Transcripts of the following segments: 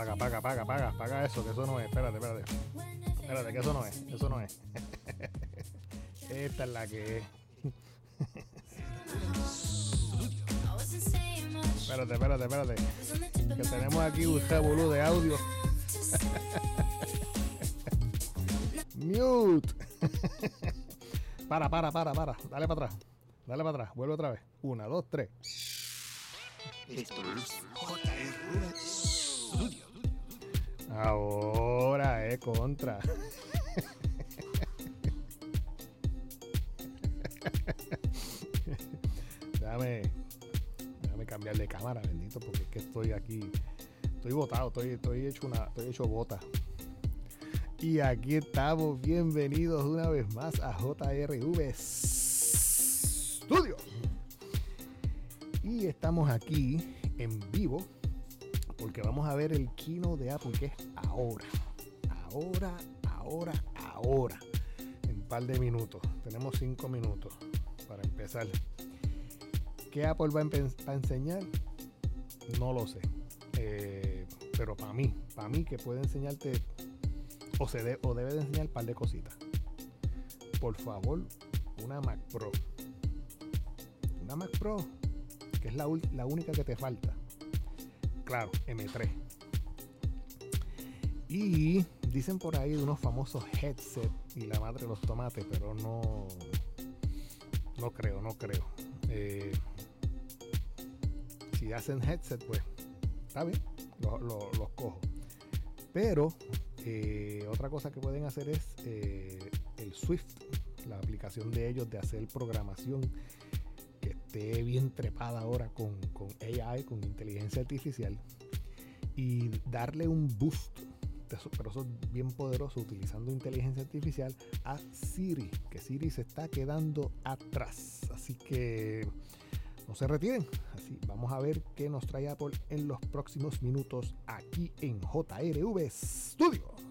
Paga, paga, paga, paga, paga eso, que eso no es. Espérate, espérate. Espérate, que eso no es. Eso no es. Esta es la que es. Espérate, espérate, espérate. Que tenemos aquí un revolú de audio. Mute. para, para, para, para. Dale para atrás. Dale para atrás. Vuelve otra vez. Una, dos, tres. Ahora es contra. déjame, déjame cambiar de cámara, bendito, porque es que estoy aquí. Estoy botado, estoy, estoy hecho una, estoy hecho bota. Y aquí estamos, bienvenidos una vez más a JRV Studio. Y estamos aquí en vivo porque vamos a ver el kino de Apple que es ahora. Ahora, ahora, ahora. En un par de minutos. Tenemos cinco minutos para empezar. ¿Qué Apple va a, enseñar? No lo sé. Eh, pero para mí, para mí que puede enseñarte o, se o debe de enseñar un par de cositas. Por favor, una Mac Pro. Una Mac Pro, que es la única que te falta. Claro, M3. Y dicen por ahí de unos famosos headset y la madre de los tomates, pero no, no creo, no creo. Eh, si hacen headset, pues está bien, lo- lo- los cojo. Pero eh, otra cosa que pueden hacer es eh, el Swift, la aplicación de ellos de hacer programación esté bien trepada ahora con, con AI, con inteligencia artificial, y darle un boost, pero eso es bien poderoso, utilizando inteligencia artificial a Siri, que Siri se está quedando atrás. Así que no se retiren. Así vamos a ver qué nos trae Apple en los próximos minutos aquí en JRV Studio.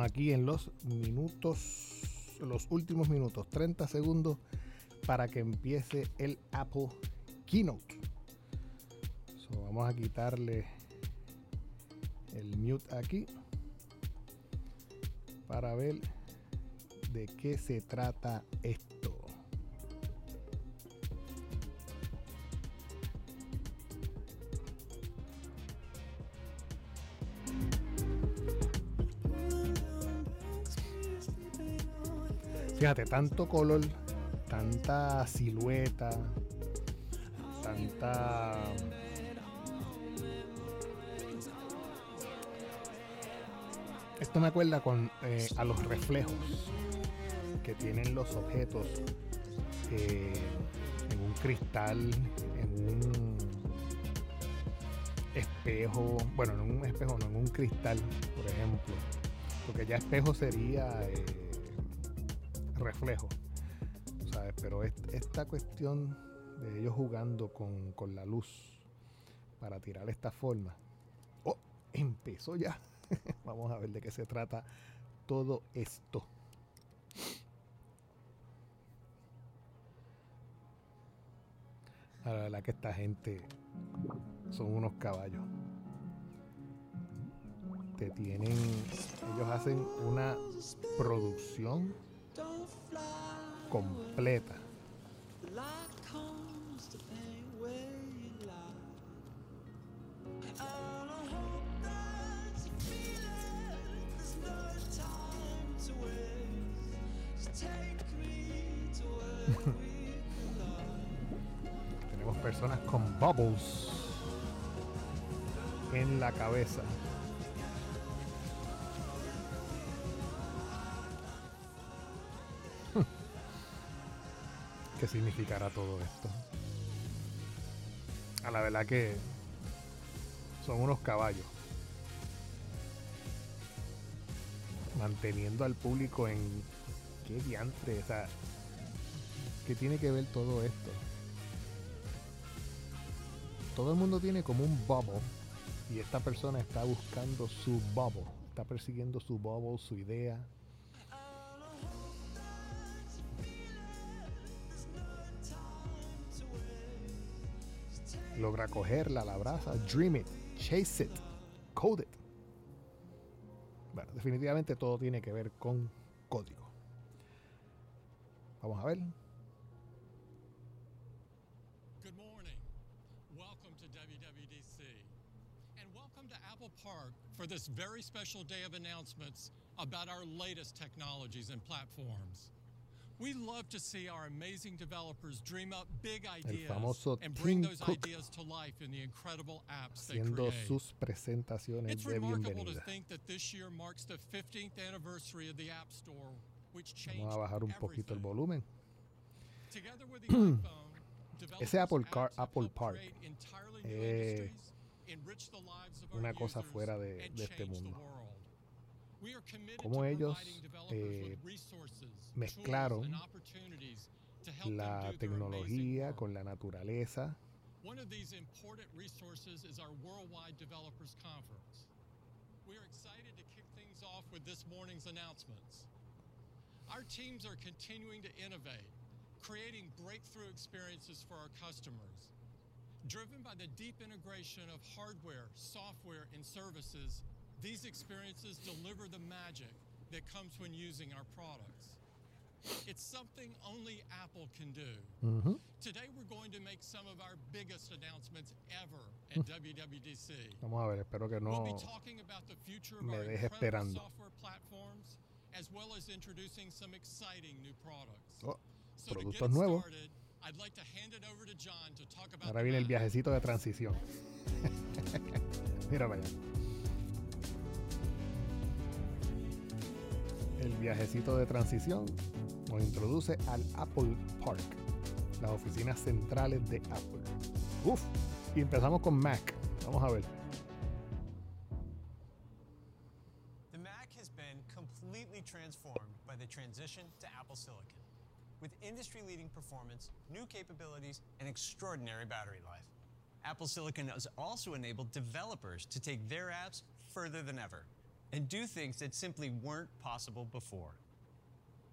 Aquí en los minutos, los últimos minutos, 30 segundos para que empiece el Apple Keynote. Vamos a quitarle el mute aquí para ver de qué se trata esto. Fíjate, tanto color, tanta silueta, tanta esto me acuerda con eh, a los reflejos que tienen los objetos eh, en un cristal, en un espejo, bueno, en un espejo, no, en un cristal, por ejemplo, porque ya espejo sería eh, reflejo, ¿sabes? Pero esta cuestión de ellos jugando con, con la luz para tirar esta forma, oh, empezó ya. Vamos a ver de qué se trata todo esto. La verdad que esta gente son unos caballos. Te tienen, ellos hacen una producción completa. Tenemos personas con bubbles en la cabeza. ¿Qué significará todo esto? A la verdad que son unos caballos. Manteniendo al público en qué diantre, o sea, ¿qué tiene que ver todo esto? Todo el mundo tiene como un bubble y esta persona está buscando su bubble, está persiguiendo su bubble, su idea. Logra cogerla, la abraza, dream it, chase it, code it. Bueno, definitivamente todo tiene que ver con código. Vamos a ver. Good morning. Welcome to WWDC. And welcome to Apple Park for this very special day of announcements about our latest technologies and platforms. We love to see our amazing developers dream up big ideas and bring those ideas to life in the incredible apps they create. sus presentaciones It's de remarkable to bienvenida. think that this year marks the 15th anniversary of the App Store, which changed Vamos a bajar un poquito el volumen. Together with the iPhone, Ese Apple Car- Park our una cosa fuera de- este mundo. Cómo ellos, eh, mezclaron tools, and opportunities to help them La do their amazing tecnología con la naturaleza. One of these important resources is our Worldwide Developers Conference. We are excited to kick things off with this morning's announcements. Our teams are continuing to innovate, creating breakthrough experiences for our customers. Driven by the deep integration of hardware, software, and services, these experiences deliver the magic that comes when using our products. It's something only Apple can do. Ujú. Today, we're going to make some of our biggest announcements ever at WWDC. Vamos a ver, espero que We'll no. be talking about the future of me our deje incredible esperando. software platforms, as well as introducing some exciting new products. Oh, So to get nuevos. started, I'd like to hand it over to John to talk about Ahora viene el viajecito de transición. Mira allá. El viajecito de transición nos introduce al Apple Park, las oficinas centrales de Apple. Uf, y empezamos con Mac. Vamos a ver. The Mac has been completely transformed by the transition to Apple Silicon. With industry leading performance, new capabilities, and extraordinary battery life. Apple Silicon has also enabled developers to take their apps further than ever. and do things that simply weren't possible before.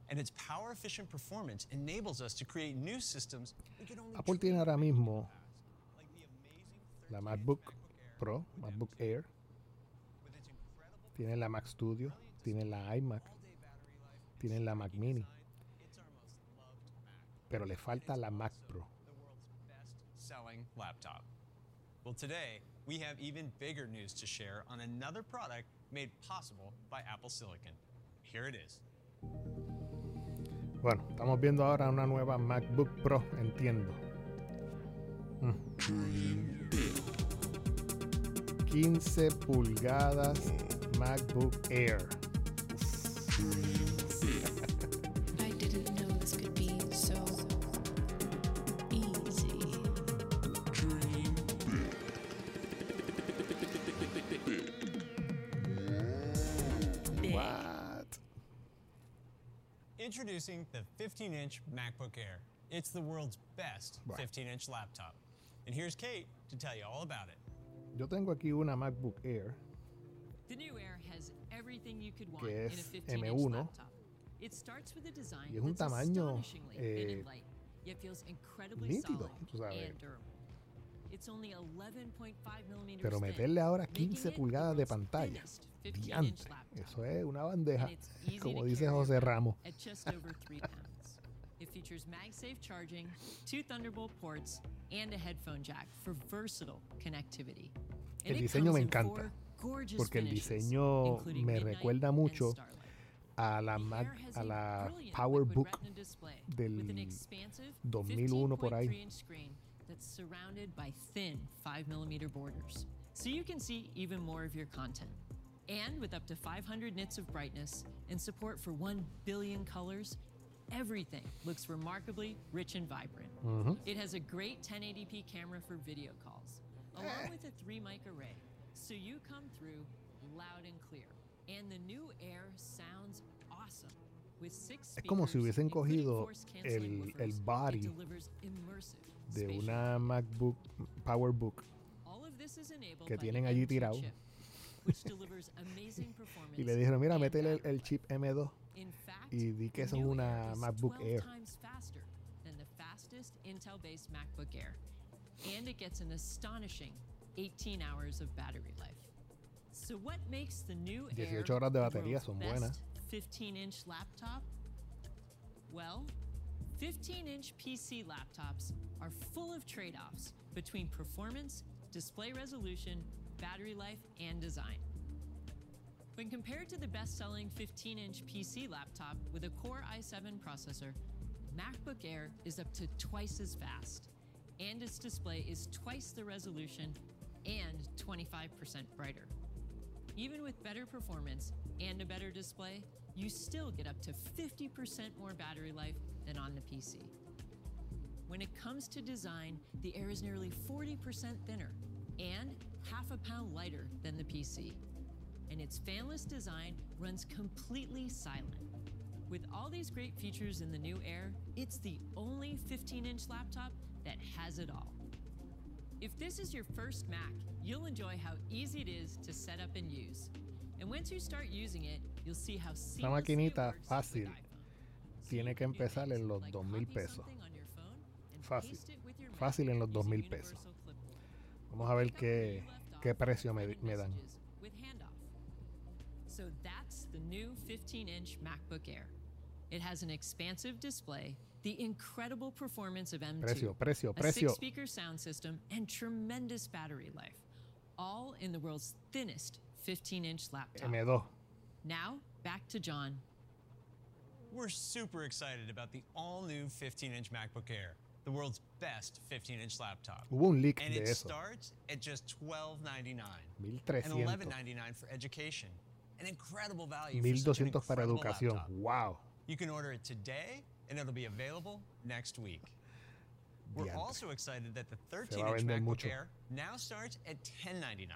And its power efficient performance enables us to create new systems we could only Apple tiene ahora of making in the mismo past, like the amazing la MacBook Pro, MacBook Air, with its incredible tienen la Mac Studio, tienen la iMac, all-day battery life, tienen la Mac Mini, design, it's our most loved Mac. pero le falta la Mac Pro. The world's best-selling laptop. Well, today we have even bigger news to share on another product made possible by Apple Silicon. Here it is. Bueno, estamos viendo ahora una nueva MacBook Pro, entiendo. Mm. 15 pulgadas MacBook Air. Introducing the 15-inch MacBook Air. It's the world's best 15-inch laptop. And here's Kate to tell you all about it. Yo tengo aquí una MacBook Air The new Air has everything you could want in a es 15 M1. inch laptop. It starts with a design Y es un that's tamaño, astonishingly thin eh, and light, yet feels incredibly nítido, solid and durable. It's only 11.5 millimeters Pero thin, meterle ahora making 15 it the pulgadas de world's pantalla. thinnest 15-inch Diantre. laptop. Eso es una bandeja, And it's easy como to dice carry José around Ramos. At just over three pounds. It features MagSafe charging, two Thunderbolt ports, and a headphone jack for versatile connectivity. El And it diseño comes me in encanta, four gorgeous porque el finishes, diseño including me Midnight recuerda and mucho Starlight. a la, The Mac, Air has a a la brilliant liquid PowerBook Retina display del with an expansive 2001 por ahí. 15.3 inch screen that's surrounded by thin 5mm borders. So you can see even more of your content. And with up to 500 nits of brightness and support for 1 billion colors, everything looks remarkably rich and vibrant. Ujú. It has a great 1080p camera for video calls, along Eh. with a three mic array, so you come through loud and clear. And the new Air sounds awesome. With six Es como si speakers, hubiesen cogido el- el body delivers immersive de una MacBook PowerBook que tienen allí M2 tirado. chip, which delivers amazing performance y le dijeron, mira, métele el, el chip M2 In fact, y di que eso es una MacBook 12 Air. MacBook and it gets an astonishing 18 hours of battery life. So what makes the new Air 18 horas de batería world's son best buenas. 15-inch laptop? Well, 15-inch PC laptops are full of trade-offs between performance, display resolution, battery life, and design. When compared to the best-selling 15-inch PC laptop with a Core i7 processor, MacBook Air is up to twice as fast, and its display is twice the resolution and 25% brighter. Even with better performance and a better display, you still get up to 50% more battery life than on the PC. When it comes to design, the Air is nearly 40% thinner and half a pound lighter than the PC. And its fanless design runs completely silent. With all these great features in the new Air, it's the only 15 inch laptop that has it all. If this is your first Mac, you'll enjoy how easy it is to set up and use. And once you start using it, you'll see how seamlessly it works fácil tiene you que can do empezar things en los like 2,000 copy pesos. something on your phone and Fácil. paste it with your Mac Fácil en los using 2,000 pesos. Universal Clipboard. Vamos a ver Pick up where you qué, left off qué precio me, sending me dan. messages With handoff. So that's the new 15-inch MacBook Air. It has an expansive display, the incredible performance of M2, Precio, precio, a precio. six-speaker sound system, and tremendous battery life, all in the world's thinnest 15-inch laptop. M2. Now back to John. We're super excited about the all new 15 inch MacBook Air, the world's best 15 inch laptop. Hubo un leak And de it eso. starts at just $12.99 and 1300. $11.99 for education. An incredible value for such an 1200 para educación. laptop. Wow. You can order it today and it'll be available next week. We're Diantre. also excited that the 13-inch MacBook mucho. Air now starts at $10.99, $100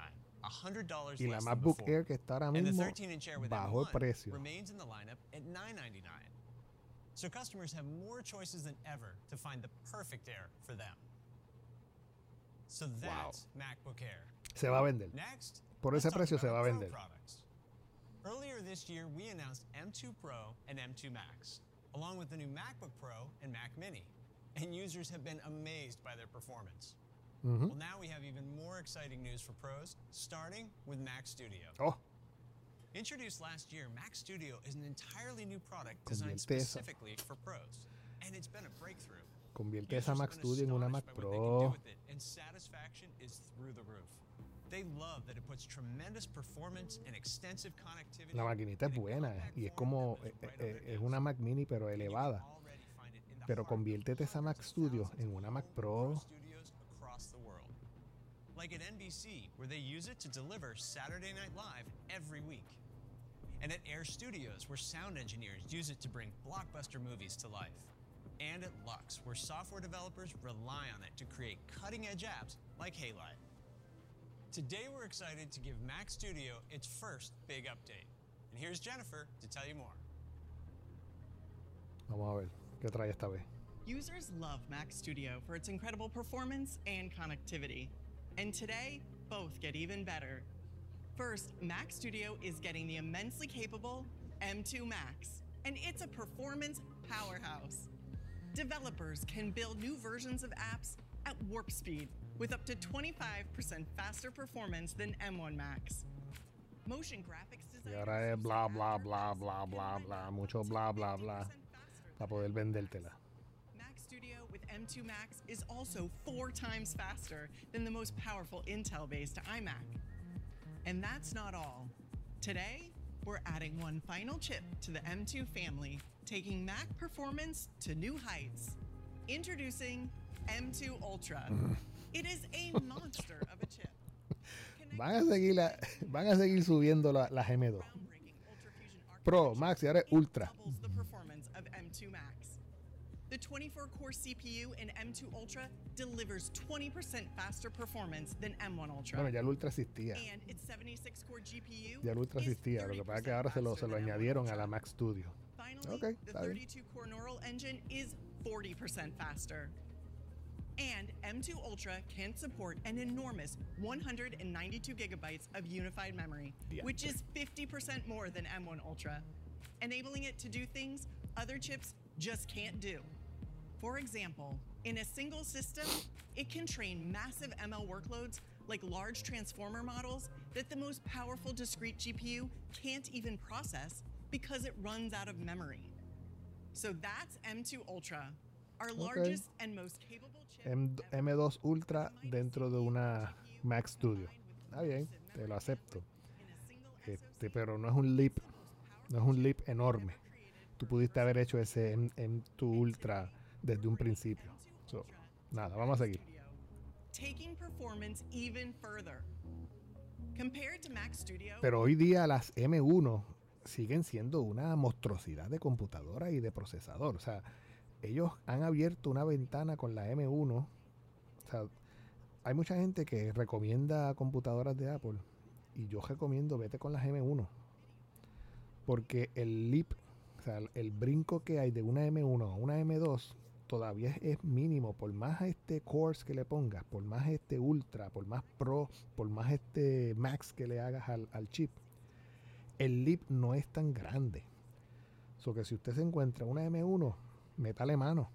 Y la MacBook. Air que está ahora and the mismo 13 inch Air with bajó el M1 precio. remains in the lineup at $9.99. So customers have more choices than ever to find the perfect Air for them. So that's MacBook Air. Se va a vender. Next, Por ese precio se va a vender. products. this year, we announced M2 Pro and M2 Max, along with the new MacBook Pro and Mac Mini. And users have been amazed by their performance. Well, now we have even more exciting news for pros, starting with Mac Studio. Oh, Introduced last year, Mac Studio is an entirely new product designed specifically for pros. And it's been a breakthrough. convierte esa Mac Studio en una Mac Pro. and satisfaction is through the roof. They love that it puts tremendous performance and extensive connectivity. La maquinita es buena y es como eh, eh, es una Mac Mini pero elevada. Pero conviértete esa Mac Studio en una Mac Pro Like at NBC, where they use it to deliver Saturday Night Live every week. And at Air Studios, where sound engineers use it to bring blockbuster movies to life. And at Lux, where software developers rely on it to create cutting edge apps like Halide. Today, we're excited to give Mac Studio its first big update. And here's Jennifer to tell you more. Vamos a ver qué trae esta vez. Users love Mac Studio for its incredible performance and connectivity. And today, both get even better. First, Mac Studio is getting the immensely capable M2 Max, and it's a performance powerhouse. Developers can build new versions of apps at warp speed with up to 25% faster performance than M1 Max. Motion graphics Y designers ahora es bla bla bla bla bla bla, mucho bla bla bla 50% faster para poder vendértela. Mac Studio with M2 Max is also four times faster than the most powerful Intel based iMac. And that's not all. Today, we're adding one final chip to the M2 family, taking Mac performance to new heights. Introducing M2 Ultra. It is a monster of a chip. Van a seguir, la- van a seguir subiendo la- las M2. Groundbreaking Ultra Fusion Pro, Max y ahora es Ultra. The performance of M2 Max. The 24-core CPU in M2 Ultra delivers 20% faster performance than M1 Ultra. Bueno, ya el Ultra existía. and its 76-core GPU Ya el Ultra is existía. Lo que pasa es que 30% ahora se lo, se lo añadieron a la Mac Studio. Finally, Ok, the 32-core Neural Engine is 40% faster. And M2 Ultra can support an enormous 192 gigabytes of unified memory, which is 50% more than M1 Ultra, enabling it to do things other chips just can't do. For example, in a single system, it can train massive ML workloads like large transformer models that the most powerful discrete GPU can't even process because it runs out of memory. So that's M2 Ultra, our largest and most capable chip. M- M2 Ultra dentro de una Mac Studio. with bien, te lo acepto. bandwidth in a single Este, pero no es un leap, is the most no es un leap enorme. Tú pudiste haber hecho ese M- M2 Ultra desde un principio. So, nada, vamos a seguir. Pero hoy día las M1 siguen siendo una monstruosidad de computadora y de procesador. O sea, ellos han abierto una ventana con la M1. O sea, hay mucha gente que recomienda computadoras de Apple y yo recomiendo vete con las M1. Porque el leap, o sea, el brinco que hay de una M1 a una M2 todavía es, mínimo. Por más este cores que le pongas, por más este ultra, por más pro, por más este max que le hagas al, al chip, el leap no es tan grande. So que si usted se encuentra una M1, métale mano.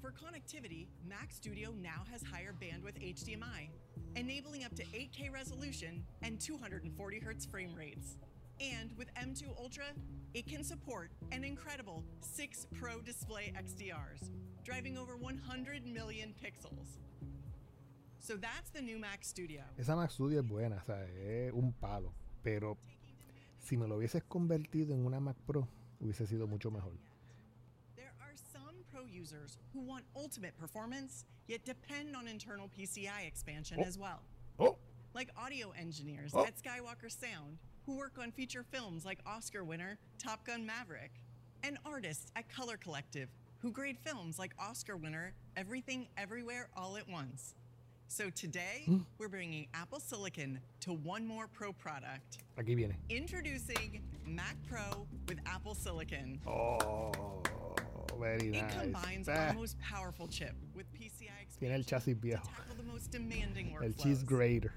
For connectivity, Mac Studio now has higher bandwidth HDMI, enabling up to 8K resolution and 240 Hz frame rates. And with M2 Ultra, it can support an incredible 6 Pro display XDRs, driving over 100 million pixels. So that's the new Mac Studio. Esa Mac Studio es buena, o sea, es un palo. Pero si me lo hubieses convertido en una Mac Pro, hubiese sido mucho mejor. There are some pro users who want ultimate performance, yet depend on internal PCI expansion Oh. as well. Oh, Like audio engineers Oh. at Skywalker Sound, who work on feature films like Oscar winner Top Gun Maverick, and artists at Color Collective, who grade films like Oscar winner Everything Everywhere All at Once. So today, Hmm. we're bringing Apple Silicon to one more pro product. aquí viene. Introducing Mac Pro with Apple Silicon. Oh, very nice. It combines Ah, our most powerful chip with PCI tiene el chasis to tackle the most demanding workflows. El cheese grater.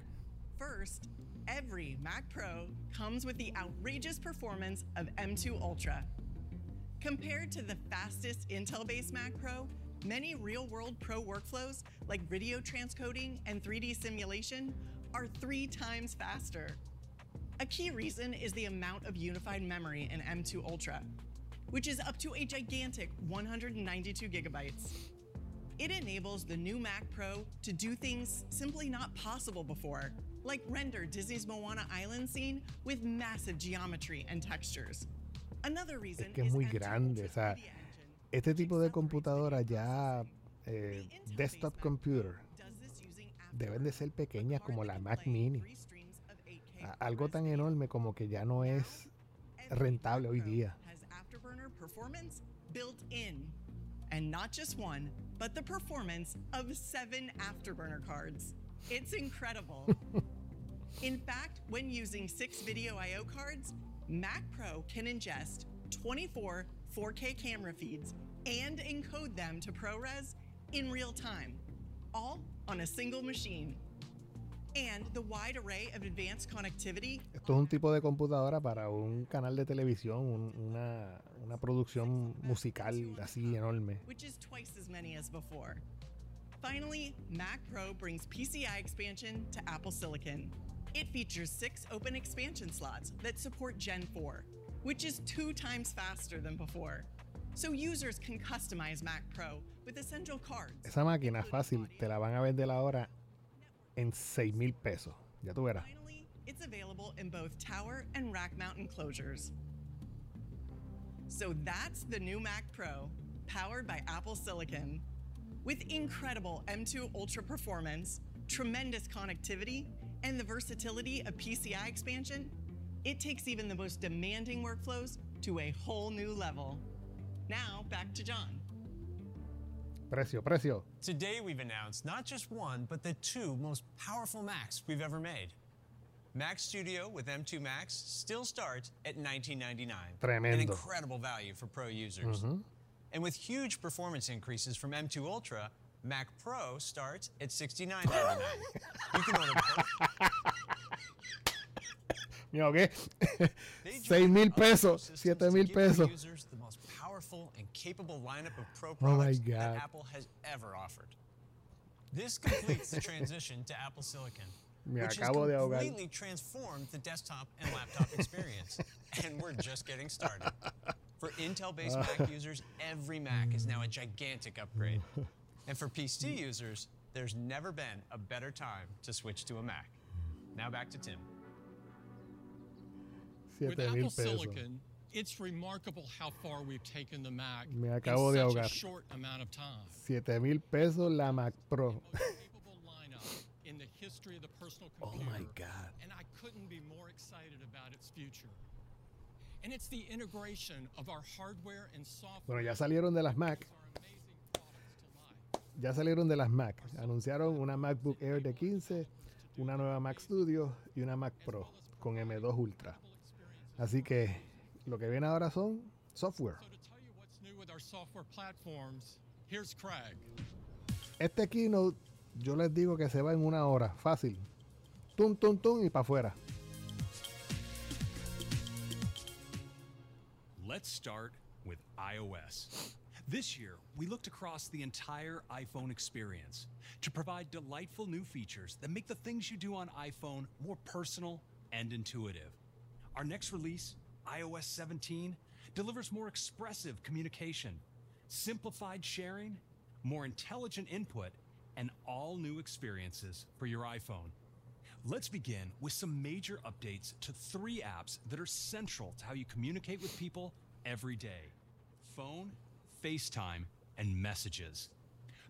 First, every Mac Pro comes with the outrageous performance of M2 Ultra. Compared to the fastest Intel based Mac Pro, many real world pro workflows like video transcoding and 3D simulation are three times faster. A key reason is the amount of unified memory in M2 Ultra, which is up to a gigantic 192 gigabytes. It enables the new Mac Pro to do things simply not possible before, like render Disney's Moana Island scene with massive geometry and textures. Another reason Es que es muy M2 grande, o sea, Este tipo de computadora ya eh, desktop computer deben de ser pequeñas como la Mac Mini. three streams of 8K A- algo tan enorme como que ya no es rentable hoy día. Has Afterburner performance built in. And not just one, but the performance of seven Afterburner cards. It's incredible. in fact, when using six video I/O cards, Mac Pro can ingest 24 4K camera feeds and encode them to ProRes in real time, all on a single machine. And the wide array of advanced connectivity Esto es un tipo de computadora para un canal de televisión, un- una, una producción musical así uh, enorme. which is twice as many as before. Finally, Mac Pro brings PCI expansion to Apple Silicon. It features six open expansion slots that support Gen 4, which is two times faster than before. So users can customize Mac Pro with essential cards. Esa máquina fácil te la van a vender ahora en 6 mil pesos. Ya tú verás. Finally, it's available in both tower and rack mount enclosures. So that's the new Mac Pro, powered by Apple Silicon. With incredible M2 Ultra performance, tremendous connectivity, and the versatility of PCI expansion, it takes even the most demanding workflows to a whole new level. Now, back to John. Precio, precio. Today we've announced not just one, but the two most powerful Macs we've ever made. Mac Studio with M2 Max still starts at $19.99. An incredible value for pro users. Mm-hmm. And with huge performance increases from M2 Ultra, Mac Pro starts at $69.99. you can order Mira, ¿qué? 6 mil pesos, 7 mil pesos. users the most powerful and capable lineup of pro Oh my products God. that Apple has ever offered. This completes the transition to Apple Silicon, Me which has acabo de completely transformed the desktop and laptop experience. and we're just getting started. For Intel-based uh. Mac users, every Mac is now a gigantic upgrade. And for PC users, there's never been a better time to switch to a Mac. Now back to Tim. With Apple pesos. Silicon, it's remarkable how far we've taken the Mac Me in acabo de such a short amount of time. 7 mil pesos la Mac Pro. History of the personal Oh computer. my God. And I couldn't be more excited about its future. And it's the integration of our hardware and software Bueno, ya salieron de las Mac. Ya salieron de las Mac. Anunciaron una MacBook Air de 15, una nueva Mac Studio y una Mac Pro con M2 Ultra. Así que lo que viene ahora son software. So to tell you what's new with our software platforms, here's Craig. Este keynote yo les digo que se va en una hora, fácil. Tum, tum, tum y para afuera. Let's start with iOS. This year, we looked across the entire iPhone experience to provide delightful new features that make the things you do on iPhone more personal and intuitive. Our next release, iOS 17, delivers more expressive communication, simplified sharing, more intelligent input, and all new experiences for your iPhone. Let's begin with some major updates to three apps that are central to how you communicate with people every day Phone, FaceTime, and Messages.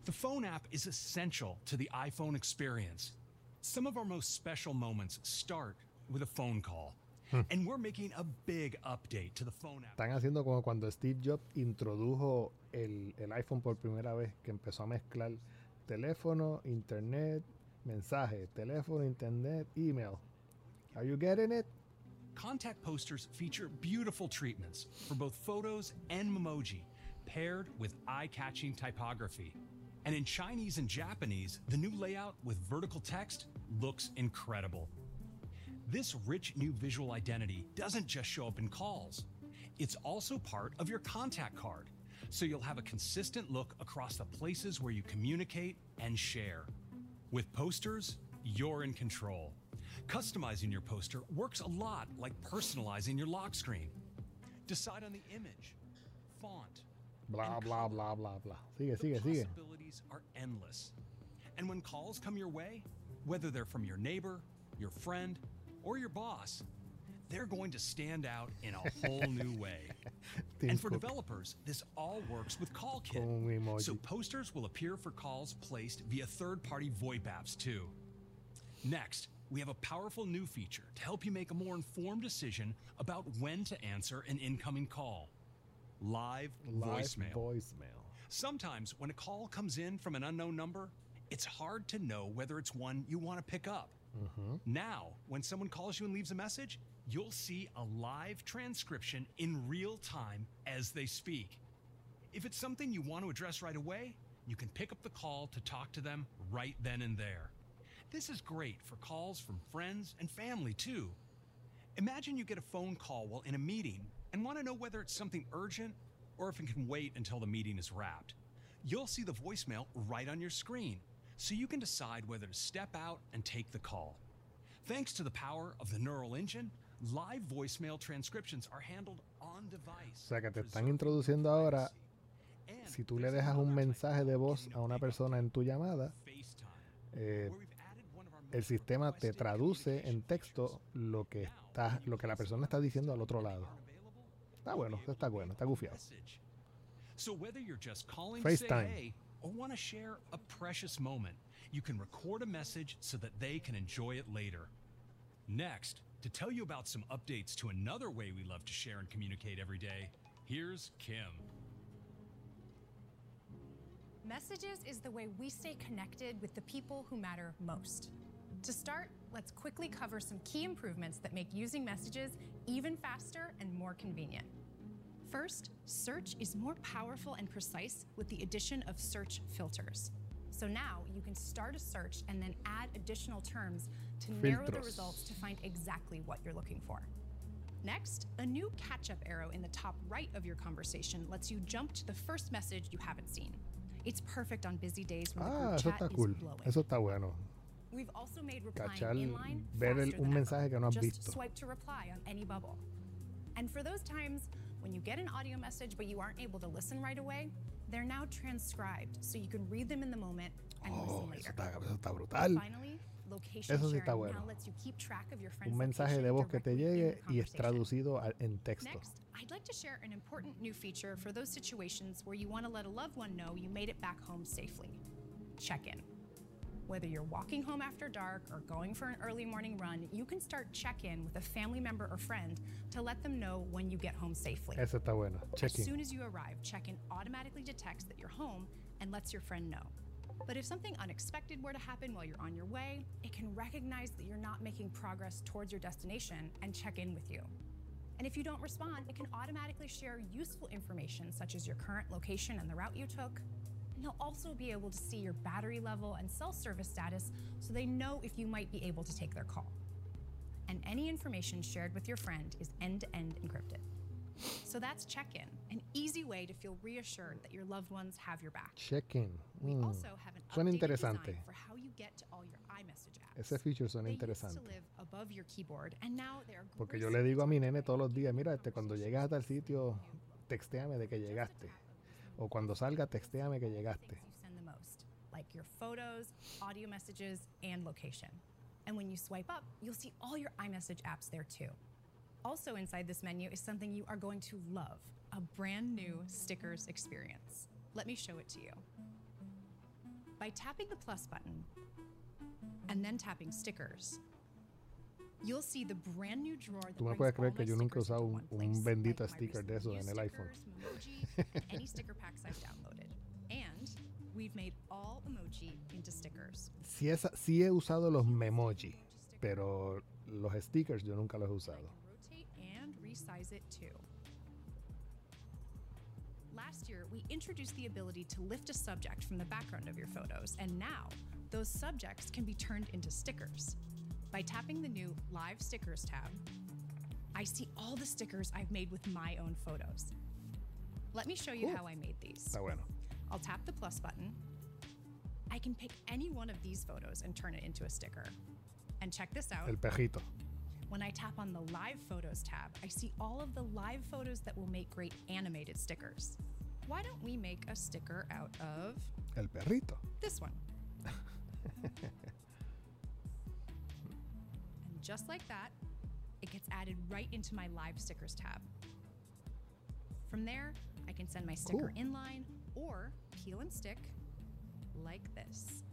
The Phone app is essential to the iPhone experience. Some of our most special moments start with a phone call. Hmm. And we're making a big update to the phone app. Están haciendo como cuando Steve Jobs introdujo el, el iPhone por primera vez, que empezó a mezclar teléfono, internet, mensaje, teléfono, internet, email. Are you getting it? Contact posters feature beautiful treatments for both photos and memoji, paired with eye catching typography. And in Chinese and Japanese, the new layout with vertical text looks incredible. This rich new visual identity doesn't just show up in calls, it's also part of your contact card. So you'll have a consistent look across the places where you communicate and share. With posters, you're in control. Customizing your poster works a lot like personalizing your lock screen. Decide on the image, font, Blah, blah, blah, blah, blah. Sigue, The sigue, sigue. possibilities are endless. And when calls come your way, whether they're from your neighbor, your friend, or your boss, they're going to stand out in a whole new way. And for developers, this all works with CallKit. Con un emoji. So posters will appear for calls placed via third-party VoIP apps too. Next, we have a powerful new feature to help you make a more informed decision about when to answer an incoming call. Live, Live voicemail. voicemail. Sometimes when a call comes in from an unknown number, it's hard to know whether it's one you want to pick up. Mm-hmm. Now, when someone calls you and leaves a message, you'll see a live transcription in real time as they speak. If it's something you want to address right away, you can pick up the call to talk to them right then and there. This is great for calls from friends and family too. Imagine you get a phone call while in a meeting and want to know whether it's something urgent or if it can wait until the meeting is wrapped. You'll see the voicemail right on your screen, so you can decide whether to step out and take the call. Thanks to the power of the neural engine, live voicemail transcriptions are handled on device. O sea que te están introduciendo ahora, si tú le dejas un mensaje de voz a una persona en tu llamada, eh, el sistema te traduce en texto lo que está, lo que la persona está diciendo al otro lado. Está bueno, está bueno, está gufiado. message. So whether you're just calling to say FaceTime. or want to share a precious moment, you can record a message so that they can enjoy it later. Next, to tell you about some updates to another way we love to share and communicate every day, here's Kim. Messages is the way we stay connected with the people who matter most. To start, let's quickly cover some key improvements that make using messages even faster and more convenient. First, search is more powerful and precise with the addition of search filters. So now you can start a search and then add additional terms to narrow the results to find exactly what you're looking for. Next, a new catch up arrow in the top right of your conversation lets you jump to the first message you haven't seen. It's perfect on busy days when the Ah, group eso chat está is cool. blowing. Eso está bueno. We've also made replying Cachar, inline ver el- un than mensaje ever. que no has Just visto. swipe to reply on any bubble. And for those times when you get an audio message but you aren't able to listen right away, they're now transcribed so you can read them in the moment and Oh, listen eso está, eso está brutal. Finally, location Eso sí está bueno. now lets you keep track of your friend's Un mensaje de voz que te llegue y es traducido en texto. Next, I'd like to share an important new feature for those situations where you want to let a loved one know you made it back home safely. Check in. Whether you're walking home after dark or going for an early morning run, you can start check in with a family member or friend to let them know when you get home safely. Eso está bueno. Check-in. As soon as you arrive, check in automatically detects that you're home and lets your friend know. But if something unexpected were to happen while you're on your way, it can recognize that you're not making progress towards your destination and check in with you. And if you don't respond, it can automatically share useful information such as your current location and the route you took. And they'll also be able to see your battery level and cell service status so they know if you might be able to take their call. And any information shared with your friend is end to end encrypted. So that's check in, an easy way to feel reassured that your loved ones have your back. Check-in. We Mm. also have an Suena interesante. for how you get to all your iMessage apps. Ese feature suena They used to interesante. live above your keyboard, and now they are Porque yo le digo a mi nene todos los días, mira, este, cuando llegas a tal sitio, can hear well. textéame de que llegaste. tap of those O cuando salga, textéame que llegaste. things you send the most, like your photos, audio messages, and location. And when you swipe up, you'll see all your iMessage apps there too. Also inside this menu is something you are going to love, a brand new stickers experience. Let me show it to you. By tapping the plus button and then tapping stickers, you'll see the brand new drawer that Tú me puedes creer que yo nunca he stickers into usado un, un place, bendito my sticker de esos en el iPhone. any sticker packs I've downloaded. And we've made all emoji into stickers. Sí, es- sí he usado los memoji, pero los stickers yo nunca los he usado. Can rotate and resize it too. Last year, we introduced the ability to lift a subject from the background of your photos, and now those subjects can be turned into stickers. By tapping the new Live Stickers tab, I see all the stickers I've made with my own photos. Let me show you Cool. how I made these. Está bueno. I'll tap the plus button. I can pick any one of these photos and turn it into a sticker. And check this out. El pejito. When I tap on the Live Photos tab, I see all of the live photos that will make great animated stickers. Why don't we make a sticker out of El perrito. this one? and just like that, it gets added right into my Live Stickers tab. From there, I can send my sticker Cool. inline or peel and stick like this.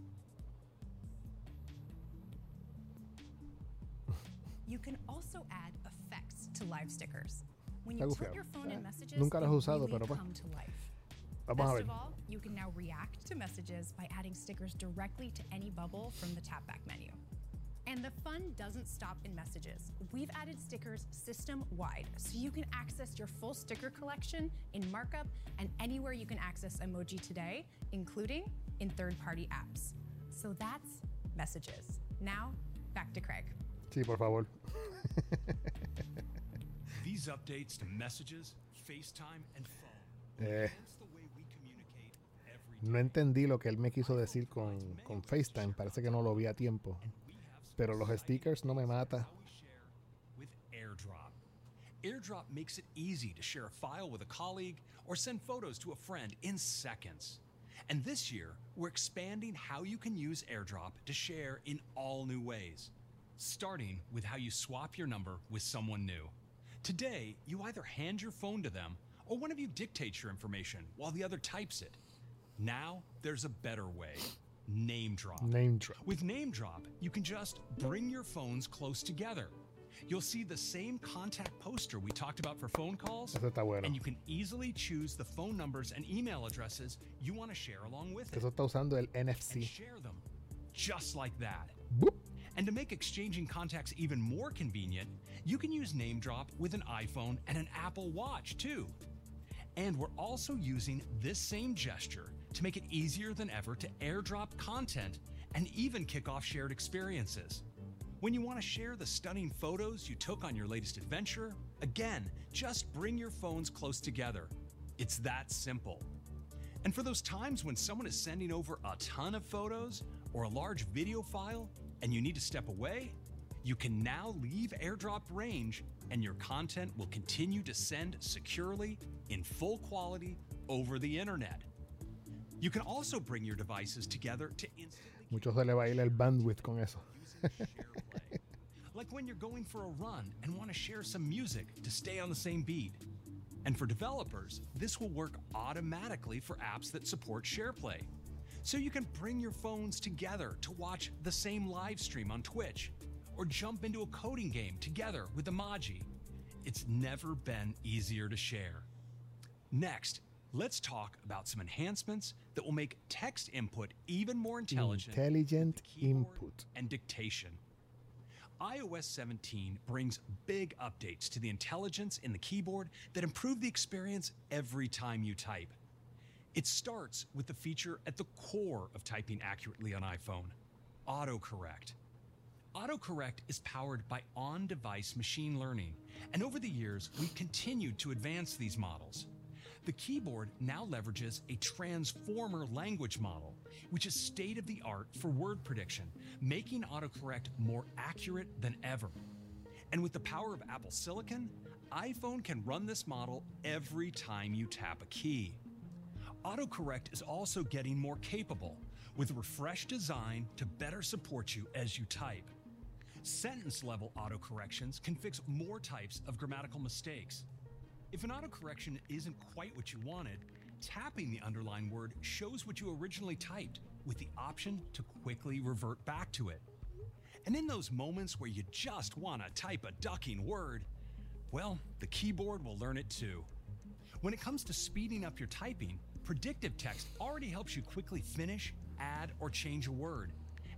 You can also add effects to live stickers. When you put your phone in Eh, messages, nunca he usado, really pero pues. come to life. Vamos Best of all, you can now react to messages by adding stickers directly to any bubble from the tapback menu. And the fun doesn't stop in messages. We've added stickers system wide, so you can access your full sticker collection in markup and anywhere you can access emoji today, including in third party apps. So that's messages. Now, back to Craig. Sí, por favor. These updates to messages, FaceTime, and phone Eh. No entendí lo que él me quiso decir con, con FaceTime. Parece que no lo vi a tiempo. Pero los stickers no me mata. AirDrop makes it easy to share a file with a colleague or send photos to a friend in seconds. And this year, we're expanding how you can use AirDrop to share in all new ways, starting with how you swap your number with someone new. Today, you either hand your phone to them or one of you dictates your information while the other types it. Now, there's a better way name drop. Name drop. With Name Drop, you can just bring your phones close together. You'll see the same contact poster we talked about for phone calls, bueno. and you can easily choose the phone numbers and email addresses you want to share along with it Eso está usando el and NFC. share them just like that. Boop. And to make exchanging contacts even more convenient, you can use NameDrop with an iPhone and an Apple Watch too. And we're also using this same gesture to make it easier than ever to airdrop content and even kick off shared experiences. When you want to share the stunning photos you took on your latest adventure, again, just bring your phones close together. It's that simple. And for those times when someone is sending over a ton of photos or a large video file and you need to step away, you can now leave airdrop range and your content will continue to send securely in full quality over the internet. You can also bring your devices together to instantly Mucho se le va a ir el bandwidth con eso. like when you're going for a run and want to share some music to stay on the same beat. And for developers, this will work automatically for apps that support SharePlay. So you can bring your phones together to watch the same live stream on Twitch or jump into a coding game together with Emoji. It's never been easier to share. Next, let's talk about some enhancements that will make text input even more intelligent Intelligent input. and dictation. iOS 17 brings big updates to the intelligence in the keyboard that improve the experience every time you type. It starts with the feature at the core of typing accurately on iPhone autocorrect. Autocorrect is powered by on device machine learning, and over the years, we've continued to advance these models. The keyboard now leverages a transformer language model, which is state of the art for word prediction, making autocorrect more accurate than ever. And with the power of Apple Silicon, iPhone can run this model every time you tap a key. Autocorrect is also getting more capable with refreshed design to better support you as you type. Sentence level autocorrections can fix more types of grammatical mistakes. If an autocorrection isn't quite what you wanted, tapping the underlined word shows what you originally typed with the option to quickly revert back to it. And in those moments where you just want to type a ducking word, well, the keyboard will learn it too. When it comes to speeding up your typing, predictive text already helps you quickly finish, add, or change a word.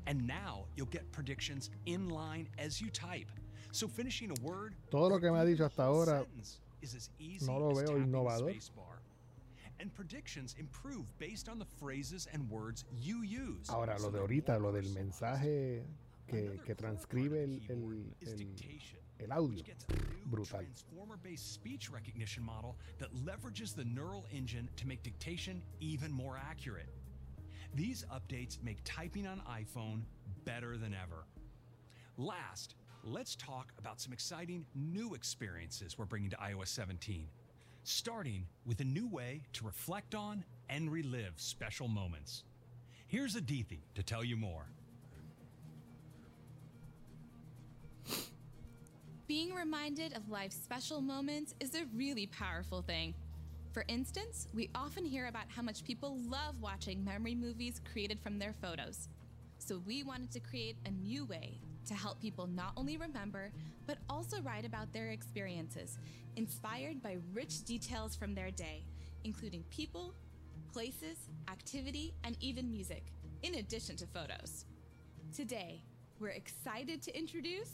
And now you'll get predictions in line as you type. So finishing a word Todo lo que me ha dicho hasta ahora is as easy no lo veo innovador. And predictions improve based on the phrases and words you use. Ahora, lo de ahorita, lo del mensaje que, que transcribe el, el, el- el audio. gets a new Brutal. transformer-based speech recognition model that leverages the neural engine to make dictation even more accurate. These updates make typing on iPhone better than ever. Last, let's talk about some exciting new experiences we're bringing to iOS 17, starting with a new way to reflect on and relive special moments. Here's Adithi to tell you more. Being reminded of life's special moments is a really powerful thing. For instance, we often hear about how much people love watching memory movies created from their photos. So we wanted to create a new way to help people not only remember, but also write about their experiences, inspired by rich details from their day, including people, places, activity, and even music, in addition to photos. Today, we're excited to introduce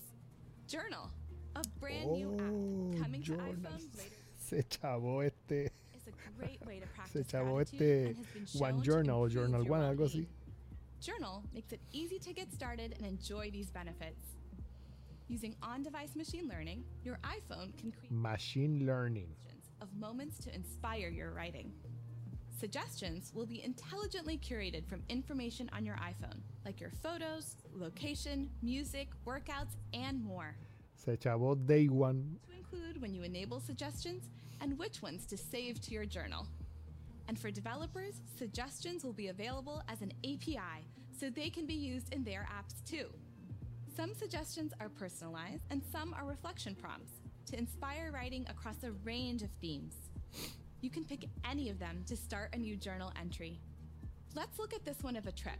Journal, a brand new Oh, app coming to iPhone later. Se chavó este. It's a great way to Se practice chavó este and has been shown One Journal o Journal One, algo así. Journal makes it easy to get started and enjoy these benefits. Using on-device machine learning, your iPhone can create Machine Learning. of moments to inspire your writing. Suggestions will be intelligently curated from information on your iPhone, like your photos, location, music, workouts, and more. Se chavó Day One. to include when you enable suggestions and which ones to save to your journal. And for developers, suggestions will be available as an API so they can be used in their apps too. Some suggestions are personalized and some are reflection prompts to inspire writing across a range of themes. You can pick any of them to start a new journal entry. Let's look at this one of a trip.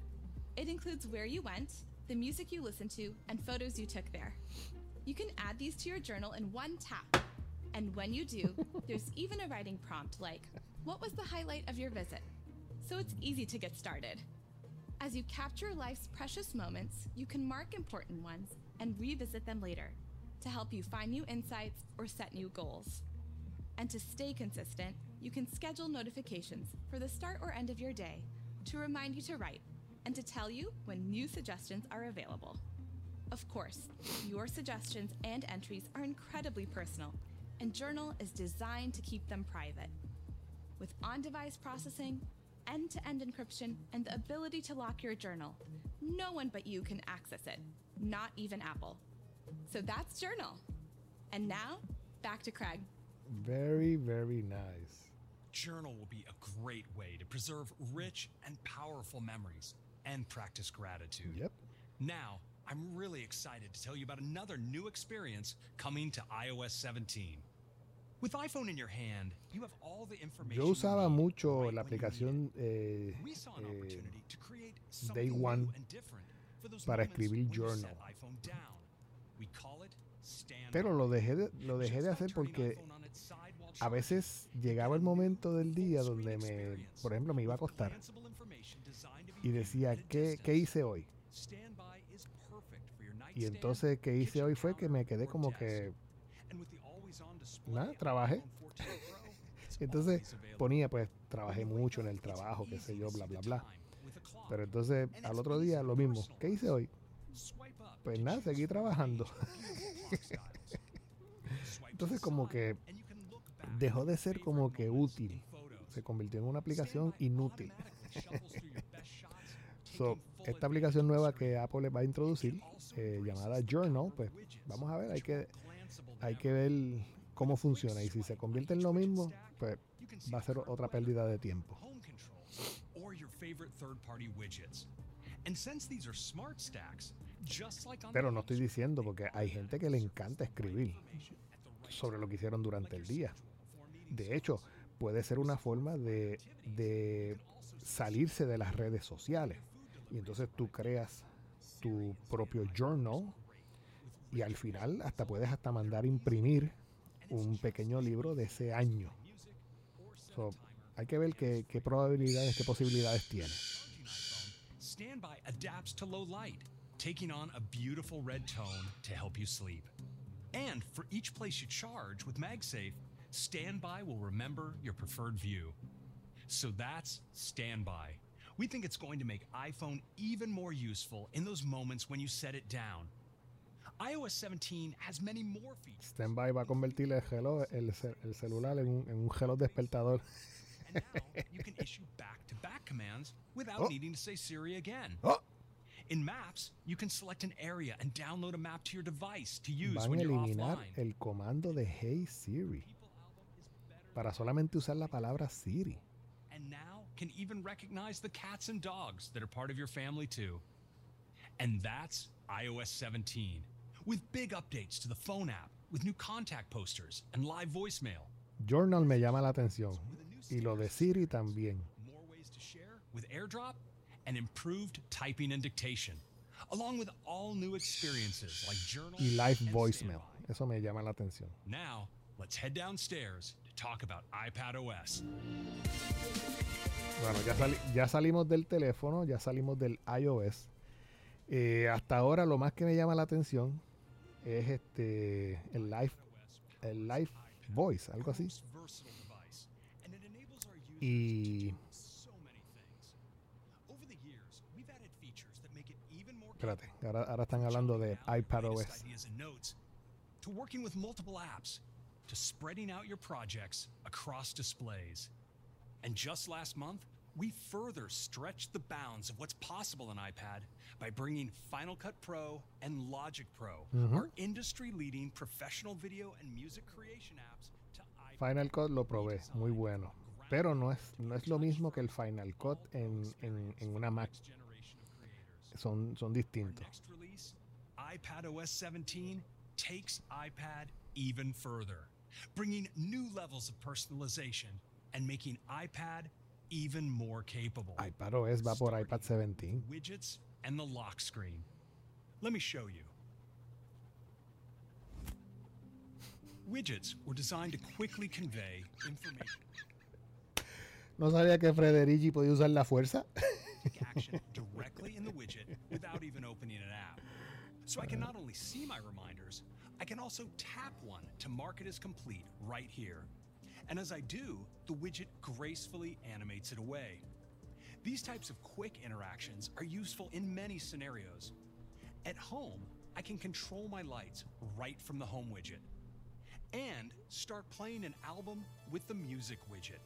It includes where you went, the music you listened to, and photos you took there. You can add these to your journal in one tap. And when you do, there's even a writing prompt like, What was the highlight of your visit? So it's easy to get started. As you capture life's precious moments, you can mark important ones and revisit them later to help you find new insights or set new goals. And to stay consistent, you can schedule notifications for the start or end of your day to remind you to write and to tell you when new suggestions are available. Of course, your suggestions and entries are incredibly personal, and Journal is designed to keep them private. With on device processing, end to end encryption, and the ability to lock your journal, no one but you can access it, not even Apple. So that's Journal. And now, back to Craig. Very, very nice. Journal will be a great way to preserve rich and powerful memories and practice gratitude. Yep. Now, I'm really excited to tell you about another new experience coming to iOS 17. With iPhone in your hand, you have all the information. Yo you usaba need mucho right la when you need aplicación it. eh, We saw an eh, opportunity to create Day something One new and different for those para moments escribir when you journal. set iPhone down. We call it Standby. Pero lo dejé de, lo dejé de Just by hacer turning porque iPhone on its side while a charging, veces llegaba el momento del día donde me, por ejemplo, me iba a acostar glanceable information designed to be y viewed decía, at a ¿qué, ¿qué distance. hice hoy? Y entonces que hice hoy fue que me quedé como que... Nada, trabajé. entonces ponía, pues, trabajé mucho en el trabajo, qué sé yo, bla, bla, bla. Pero entonces al otro día lo mismo. ¿Qué hice hoy? Pues nada, seguí trabajando. entonces como que dejó de ser como que útil. Se convirtió en una aplicación inútil. so, esta aplicación nueva que Apple va a introducir eh, embraces llamada the Journal, power of pues widgets, vamos a ver, hay which que, are glanceable hay now. que ver cómo funciona. Y si se swipe convierte en on lo each widget mismo, stack, pues you can see va a the ser current otra weather, pérdida de tiempo. home controls, or your favorite third-party widgets. And since these are smart stacks, just like on Pero the no home estoy screen, diciendo they porque hay gente que le encanta escribir information at the right sobre lo que time, hicieron durante like el your día. schedule before meetings De hecho, start. puede ser una forma de, de salirse de las redes sociales. Y entonces tú creas tu propio journal y al final hasta puedes hasta mandar imprimir un pequeño libro de ese año. So, hay que ver qué, qué probabilidades, qué posibilidades tiene. Standby adapts to low light, taking on a beautiful red tone to help you sleep. And for each place you charge with MagSafe, Standby will remember your preferred view. So that's Standby, We think it's going to make iPhone even more useful in those moments when you set it down. iOS 17 has many more features. Standby va a convertir el, reloj, el, el celular en un, en un reloj despertador. And now you can issue back to back commands without Oh. needing to say Siri again. Oh. In Maps, you can select an area and download a map to your device to use Van when you're eliminar offline. el comando de Hey Siri para solamente usar la palabra Siri. and now can even recognize the cats and dogs that are part of your family too. And that's iOS 17, with big updates to the phone app, with new contact posters and live voicemail, Journal me llama la atención. Y lo de Siri también. more ways to share with AirDrop, and improved typing and dictation, along with all new experiences like Journal Y live voicemail. Standby. Eso me llama la atención. Now, let's head downstairs talk about iPad OS. Bueno, ya, sali- ya salimos del teléfono, ya salimos del iOS. Eh, hasta ahora lo más que me llama la atención es este el live, el live voice, algo así. Y espérate, ahora, ahora están hablando de iPad OS. Ideas and notes, to working with multiple apps, to spreading out your projects across displays. And just last month, we further stretched the bounds of what's possible in iPad by bringing Final Cut Pro and Logic Pro, mm-hmm. our industry-leading professional video and music creation apps, to iPad. Final Cut lo probé, muy bueno. Pero no es, no es lo mismo que el Final Cut en, en- en una Mac. Next generation of creators. Son, son distintos. iPad OS 17, takes iPad even further, bringing new levels of personalization and making iPad even more capable. iPad OS va por iPad 17. Widgets and the lock screen. Let me show you. Widgets were designed to quickly convey information No sabía que Frederici podía usar la fuerza. action directly in the widget without even opening an app. So I can not only see my reminders, I can also tap one to mark it as complete right here. And as I do, the widget gracefully animates it away. These types of quick interactions are useful in many scenarios. At home, I can control my lights right from the home widget and start playing an album with the music widget.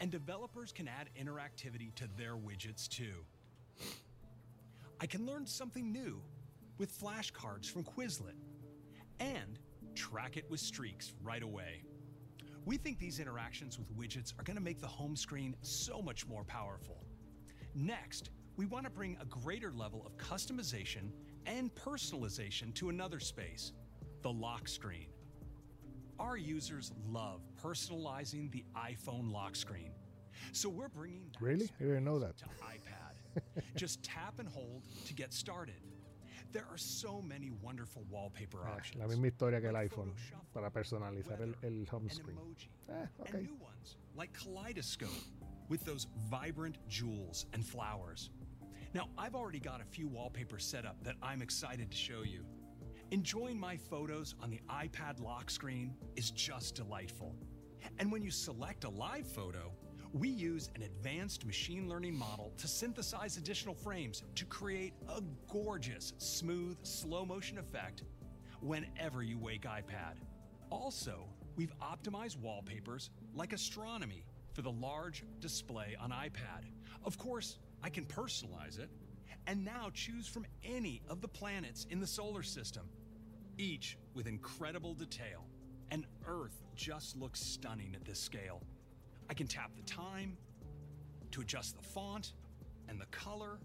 And developers can add interactivity to their widgets too. I can learn something new with flashcards from Quizlet and track it with streaks right away. We think these interactions with widgets are going to make the home screen so much more powerful. Next, we want to bring a greater level of customization and personalization to another space the lock screen. Our users love personalizing the iPhone lock screen. So we're bringing that Really? I didn't know that. to iPad. Just tap and hold to get started. There are so many wonderful wallpaper Ah, options. la misma historia que el iPhone para personalizar el, el home screen. Eh, and ok. new ones like Kaleidoscope with those vibrant jewels and flowers. Now, I've already got a few wallpapers set up that I'm excited to show you. Enjoying my photos on the iPad lock screen is just delightful. And when you select a live photo, we use an advanced machine learning model to synthesize additional frames to create a gorgeous, smooth, slow motion effect whenever you wake iPad. Also, we've optimized wallpapers like astronomy for the large display on iPad. Of course, I can personalize it and now choose from any of the planets in the solar system, each with incredible detail. And Earth just looks stunning at this scale. I can tap the time to adjust the font and the color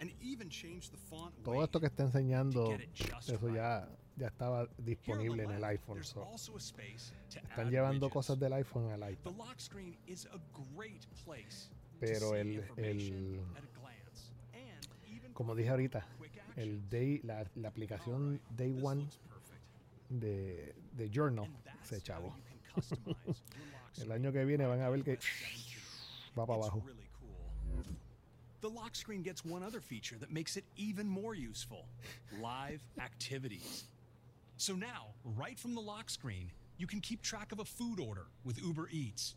and even change the font Todo weight esto que está enseñando, to get it just eso right. ya, ya estaba Here on the disponible en el left, iPhone. there's so, also a space to están add llevando widgets. cosas del iPhone al The iPad. lock screen is a great place to Pero see el- information el- at a glance and even Como dije ahorita, quick el actions. day, la, la aplicación Day This One looks perfect. de, de Journal And that's se how chavo. you can customize your lock El año que viene van a ver que va para abajo. The lock screen gets one other feature that makes it even more useful live activities. So now, right from the lock screen, you can keep track of a food order with Uber Eats,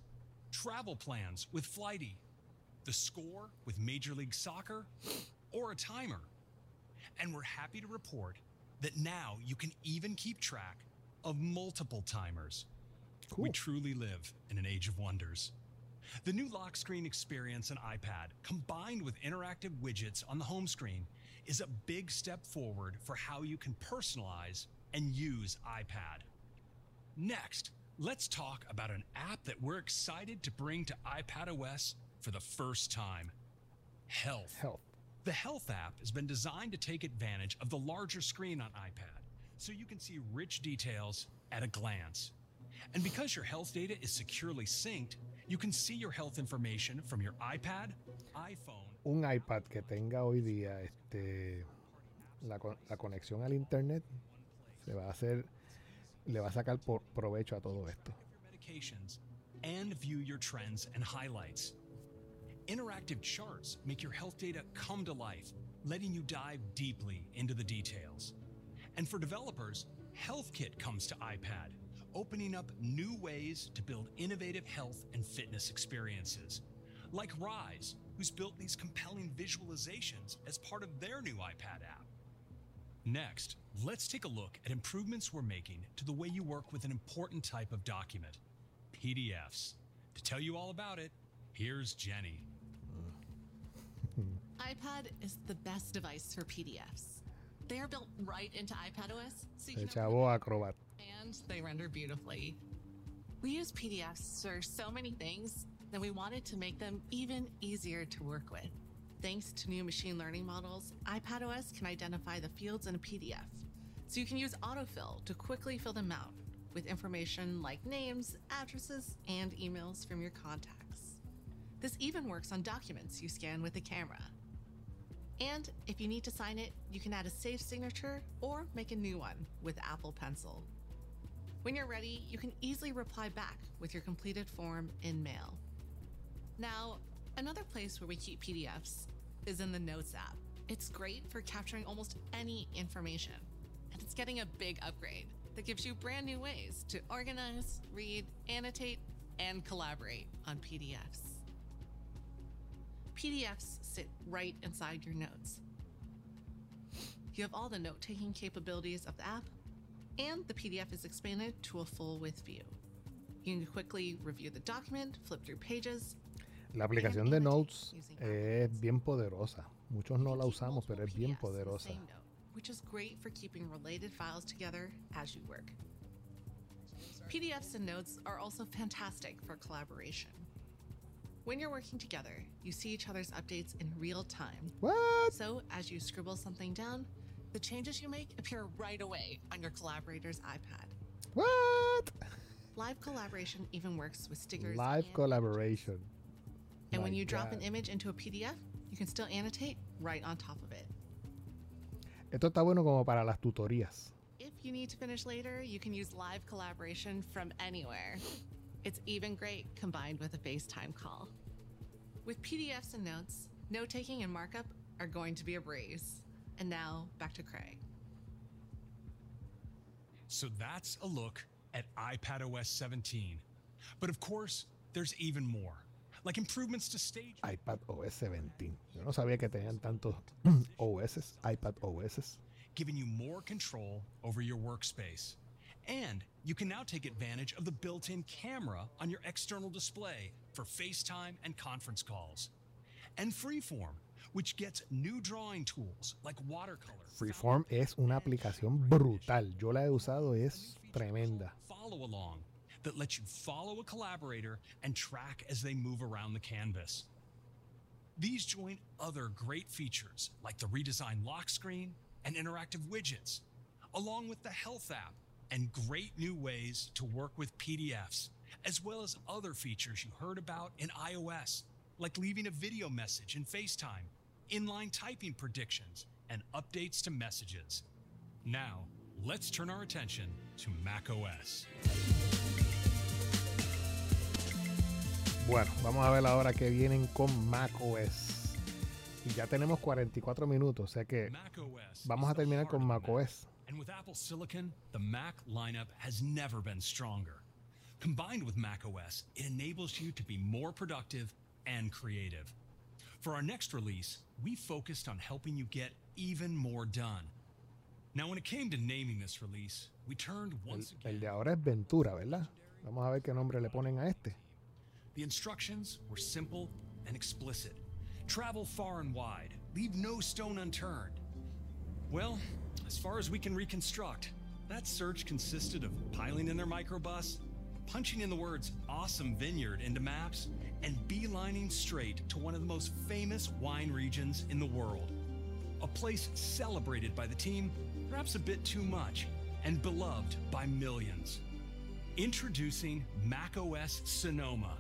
travel plans with Flighty, the score with Major League Soccer, or a timer. And we're happy to report that now you can even keep track of multiple timers. We truly live in an age of wonders. The new lock screen experience on iPad, combined with interactive widgets on the home screen, is a big step forward for how you can personalize and use iPad. Next, let's talk about an app that we're excited to bring to iPadOS for the first time Health. Health. The Health app has been designed to take advantage of the larger screen on iPad so you can see rich details at a glance. And because your health data is securely synced, you can see your health information from your iPad, iPhone, Un iPad que tenga hoy día este, la, la conexión al internet se va a hacer, le va a sacar por provecho a todo esto. and view your trends and highlights. Interactive charts make your health data come to life, letting you dive deeply into the details. And for developers, HealthKit comes to iPad, opening up new ways to build innovative health and fitness experiences. Like Rise, who's built these compelling visualizations as part of their new iPad app. Next, let's take a look at improvements we're making to the way you work with an important type of document PDFs. To tell you all about it, here's Jenny. iPad is the best device for PDFs. They are built right into iPadOS, so you El can chavo Acrobat. and they render beautifully. We use PDFs for so many things that we wanted to make them even easier to work with. Thanks to new machine learning models, iPadOS can identify the fields in a PDF, so you can use autofill to quickly fill them out with information like names, addresses, and emails from your contacts. This even works on documents you scan with the camera. And if you need to sign it, you can add a safe signature or make a new one with Apple Pencil. When you're ready, you can easily reply back with your completed form in Mail. Now, another place where we keep PDFs is in the Notes app. It's great for capturing almost any information, and it's getting a big upgrade that gives you brand new ways to organize, read, annotate, and collaborate on PDFs. PDFs sit right inside your notes. You have all the note taking capabilities of the app, and the PDF is expanded to a full width view. You can quickly review the document, flip through pages, La aplicación de Notes es bien poderosa. Muchos no la usamos, pero es bien poderosa. which is great for keeping related files together as you work. PDFs and notes are also fantastic for collaboration. When you're working together, you see each other's updates in real time. What? So, as you scribble something down, the changes you make appear right away on your collaborator's iPad. What? Live collaboration even works with stickers. Live and, collaboration. and when My you drop an image into a PDF, you can still annotate right on top of it. Esto está bueno como para las tutorías. If you need to finish later, you can use live collaboration from anywhere. It's even great combined with a FaceTime call. With PDFs and notes, note taking and markup are going to be a breeze. And now back to Craig. So that's a look at iPadOS 17. But of course, there's even more, like improvements to stage. iPad OS 17. Yo no sabía que tenían tantos OS, iPad OS. giving you more control over your workspace. And you can now take advantage of the built in camera on your external display for FaceTime and conference calls. And Freeform, which gets new drawing tools like watercolor, Freeform es una aplicación brutal. Yo la he usado, es tremenda. follow along that lets you follow a collaborator and track as they move around the canvas. These join other great features like the redesigned lock screen and interactive widgets, along with the health app and great new ways to work with PDFs, as well as other features you heard about in iOS, like leaving a video message in FaceTime, inline typing predictions, and updates to messages. Now, let's turn our attention to macOS. Bueno, vamos a ver ahora que vienen con macOS. Y ya tenemos 44 minutos, o sea que vamos a terminar con macOS. And with Apple Silicon, the Mac lineup has never been stronger. Combined with macOS, it enables you to be more productive and creative. For our next release, we focused on helping you get even more done. Now, when it came to naming this release, we turned once again. el de ahora es Ventura, ¿verdad? Vamos a ver qué nombre le ponen a este. The instructions were simple and explicit. Travel far and wide, leave no stone unturned. Well, as far as we can reconstruct, that search consisted of piling in their microbus, punching in the words awesome vineyard into maps, and beelining straight to one of the most famous wine regions in the world. A place celebrated by the team, perhaps a bit too much, and beloved by millions. Introducing macOS Sonoma,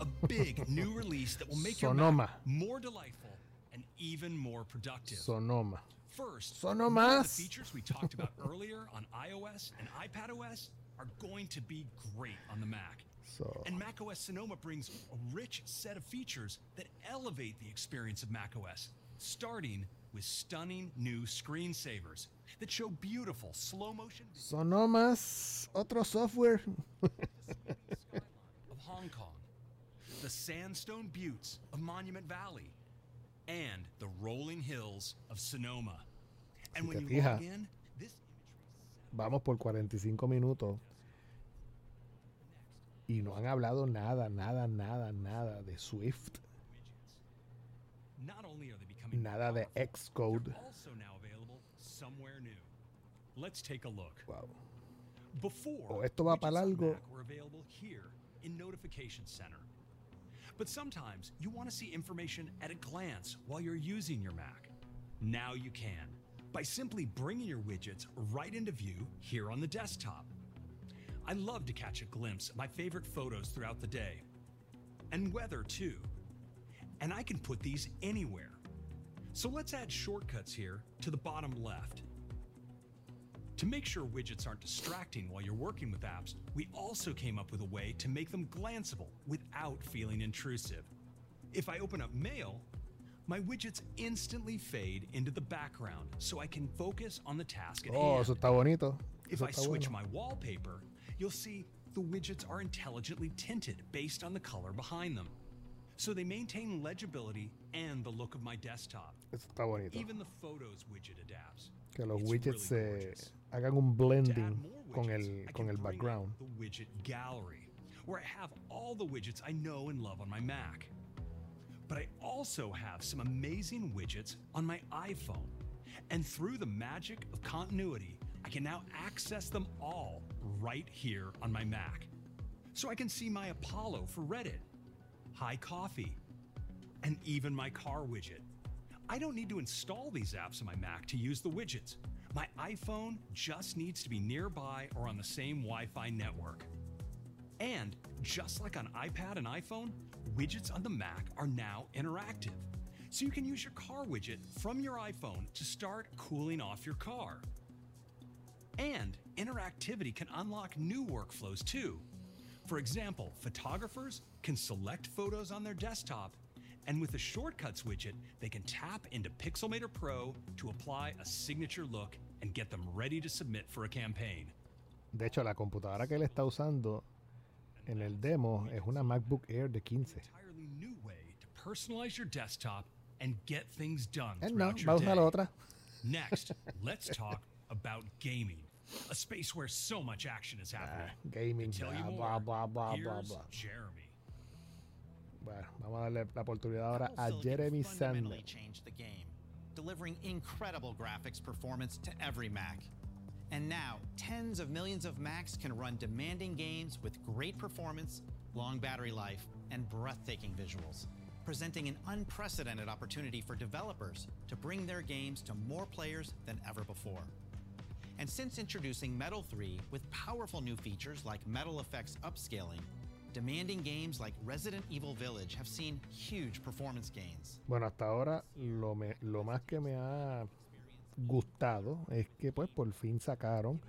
a big new release that will make your Sonoma. Mac more delightful and even more productive. Sonoma. First, of más. the features we talked about earlier on iOS and iPadOS are going to be great on the Mac. So, And macOS Sonoma brings a rich set of features that elevate the experience of macOS, starting with stunning new screensavers that show beautiful slow motion Sonomas, otro software. of Hong Kong, the sandstone buttes of Monument Valley, and the rolling hills of Sonoma. And Si when te you log fijas, in, this Vamos por 45 minutos. Y no han hablado nada, nada, nada, nada de Swift. not only are they becoming Nada de powerful, Xcode. they're also now available somewhere new. Let's take a look. Wow. Before, O esto va pa widgets on largo. Mac were available here in Notification Center. But sometimes you want to see information at a glance while you're using your Mac. Now you can by simply bringing your widgets right into view here on the desktop. I love to catch a glimpse of my favorite photos throughout the day, and weather too. And I can put these anywhere. So let's add shortcuts here to the bottom left. To make sure widgets aren't distracting while you're working with apps, we also came up with a way to make them glanceable without feeling intrusive. If I open up Mail, my widgets instantly fade into the background so I can focus on the task at Oh, hand. eso está bonito. If Eso I switch bueno. my wallpaper, you'll see the widgets are intelligently tinted based on the color behind them. So they maintain legibility and the look of my desktop. Eso está bonito. Even the Photos widget adapts. Que los It's widgets really se hagan un blending more con widgets, el, con el background. The widget gallery, where I have all the widgets I know and love on my Mac. But I also have some amazing widgets on my iPhone. And through the magic of continuity, I can now access them all right here on my Mac. So I can see my Apollo for Reddit, High Coffee, and even my car widget. I don't need to install these apps on my Mac to use the widgets. My iPhone just needs to be nearby or on the same Wi Fi network. And just like on iPad and iPhone, widgets on the Mac are now interactive. So you can use your car widget from your iPhone to start cooling off your car. And interactivity can unlock new workflows too. For example, photographers can select photos on their desktop, and with the Shortcuts widget, they can tap into Pixelmator Pro to apply a signature look and get them ready to submit for a campaign. De hecho, la computadora que él está usando en el demo es una MacBook Air de 15. entirely new way to personalize your desktop and get things done Él no, throughout va a your usar day. la otra. Next, let's talk about gaming, a space where so much action is happening. Gaming, To tell you blah, more, blah, blah, blah, blah, blah. Jeremy. Bueno, vamos a darle la oportunidad ahora a Jeremy game, delivering incredible graphics performance to every Mac. And now, tens of millions of Macs can run demanding games with great performance, long battery life, and breathtaking visuals, presenting an unprecedented opportunity for developers to bring their games to more players than ever before. And since introducing Metal 3 with powerful new features like Metal Effects upscaling, demanding games like Resident Evil Village have seen huge performance gains. Bueno, hasta ahora lo, me- lo más que me ha gustado es que pues por fin sacaron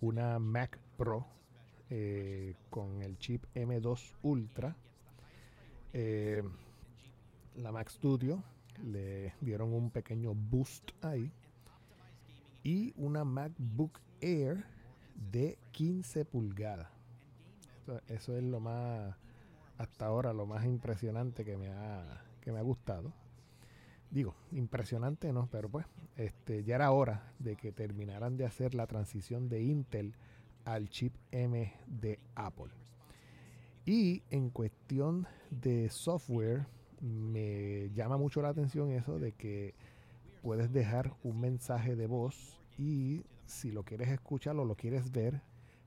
una Mac Pro eh, con el chip M2 Ultra. Eh, la Mac Studio le dieron un pequeño boost ahí. Y una MacBook Air de 15 pulgadas. Eso, eso es lo más, hasta ahora, lo más impresionante que me ha, que me ha gustado. Digo, impresionante, ¿no? Pero pues, este, ya era hora de que terminaran de hacer la transición de Intel al chip M de Apple. Y en cuestión de software, me llama mucho la atención eso de que puedes dejar un mensaje de voz y si lo quieres escuchar o lo quieres ver,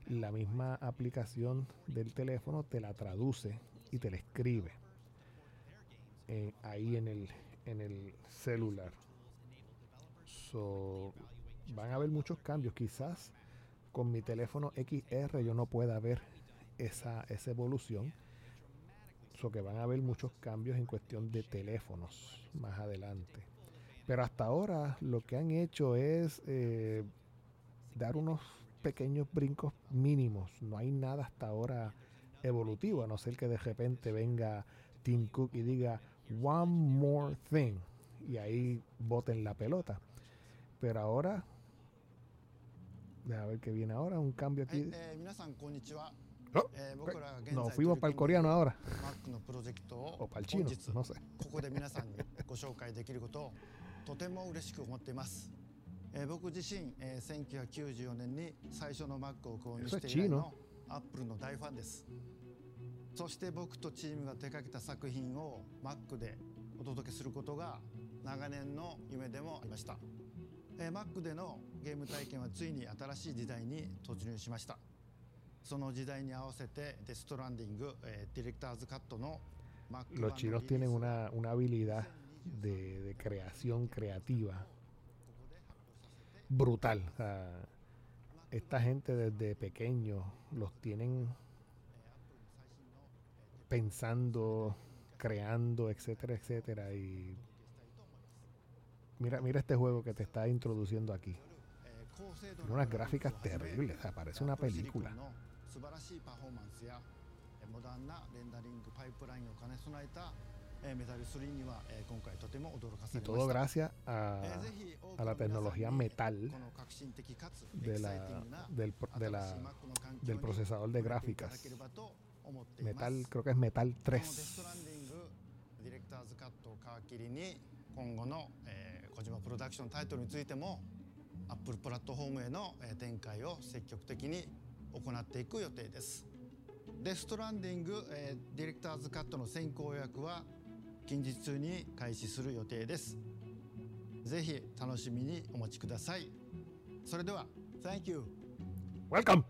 la misma aplicación del teléfono te la traduce y te la escribe eh, ahí en el, en el celular. So, van a haber muchos cambios. Quizás con mi teléfono XR yo no pueda ver esa, esa evolución. So que van a haber muchos cambios en cuestión de teléfonos más adelante. Pero hasta ahora lo que han hecho es eh, dar unos pequeños brincos mínimos. No hay nada hasta ahora evolutivo, a no ser que de repente venga Tim Cook y diga one more thing y ahí boten la pelota. Pero ahora, a ver qué viene ahora, un cambio aquí. Eh, Oh, nos fuimos para el coreano ahora. o para el chino, no sé. ここで皆さんにご紹介できることをとても嬉しく思っています。えー僕自身、えー1994年に最初の Mac を購入して以来の Apple の大ファンです。 そして僕とチームが手掛けた作品を Mac でお届けすることが長年の夢でもありました、えー、Mac でのゲーム体験はついに新しい時代に突入しました。その時代に合わせてデストランディング、えー、ディレクターズカットの Mac のリリースロチロ tiene una, una habilidad de, de creación creativa. Brutal、uh, esta gente desde pequeño los tienen pensando, creando, etcétera, etcétera. Y mira, mira este juego que te está introduciendo aquí. Tiene unas gráficas terribles, parece una película. Y todo gracias a, la tecnología metal de la, del procesador de gráficas. ければと思っています Metal, creo que es Metal このデス 3. トランディングディレクターズカットを皮切りに今後の、えー、小島プロダクションタイトルについても Apple プラットフォームへの、えー展開を積極的に行っていく予定ですデストランディング、えーディレクターズカットの先行予約は近日中に開始する予定ですぜひ楽しみにお待ちくださいそれでは Thank you Welcome!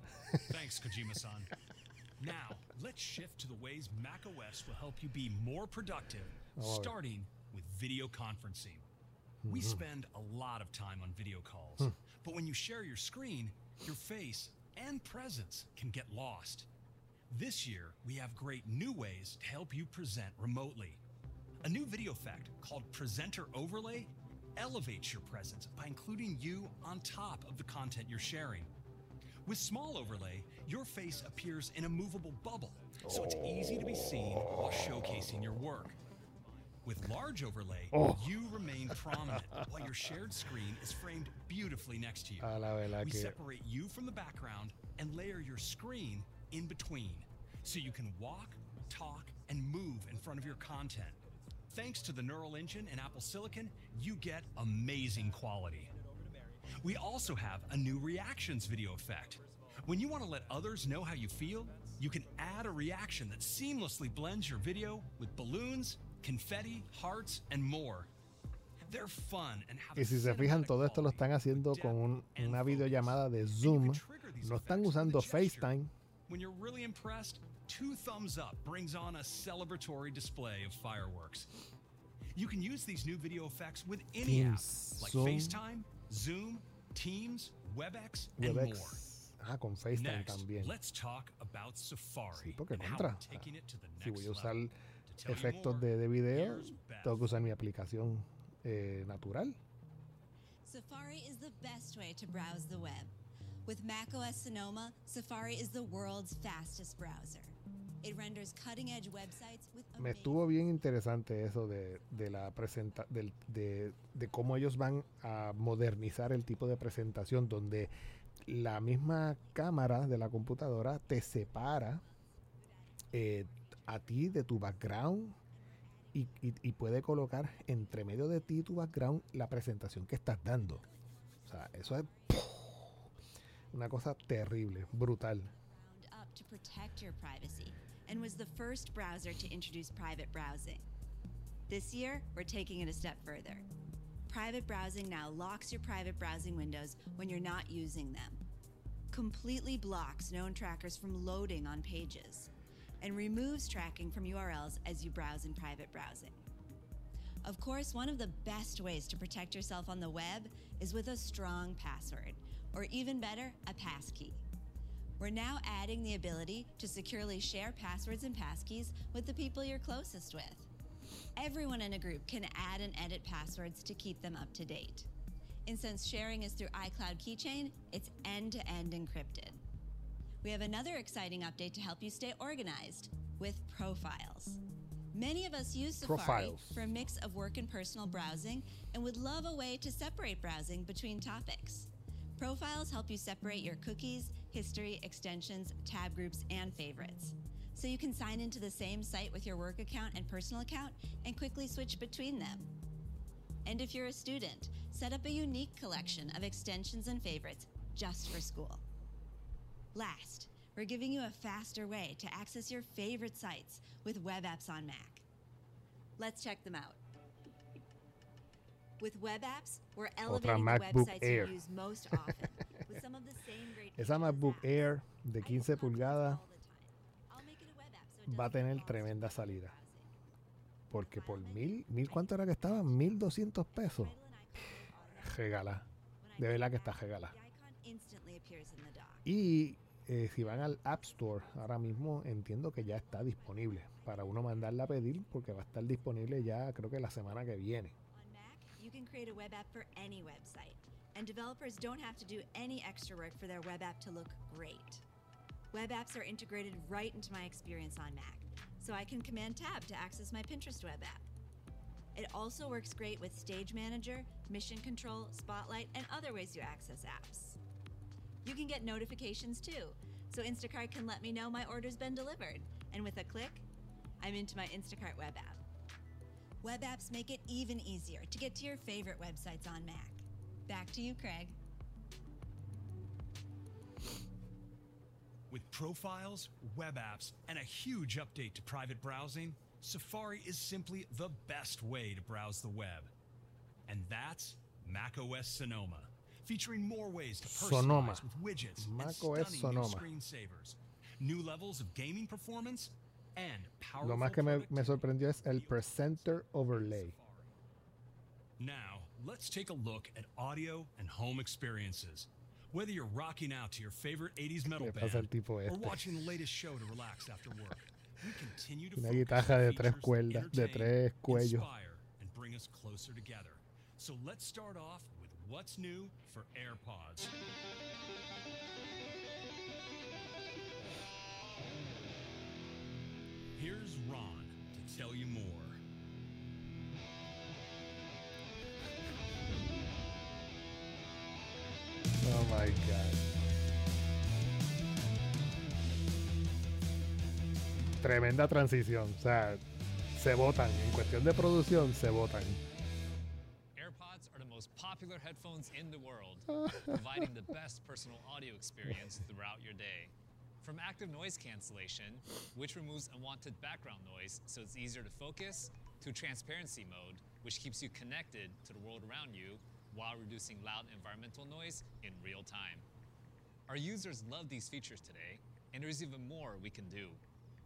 Thanks, Kojima-san. Now, let's shift to the ways macOS will help you be more productive, starting with video conferencing. We Mhm. spend a lot of time on video calls, Hmm. but when you share your screen, your face and presence can get lost. This year, we have great new ways to help you present remotely. A new video effect called Presenter Overlay elevates your presence by including you on top of the content you're sharing. With Small Overlay, your face appears in a movable bubble, so it's easy to be seen while showcasing your work. With Large Overlay, Oh. you remain prominent while your shared screen is framed beautifully next to you. A la verdad we que- separate you from the background and layer your screen in between, so you can walk, talk, and move in front of your content. Thanks to the Neural Engine and Apple Silicon, you get amazing quality. We also have a new reactions video effect. When you want to let others know how you feel, you can add a reaction that seamlessly blends your video with balloons, confetti, hearts, and more. They're fun and have Y si se fijan, todo esto lo están haciendo con un- una videollamada de Zoom. No están usando FaceTime. When you're really impressed, two thumbs up brings on a celebratory display of fireworks. You can use these new video effects with any app like. FaceTime, Zoom, Teams, WebEx, and more. WebEx. Ah, con FaceTime Next, también. let's talk about Safari Sí, porque contra. the Si voy a usar efectos more, de, de video, tengo que usar mi aplicación eh, natural. Safari is the best way to browse the web. With macOS Sonoma, Safari is the world's fastest browser. Me estuvo bien interesante eso de, de la presenta del- de, de cómo ellos van a modernizar el tipo de presentación donde la misma cámara de la computadora te separa eh, a ti de tu background y, y- y puede colocar entre medio de ti y tu background la presentación que estás dando. O sea, eso es una cosa terrible, brutal. up to protect your privacy and was the first browser to introduce private browsing. This year, we're taking it a step further. Private browsing now locks your private browsing windows when you're not using them, completely blocks known trackers from loading on pages, and removes tracking from URLs as you browse in private browsing. Of course, one of the best ways to protect yourself on the web is with a strong password, or even better, a passkey. We're now adding the ability to securely share passwords and passkeys with the people you're closest with. Everyone in a group can add and edit passwords to keep them up to date. And since sharing is through iCloud Keychain, it's end to end encrypted. We have another exciting update to help you stay organized with profiles. Many of us use Safari Profiles. for a mix of work and personal browsing and would love a way to separate browsing between topics. Profiles help you separate your cookies, history, extensions, tab groups, and favorites. So you can sign into the same site with your work account and personal account and quickly switch between them. And if you're a student, set up a unique collection of extensions and favorites just for school. Last, we're giving you a faster way to access your favorite sites with web apps on Mac. Let's check them out. With web apps, we're Otra elevating the MacBook websites Air. you use most often with some of the same Esa MacBook Air de 15 pulgadas va a tener tremenda salida. Porque por mil, mil ¿cuánto era que estaba? 1200 pesos. Regala. De verdad que está regala. Y eh, si van al App Store, ahora mismo entiendo que ya está disponible para uno mandarla a pedir porque va a estar disponible ya creo que la semana que viene. And developers don't have to do any extra work for their web app to look great. Web apps are integrated right into my experience on Mac, so I can Command Tab to access my Pinterest web app. It also works great with Stage Manager, Mission Control, Spotlight, and other ways you access apps. You can get notifications too, so Instacart can let me know my order's been delivered, and with a click, I'm into my Instacart web app. Web apps make it even easier to get to your favorite websites on Mac. Back to you, Craig. With profiles, web apps, and a huge update to private browsing, Safari is simply the best way to browse the web. And that's macOS Sonoma, featuring more ways to personalize Sonoma. with widgets macOS and stunning new Sonoma. screensavers, new levels of gaming performance, and powerful Lo más que me, me sorprendió es el Presenter Overlay. Now, let's take a look at audio and home experiences. Whether you're rocking out to your favorite 80s metal Le pasa al band or watching the latest show to relax after work, we continue to Una focus guitarra on de tres cuerdas, de tres cuellos. and bring us closer together. So let's start off with what's new for AirPods. Here's Ron to tell you more. Oh my god. Tremenda transición. O sea, se votan. En cuestión de producción, se votan. AirPods are the most popular headphones in the world, providing the best personal audio experience throughout your day. From active noise cancellation, which removes unwanted background noise so it's easier to focus, to transparency mode, which keeps you connected to the world around you while reducing loud environmental noise in real time. Our users love these features today, and there's even more we can do.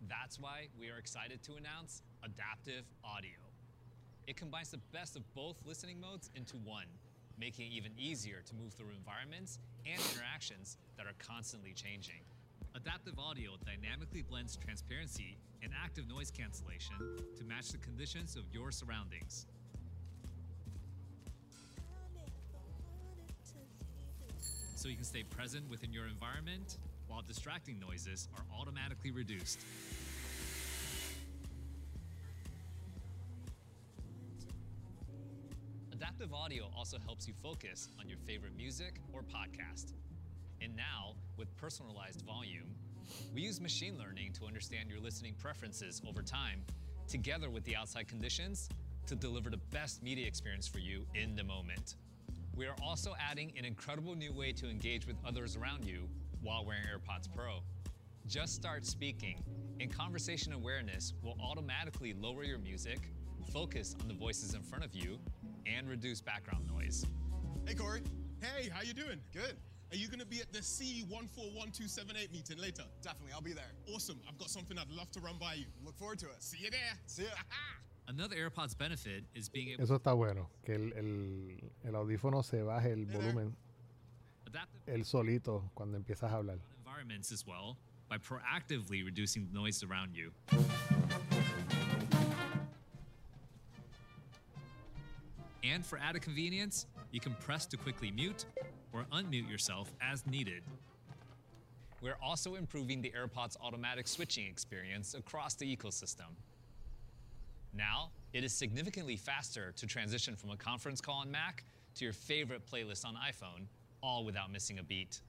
That's why we are excited to announce Adaptive Audio. It combines the best of both listening modes into one, making it even easier to move through environments and interactions that are constantly changing. Adaptive Audio dynamically blends transparency and active noise cancellation to match the conditions of your surroundings. So you can stay present within your environment while distracting noises are automatically reduced. Adaptive audio also helps you focus on your favorite music or podcast. And now, with personalized volume, we use machine learning to understand your listening preferences over time together with the outside conditions, to deliver the best media experience for you in the moment. We are also adding an incredible new way to engage with others around you while wearing AirPods Pro. Just start speaking, and conversation awareness will automatically lower your music, focus on the voices in front of you, and reduce background noise. Hey, Corey. Hey, how you doing? Good. Are you going to be at the C141278 meeting later? Definitely, I'll be there. Awesome. I've got something I'd love to run by you. Look forward to it. See you there. See ya. Another AirPods benefit is being able Eso está bueno, que el, el, el audífono se baje el volumen él solito cuando empiezas a hablar. environments as well by proactively reducing the noise around you. And for added convenience, you can press to quickly mute or unmute yourself as needed. We're also improving the AirPods automatic switching experience across the ecosystem. Now, it is significantly faster to transition from a conference call on Mac to your favorite playlist on iPhone, all without missing a beat.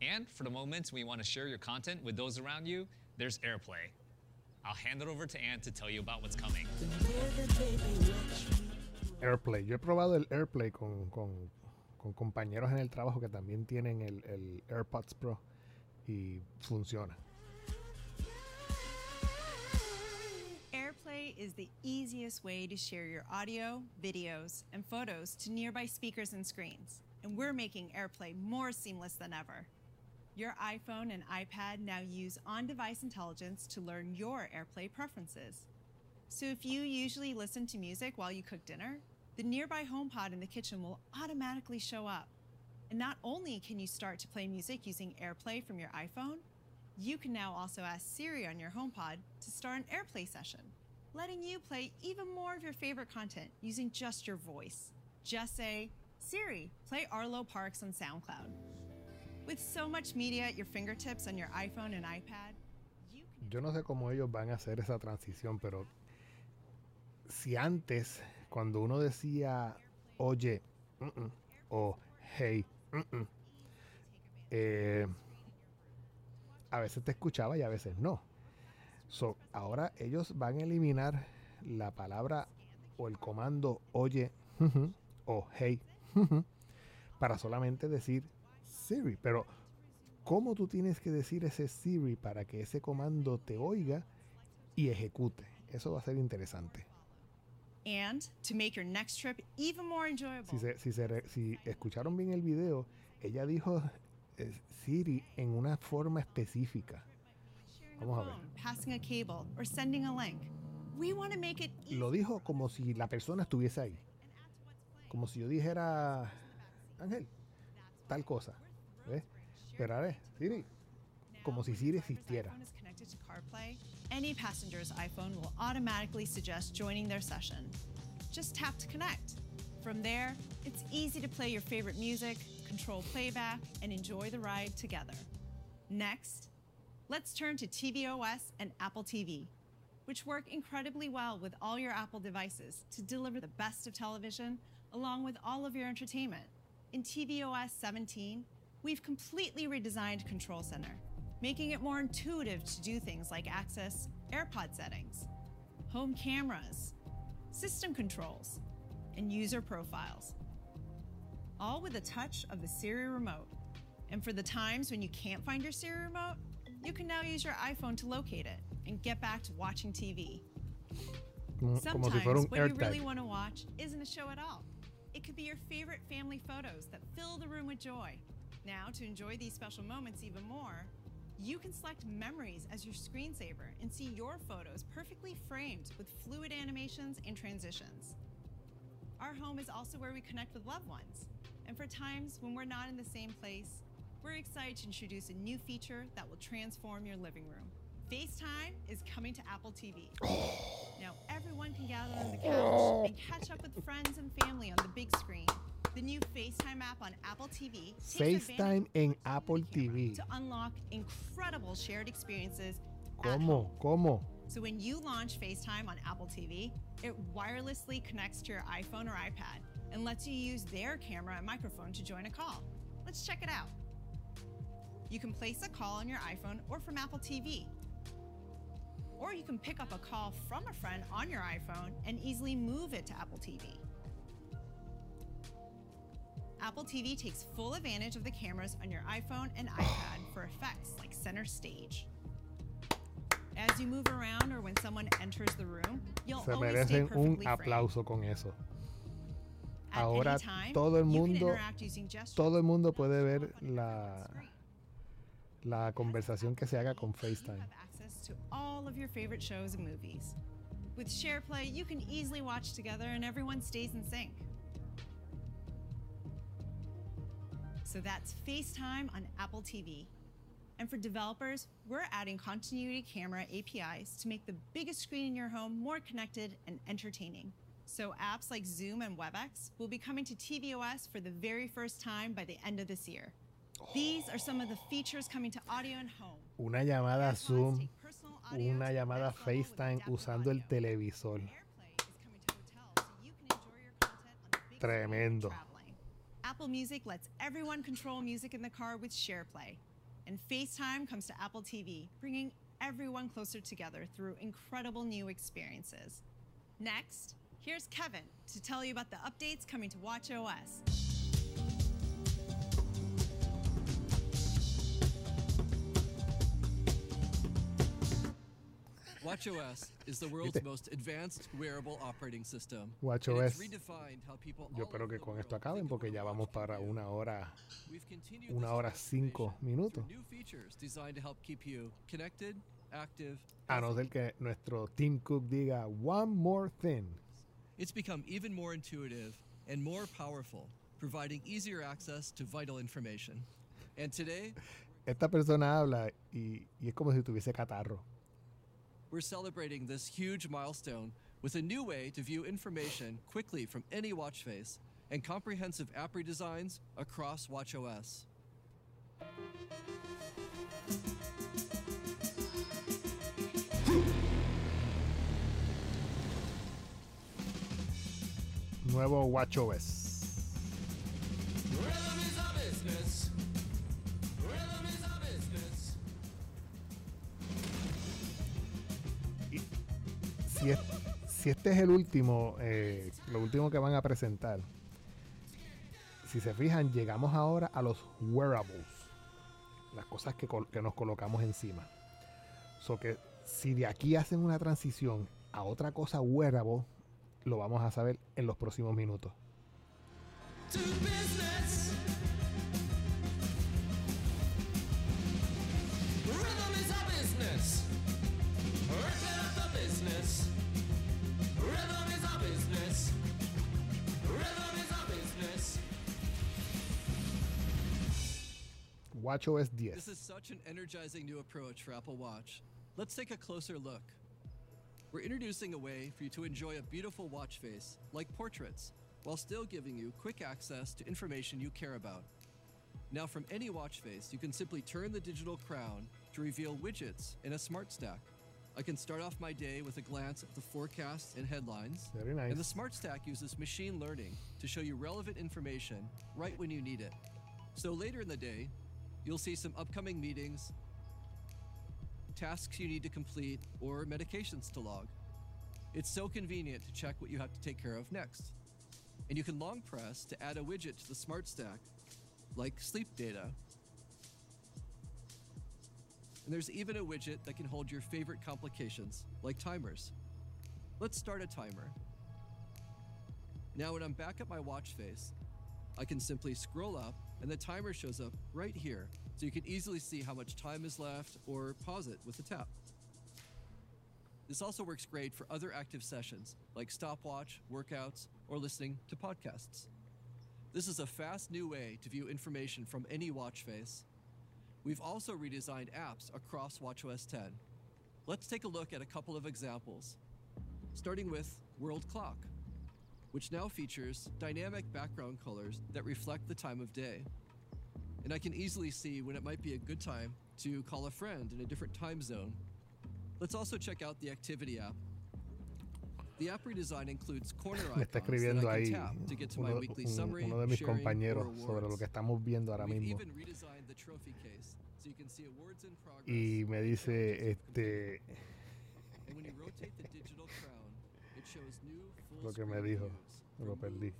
And for the moments when you want to share your content with those around you, there's AirPlay. I'll hand it over to Ann to tell you about what's coming. AirPlay. Yo he probado el AirPlay con, con- con compañeros en el trabajo que también tienen el, el AirPods Pro y funciona. Is the easiest way to share your audio, videos, and photos to nearby speakers and screens. And we're making AirPlay more seamless than ever. Your iPhone and iPad now use on device intelligence to learn your AirPlay preferences. So if you usually listen to music while you cook dinner, the nearby HomePod in the kitchen will automatically show up. And not only can you start to play music using AirPlay from your iPhone, you can now also ask Siri on your HomePod to start an AirPlay session, letting you play even more of your favorite content using just your voice. Just say, Siri, play Arlo Parks on SoundCloud. With so much media at your fingertips on your iPhone and iPad, Yo no sé cómo ellos van a hacer esa transición, pero si antes, cuando uno decía, oye, mm, mm", o hey, mm", eh, a veces te escuchaba y a veces no. So, ahora ellos van a eliminar la palabra o el comando oye o hey para solamente decir Siri. Pero, ¿cómo tú tienes que decir ese Siri para que ese comando te oiga y ejecute? Eso va a ser interesante. and to make your next trip even more enjoyable. Si, se- si, se re- si escucharon bien el video, ella dijo eh, Siri en una forma específica. Vamos a ver. passing a cable, or sending a link. We want to make it Lo dijo como si la persona estuviese ahí. Como si yo dijera, Ángel, tal cosa. ¿Ves? Pero ahora es, Siri, como si Siri existiera. iPhone is connected to CarPlay, any passenger's iPhone will automatically suggest joining their session. Just tap to connect. From there, it's easy to play your favorite music, control playback, and enjoy the ride together. Next, let's turn to tvOS and Apple TV, which work incredibly well with all your Apple devices to deliver the best of television along with all of your entertainment. In tvOS 17, we've completely redesigned Control Center, making it more intuitive to do things like access AirPod settings, home cameras, system controls, and user profiles. All with a touch of the Siri remote. And for the times when you can't find your Siri remote, you can now use your iPhone to locate it and get back to watching TV. Como, como si Sometimes what you really want to watch isn't a show at all. It could be your favorite family photos that fill the room with joy. Now, to enjoy these special moments even more, you can select memories as your screensaver and see your photos perfectly framed with fluid animations and transitions. Our home is also where we connect with loved ones. And for times when we're not in the same place, we're excited to introduce a new feature that will transform your living room. FaceTime is coming to Apple TV. Now everyone can gather on the couch and catch up with friends and family on the big screen. The new FaceTime app on Apple TV takes advantage FaceTime en Apple TV. to unlock incredible shared experiences ¿Cómo? ¿Cómo? so when you launch FaceTime on Apple TV, it wirelessly connects to your iPhone or iPad and lets you use their camera and microphone to join a call. Let's check it out. You can place a call on your iPhone or from Apple TV. Or you can pick up a call from a friend on your iPhone and easily move it to Apple TV. Apple TV takes full advantage of the cameras on your iPhone and iPad for effects like center stage. As you move around or when someone enters the room, you'll Se always stay merecen un perfectly framed. aplauso con eso. At Ahora any time, todo el you can mundo, interact using gestures. todo el mundo puede ver la, la conversación que se haga con FaceTime. access to all of your favorite shows and movies. With SharePlay, you can easily watch together and everyone stays in sync. So that's FaceTime on Apple TV. And for developers, we're adding continuity camera APIs to make the biggest screen in your home more connected and entertaining. So apps like Zoom and WebEx will be coming to tvOS for the very first time by the end of this year. These are some of the features coming to audio and home. Una llamada Zoom, una llamada FaceTime usando el televisor. Tremendo. Apple Music lets everyone control music in the car with SharePlay. And FaceTime comes to Apple TV, bringing everyone closer together through incredible new experiences. Next, here's Kevin to tell you about the updates coming to WatchOS. WatchOS is the world's ¿Viste? most advanced wearable operating system. WatchOS. Yo espero que con esto acaben porque ya vamos para una hora, una hora cinco minutos. new features designed to help keep you connected, active. A no ser que nuestro Tim Cook diga one more thing. It's become even more intuitive and more powerful, providing easier access to vital information. And today, Esta persona habla y, y es como si tuviese catarro. We're celebrating this huge milestone with a new way to view information quickly from any watch face and comprehensive app redesigns across WatchOS. Nuevo WatchOS. Si, es- si este es el último, eh, lo último que van a presentar, si se fijan, llegamos ahora a los wearables, las cosas que, nos colocamos encima. So que si de aquí hacen una transición a otra cosa wearable, lo vamos a saber en los próximos minutos. To business. WatchOS 10. This is such an energizing new approach for Apple Watch. Let's take a closer look. We're introducing a way for you to enjoy a beautiful watch face, like portraits, while still giving you quick access to information you care about. Now, from any watch face, you can simply turn the digital crown to reveal widgets in a smart stack. I can start off my day with a glance at the forecasts and headlines. Very nice. And the smart stack uses machine learning to show you relevant information right when you need it. So later in the day, you'll see some upcoming meetings, tasks you need to complete, or medications to log. It's so convenient to check what you have to take care of next. And you can long press to add a widget to the smart stack, like sleep data. And there's even a widget that can hold your favorite complications, like timers. Let's start a timer. Now, when I'm back at my watch face, I can simply scroll up and the timer shows up right here, so you can easily see how much time is left or pause it with a tap. This also works great for other active sessions like stopwatch, workouts, or listening to podcasts. This is a fast new way to view information from any watch face. We've also redesigned apps across WatchOS 10. Let's take a look at a couple of examples, starting with World Clock, which now features dynamic background colors that reflect the time of day. And I can easily see when it might be a good time to call a friend in a different time zone. Let's also check out the Activity app. The app redesign includes corner está icons that I ahí can tap to get to my weekly summary, uno de mis compañeros sobre lo que estamos viendo ahora We've mismo. Even redesigned the trophy case so you can see awards in progress. Y me dice, este, and when you rotate the digital crown, it shows new full Lo que me dijo, lo perdí.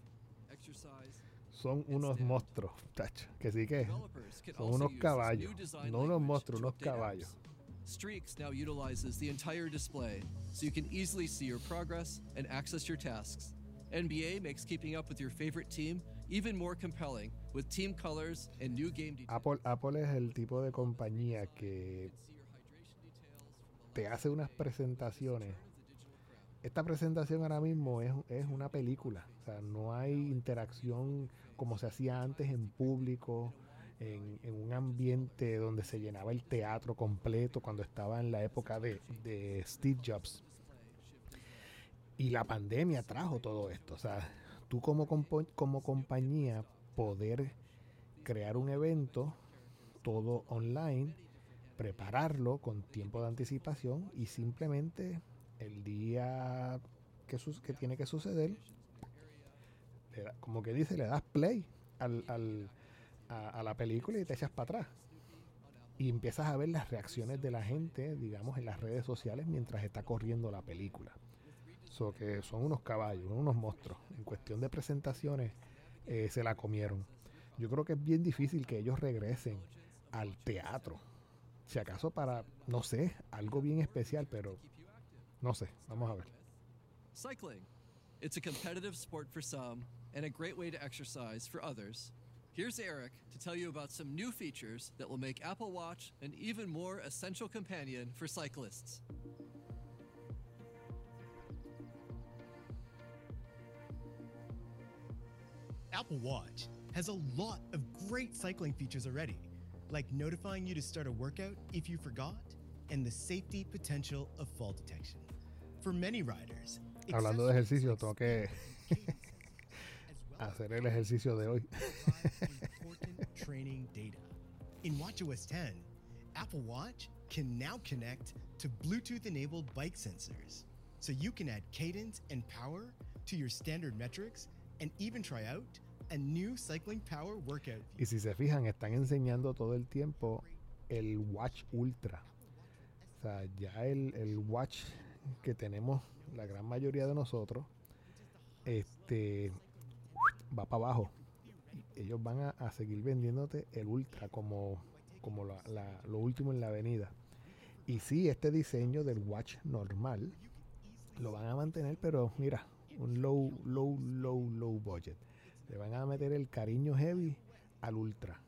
exercise, Son unos monstruos, tacho. Que sí que son unos caballos. design No unos monstruos, unos caballos. Streaks now utilizes the entire display, so you can easily see your progress and access your tasks. NBA makes keeping up with your favorite team even more compelling with team colors and new game details. Apple, Apple es el tipo de compañía que te hace unas presentaciones. Esta presentación ahora mismo es, es una película. O sea, no hay interacción como se hacía antes en público, en, en un ambiente donde se llenaba el teatro completo cuando estaba en la época de, de Steve Jobs. Y la pandemia trajo todo esto. O sea, tú como, como compañía poder crear un evento todo online, prepararlo con tiempo de anticipación y simplemente el día que, que tiene que suceder, como que dice, le das play al, al- a la película y te echas para atrás. Y empiezas a ver las reacciones de la gente, digamos, en las redes sociales mientras está corriendo la película. So que son unos caballos, unos monstruos. En cuestión de presentaciones, eh, se la comieron. Yo creo que es bien difícil que ellos regresen al teatro. Si acaso para, no sé, algo bien especial, pero no sé, vamos a ver. Cycling. It's a competitive sport for some and a great way to exercise for others. Here's Eric to tell you about some new features that will make Apple Watch an even more essential companion for cyclists. Apple Watch has a lot of great cycling features already, like notifying you to start a workout if you forgot, and the safety potential of fall detection. For many riders, Hablando de ejercicio, tengo que hacer el ejercicio de hoy. important training data. In WatchOS 10, Apple Watch can now connect to Bluetooth enabled bike sensors. So you can add cadence and power to your standard metrics and even try out a new cycling power workout. Y si se fijan, están enseñando todo el tiempo el Watch Ultra. O sea, ya el, el Watch que tenemos la gran mayoría de nosotros, este va para abajo. Ellos van a, a seguir vendiéndote el Ultra como, como la- la- lo último en la avenida. Y sí, este diseño del Watch normal lo van a mantener, pero mira, un low, low, low, low budget. Le van a meter el cariño heavy al Ultra.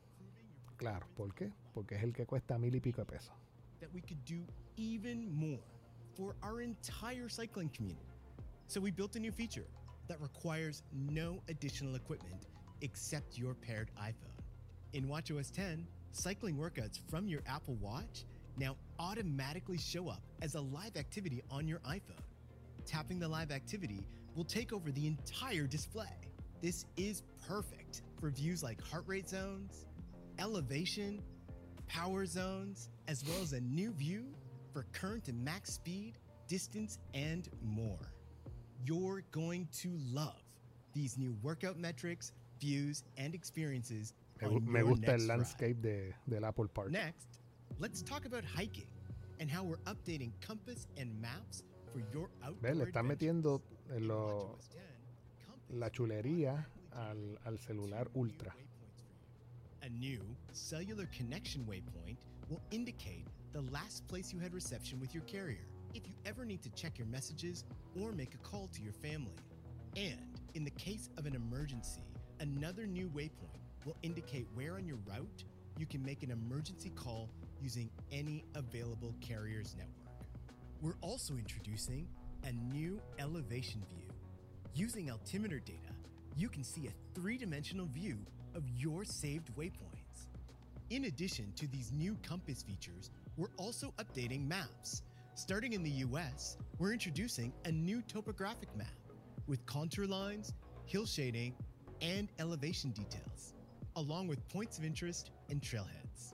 Claro, ¿por qué? Porque es el que cuesta mil y pico de pesos. that we could do even more for our entire cycling community. So we built a new feature that requires no additional equipment except your paired iPhone. In WatchOS 10, cycling workouts from your Apple Watch now automatically show up as a live activity on your iPhone. Tapping the live activity will take over the entire display. This is perfect for views like heart rate zones, elevation, power zones, as well as a new view for current and max speed, distance, and more. You're going to love these new workout metrics, views, and experiences. Me, me gusta next el landscape de, del Apple Park. Next, let's talk about hiking and how we're updating compass and maps for your outdoor ¿Ves? Le están metiendo en lo- la chulería al, al celular Ultra. A new cellular connection waypoint will indicate the last place you had reception with your carrier if you ever need to check your messages or make a call to your family. And in the case of an emergency, another new waypoint will indicate where on your route you can make an emergency call using any available carrier's network. We're also introducing a new elevation view. Using altimeter data, you can see a three dimensional view of your saved waypoints. In addition to these new compass features, we're also updating maps. Starting in the US, we're introducing a new topographic map with contour lines, hill shading, and elevation details, along with points of interest and trailheads.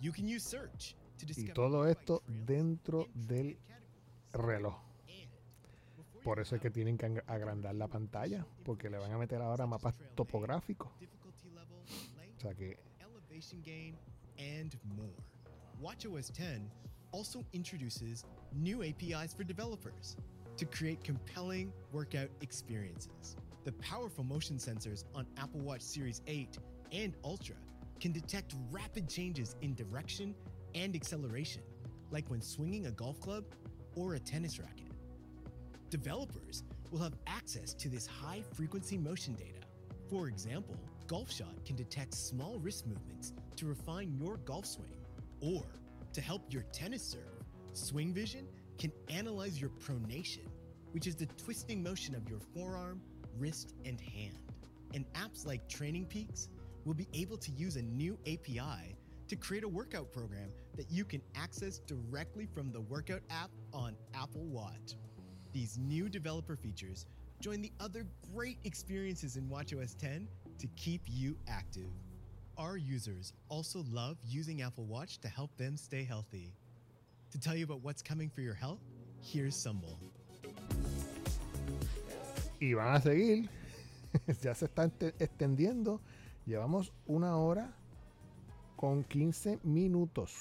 You can use search to discover Y todo esto dentro del reloj. Por eso es que tienen que agrandar la pantalla, porque le van a meter ahora mapas topográficos. O sea que. WatchOS 10 also introduces new APIs for developers to create compelling workout experiences. The powerful motion sensors on Apple Watch Series 8 and Ultra can detect rapid changes in direction and acceleration, like when swinging a golf club or a tennis racket. Developers will have access to this high frequency motion data. For example, GolfShot can detect small wrist movements to refine your golf swing, or to help your tennis serve, Swing Vision can analyze your pronation, which is the twisting motion of your forearm, wrist, and hand. And apps like Training Peaks will be able to use a new API to create a workout program that you can access directly from the workout app on Apple Watch. These new developer features join the other great experiences in WatchOS 10 to keep you active. Our users also love using Apple Watch to help them stay healthy. To tell you about what's coming for your health, here's Sumbul. Y van a seguir. ya se está extendiendo. Llevamos una hora con 15 minutos.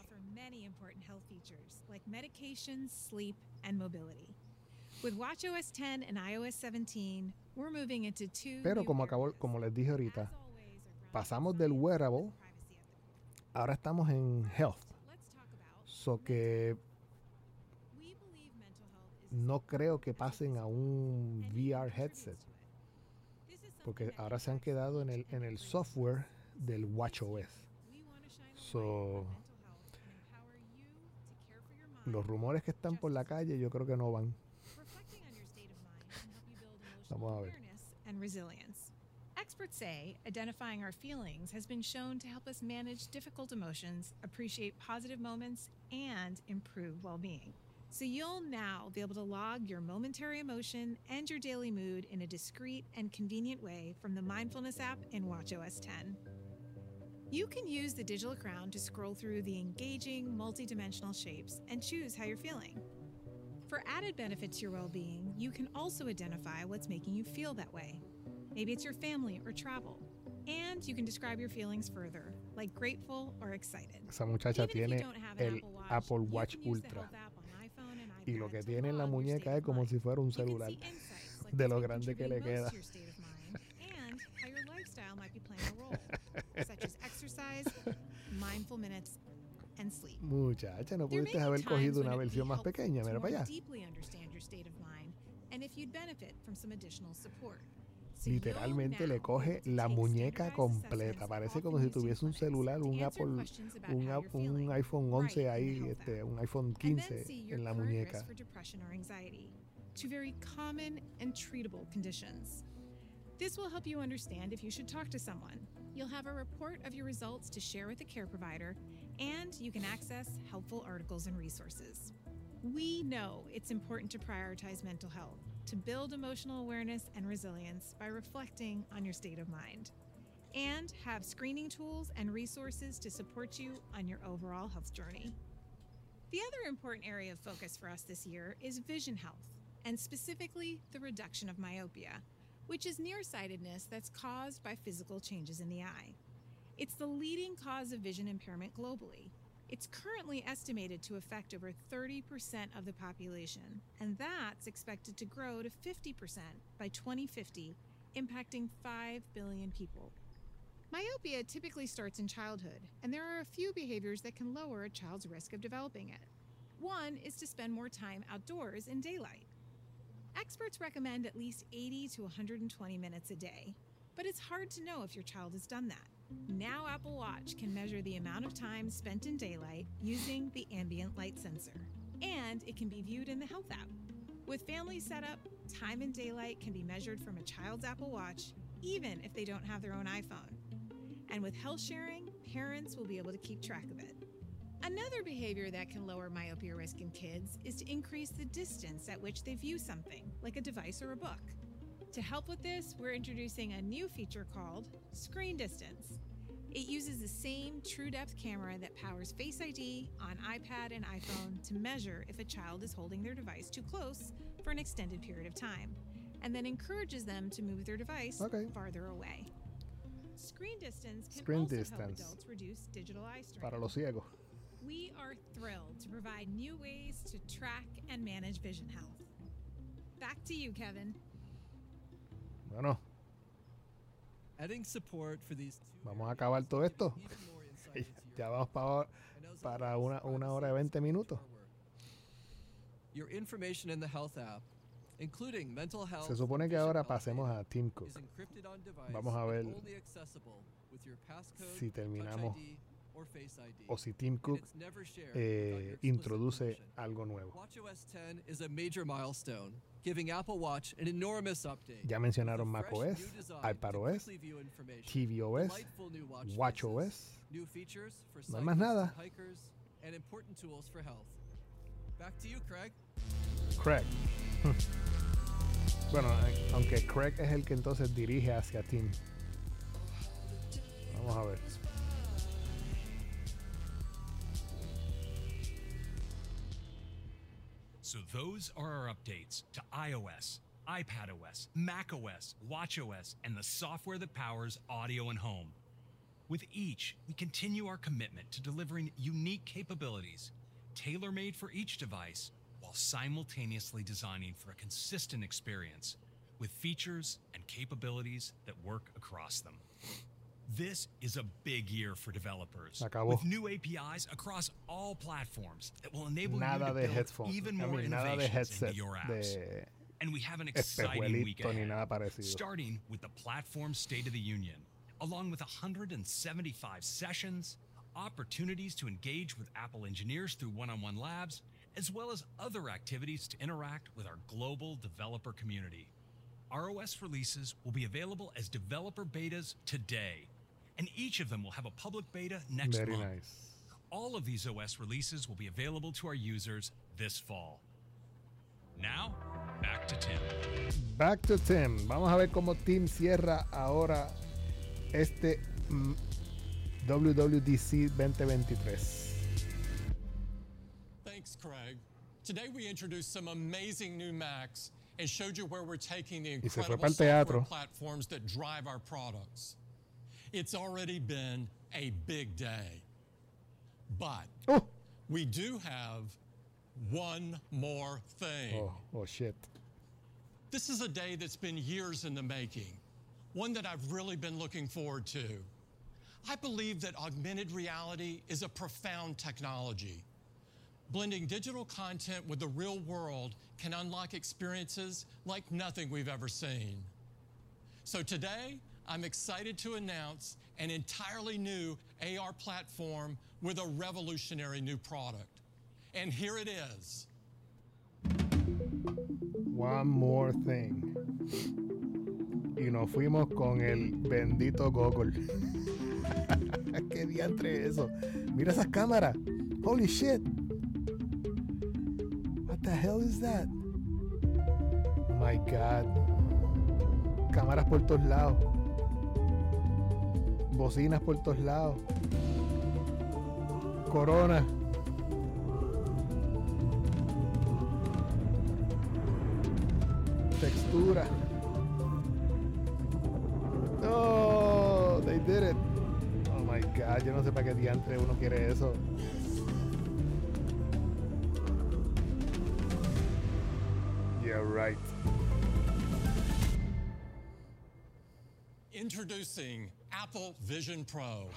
offer many important health features like medications, sleep, and mobility. With WatchOS 10 and iOS 17, we're moving into two Pero como acabó, como les dije ahorita, pasamos del wearable, ahora estamos en health. So que no creo que pasen a un VR headset. Porque ahora se han quedado en el, en el software del WatchOS. So, los rumores que están por la calle yo creo que no van. Vamos a ver. awareness and resilience. Experts say identifying our feelings has been shown to help us manage difficult emotions, appreciate positive moments, and improve well being. So you'll now be able to log your momentary emotion and your daily mood in a discreet and convenient way from the Mindfulness app in WatchOS 10. You can use the digital crown to scroll through the engaging, multidimensional shapes and choose how you're feeling. For added benefit to your well being, you can also identify what's making you feel that way. Maybe it's your family or travel. And you can describe your feelings further, like grateful or excited. Esa muchacha Even tiene don't have an el Apple Watch, Apple Watch can use the Ultra. Health app on iPhone and Y lo que tiene en la muñeca es como si fuera un celular. De lo grande que le queda. Mindful minutes, and sleep. Muchacha, no pudiste be haber cogido una versión más pequeña. to Mira para allá. deeply understand your state of mind and if you'd benefit from some additional support. Literalmente le coge la muñeca completa. Parece como si tuviese un celular, un Apple, un, Ap- un iPhone 11 ahí, este, un iPhone and then 15 see your en la muñeca. two very common and treatable conditions. This will help you understand if you should talk to someone. You'll have a report of your results to share with a care provider, and you can access helpful articles and resources. We know it's important to prioritize mental health, to build emotional awareness and resilience by reflecting on your state of mind, and have screening tools and resources to support you on your overall health journey. The other important area of focus for us this year is vision health, and specifically the reduction of myopia, which is nearsightedness that's caused by physical changes in the eye. It's the leading cause of vision impairment globally. It's currently estimated to affect over 30% of the population, and that's expected to grow to 50% by 2050, impacting 5 billion people. Myopia typically starts in childhood, and there are a few behaviors that can lower a child's risk of developing it. One is to spend more time outdoors in daylight. Experts recommend at least 80 to 120 minutes a day, but it's hard to know if your child has done that. Now, Apple Watch can measure the amount of time spent in daylight using the ambient light sensor, and it can be viewed in the Health app. With family setup, time in daylight can be measured from a child's Apple Watch, even if they don't have their own iPhone. And with health sharing, parents will be able to keep track of it. Another behavior that can lower myopia risk in kids is to increase the distance at which they view something, like a device or a book. To help with this, we're introducing a new feature called Screen Distance. It uses the same true depth camera that powers Face ID on iPad and iPhone to measure if a child is holding their device too close for an extended period of time, and then encourages them to move their device Okay. farther away. Screen distance can Screen also help adults reduce digital eye strain. Para los ciegos. We are thrilled to provide new ways to track and manage vision health. Back to you, Kevin. Bueno, Adding support for these two vamos a acabar todo esto. ya vamos para, para una, una hora y 20 minutos. Your information in the health app, including mental health. Se supone que ahora pasemos a Cook. device Vamos a ver si terminamos o si Tim Cook eh, introduce algo nuevo. Ya mencionaron macOS, iPadOS, tvOS, watchOS. No hay más nada. Craig. bueno, aunque Craig es el que entonces dirige hacia Tim. Vamos a ver. So those are our updates to iOS, iPadOS, macOS, watchOS, and the software that powers audio and home. With each, we continue our commitment to delivering unique capabilities, tailor-made for each device, while simultaneously designing for a consistent experience with features and capabilities that work across them. This is a big year for developers with new APIs across all platforms that will enable Nada you to build headphones. even I more mean, nada de innovations into your apps. de and we have an exciting week ahead, starting with the Platform State of the Union, along with 175 sessions, opportunities to engage with Apple engineers through one-on-one labs, as well as other activities to interact with our global developer community. ROS releases will be available as developer betas today, and each of them will have a public beta next Very month. nice. All of these OS releases will be available to our users this fall. Now, back to Tim. Back to Tim. Vamos a ver cómo Tim cierra ahora este mm, WWDC 2023. Thanks, Craig. Today we introduced some amazing new Macs and showed you where we're taking the Y se fue incredible software teatro. platforms that drive our products. It's already been a big day. But Oh. we do have one more thing. Oh, oh shit. This is a day that's been years in the making, one that I've really been looking forward to. I believe that augmented reality is a profound technology. Blending digital content with the real world can unlock experiences like nothing we've ever seen. So today, I'm excited to announce an entirely new AR platform with a revolutionary new product. And here it is. One more thing. Y nos fuimos con el bendito Google. ¿Qué diantre es eso? Mira esas cámaras. Holy shit. What the hell is that? Oh my god. Cámaras por todos lados. Bocinas por todos lados. Corona. Textura. No, they did it. Oh my god, yo no sé para qué diantre uno quiere eso. Yeah, right. Introducing Apple Vision Pro.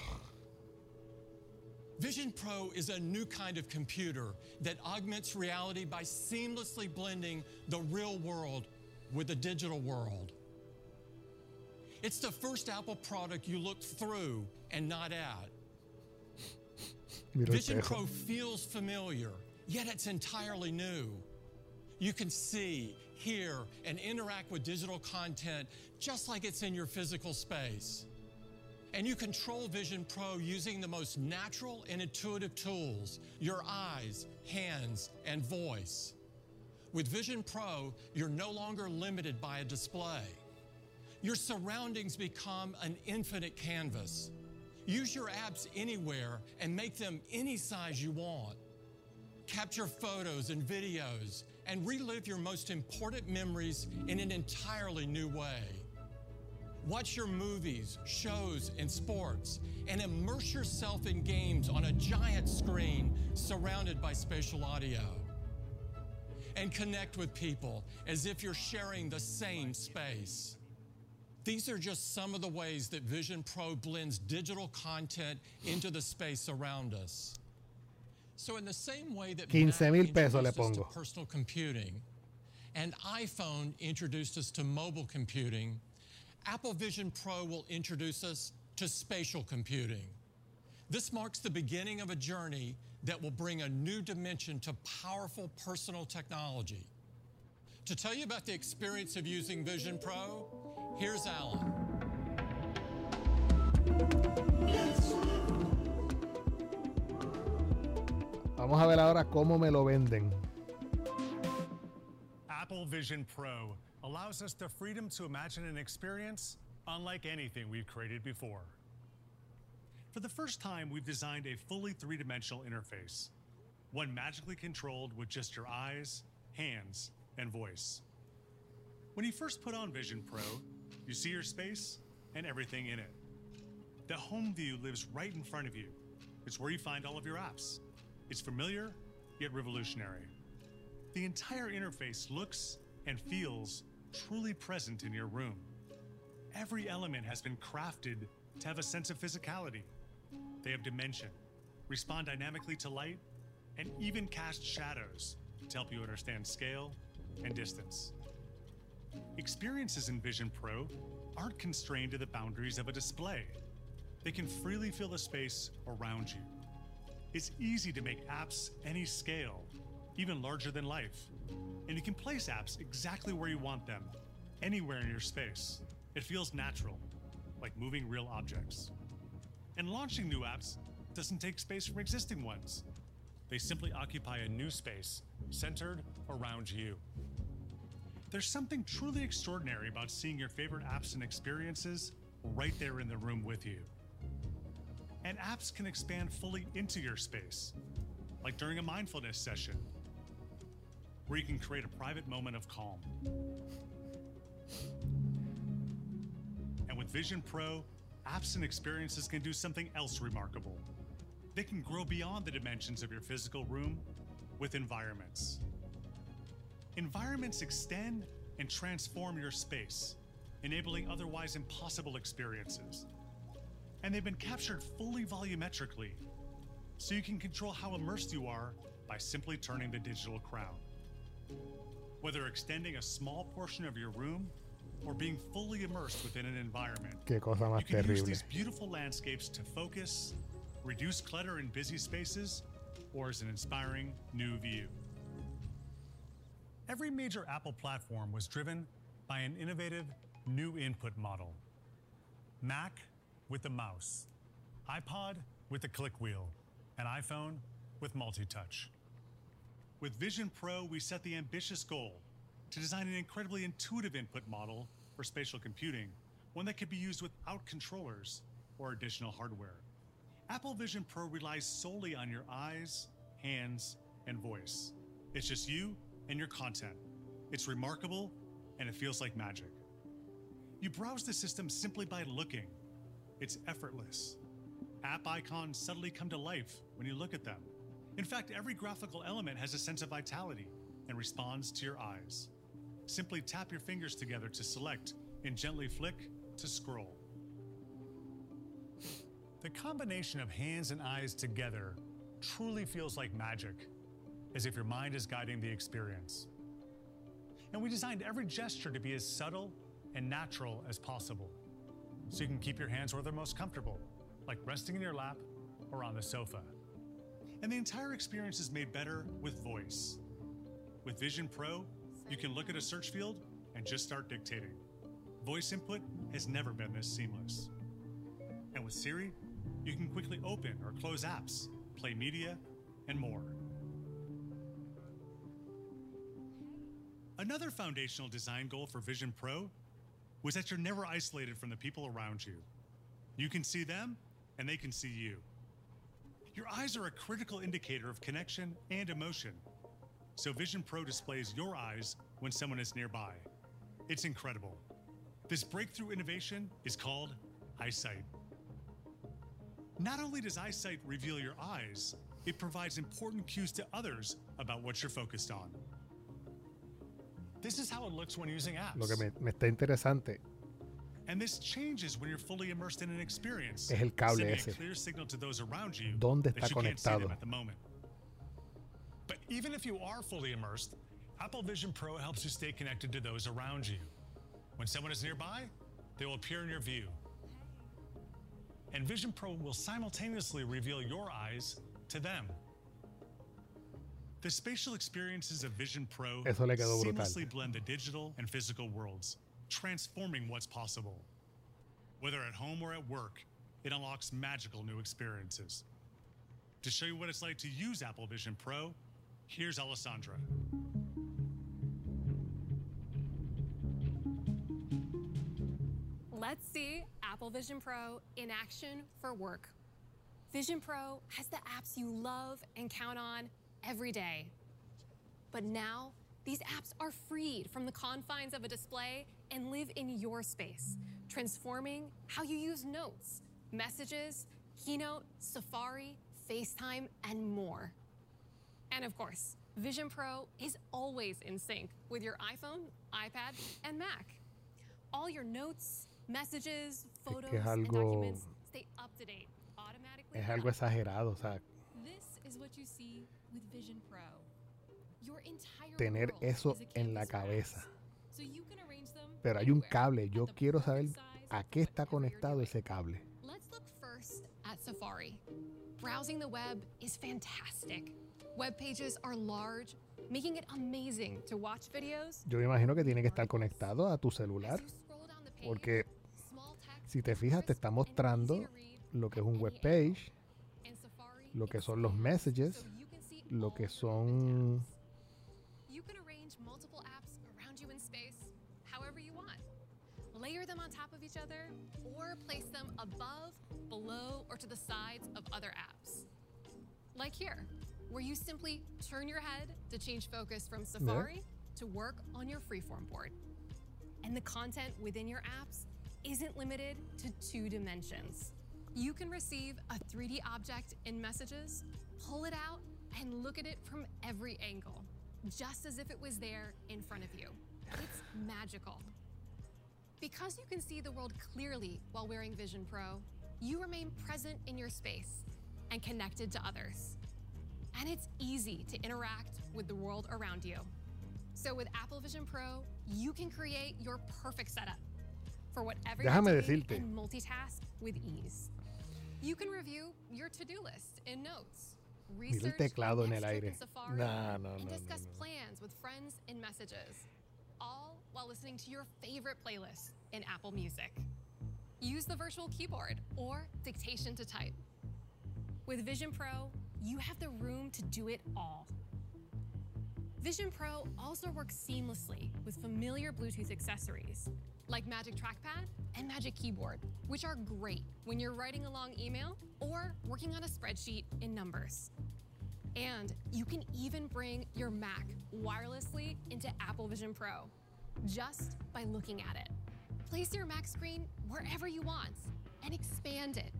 Vision Pro is a new kind of computer that augments reality by seamlessly blending the real world with the digital world. It's the first Apple product you look through and not at. Vision. Pro feels familiar, yet it's entirely new. You can see, hear, and interact with digital content just like it's in your physical space. And you control Vision Pro using the most natural and intuitive tools your eyes, hands, and voice. With Vision Pro, you're no longer limited by a display. Your surroundings become an infinite canvas. Use your apps anywhere and make them any size you want. Capture photos and videos and relive your most important memories in an entirely new way. Watch your movies, shows, and sports, and immerse yourself in games on a giant screen surrounded by spatial audio. And connect with people as if you're sharing the same space. These are just some of the ways that Vision Pro blends digital content into the space around us. So, in the same way that 15,000 Mac pesos le introduced us to pongo. personal computing and iPhone introduced us to mobile computing, Apple Vision Pro will introduce us to spatial computing. This marks the beginning of a journey that will bring a new dimension to powerful personal technology. To tell you about the experience of using Vision Pro, here's Alan. Vamos a ver ahora cómo me lo venden. Apple Vision Pro allows us the freedom to imagine an experience unlike anything we've created before. For the first time, we've designed a fully three dimensional interface, one magically controlled with just your eyes, hands, and voice. When you first put on Vision Pro, you see your space and everything in it. The home view lives right in front of you. It's where you find all of your apps. It's familiar, yet revolutionary. The entire interface looks and feels truly present in your room. Every element has been crafted to have a sense of physicality. They have dimension, respond dynamically to light, and even cast shadows to help you understand scale and distance. Experiences in Vision Pro aren't constrained to the boundaries of a display. They can freely fill the space around you. It's easy to make apps any scale, even larger than life. And you can place apps exactly where you want them, anywhere in your space. It feels natural, like moving real objects. And launching new apps doesn't take space from existing ones. They simply occupy a new space centered around you. There's something truly extraordinary about seeing your favorite apps and experiences right there in the room with you. And apps can expand fully into your space, like during a mindfulness session, where you can create a private moment of calm. And with Vision Pro, apps and experiences can do something else remarkable. They can grow beyond the dimensions of your physical room with environments. Environments extend and transform your space, enabling otherwise impossible experiences. And they've been captured fully volumetrically, so you can control how immersed you are by simply turning the digital crown. Whether extending a small portion of your room or being fully immersed within an environment, Qué cosa más you can use these beautiful landscapes to focus, reduce clutter in busy spaces, or as an inspiring new view. Every major Apple platform was driven by an innovative new input model. Mac with the mouse, iPod with the click wheel, and iPhone with multi touch. With Vision Pro, we set the ambitious goal to design an incredibly intuitive input model for spatial computing, one that could be used without controllers or additional hardware. Apple Vision Pro relies solely on your eyes, hands, and voice. It's just you and your content. It's remarkable and it feels like magic. You browse the system simply by looking. It's effortless. App icons suddenly come to life when you look at them. In fact, every graphical element has a sense of vitality and responds to your eyes. Simply tap your fingers together to select and gently flick to scroll. The combination of hands and eyes together truly feels like magic, as if your mind is guiding the experience. And we designed every gesture to be as subtle and natural as possible, so you can keep your hands where they're most comfortable, like resting in your lap or on the sofa. And the entire experience is made better with voice. With Vision Pro, you can look at a search field and just start dictating. Voice input has never been this seamless. And with Siri, you can quickly open or close apps, play media, and more. Another foundational design goal for Vision Pro was that you're never isolated from the people around you. You can see them, and they can see you. Your eyes are a critical indicator of connection and emotion. So Vision Pro displays your eyes when someone is nearby. It's incredible. This breakthrough innovation is called EyeSight. Not only does EyeSight reveal your eyes, it provides important cues to others about what you're focused on. This is how it looks when using apps. Lo que me, me está interesante Es el cable sending ese. a clear signal to those around you ¿Dónde that está you can't see them conectado? at the moment. But even if you are fully immersed, Apple Vision Pro helps you stay connected to those around you. When someone is nearby, they will appear in your view. And Vision Pro will simultaneously reveal your eyes to them. The spatial experiences of Vision Pro Eso le quedó brutal. seamlessly blend the digital and physical worlds, transforming what's possible. Whether at home or at work, it unlocks magical new experiences. To show you what it's like to use Apple Vision Pro, here's Alessandra. Let's see Apple Vision Pro in action for work. Vision Pro has the apps you love and count on every day. But now, these apps are freed from the confines of a display and live in your space, transforming how you use notes, messages, Keynote, Safari, FaceTime, and more. And of course, Vision Pro is always in sync with your iPhone, iPad, and Mac. All your notes, messages, photos, es and documents stay up to date automatically. es algo exagerado. O sea, This is what you see with Vision Pro. Your entire tener eso en la canvas for apps, cabeza. so you can arrange them Pero hay un cable. Yo quiero saber a qué está conectado ese cable. Let's look first at Safari. Browsing the web is fantastic. Web pages are large, making it amazing to watch videos. Yo me imagino que tiene que estar conectado a tu celular. Porque si te fijas, te está mostrando lo que es un web page, lo que son los messages, lo que son other or place them above, below, or to the sides of other apps. Like here, where you simply turn your head to change focus from Safari to work on your freeform board. And the content within your apps isn't limited to two dimensions. You can receive a 3D object in messages, pull it out, and look at it from every angle, just as if it was there in front of you. It's magical. Because you can see the world clearly while wearing Vision Pro, you remain present in your space and connected to others. And it's easy to interact with the world around you. So with Apple Vision Pro, you can create your perfect setup for whatever Déjame doing decirte. and multitask with ease. You can review your to-do list in notes, Mira el research teclado en el in aire. Safari, No, no, and no, no, discuss plans with friends in messages, while listening to your favorite playlist in Apple Music. Use the virtual keyboard or dictation to type. With Vision Pro, you have the room to do it all. Vision Pro also works seamlessly with familiar Bluetooth accessories like Magic Trackpad and Magic Keyboard, which are great when you're writing a long email or working on a spreadsheet in numbers. And you can even bring your Mac wirelessly into Apple Vision Pro just by looking at it. Place your Mac screen wherever you want and expand it,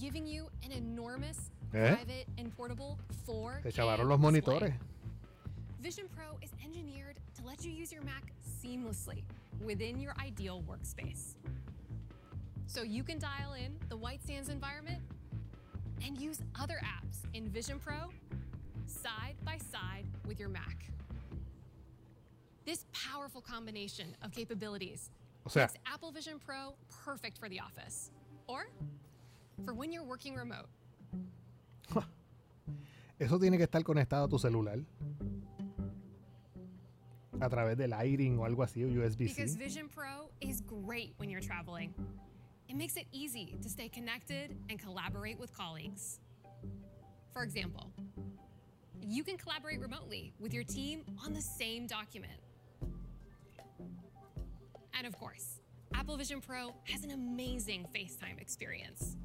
giving you an enormous, ¿Eh? private, and portable 4 Se chavaron los monitores. Vision Pro is engineered to let you use your Mac seamlessly within your ideal workspace. So you can dial in the White Sands environment and use other apps in Vision Pro side by side with your Mac. This powerful combination of capabilities O sea- makes Apple Vision Pro perfect for the office or for when you're working remote. Eso tiene que estar conectado a tu celular. A través del Lighting o algo así, o USB-C. Because Vision Pro is great when you're traveling. It makes it easy to stay connected and collaborate with colleagues. For example, you can collaborate remotely with your team on the same document. And of course, Apple Vision Pro has an amazing FaceTime experience.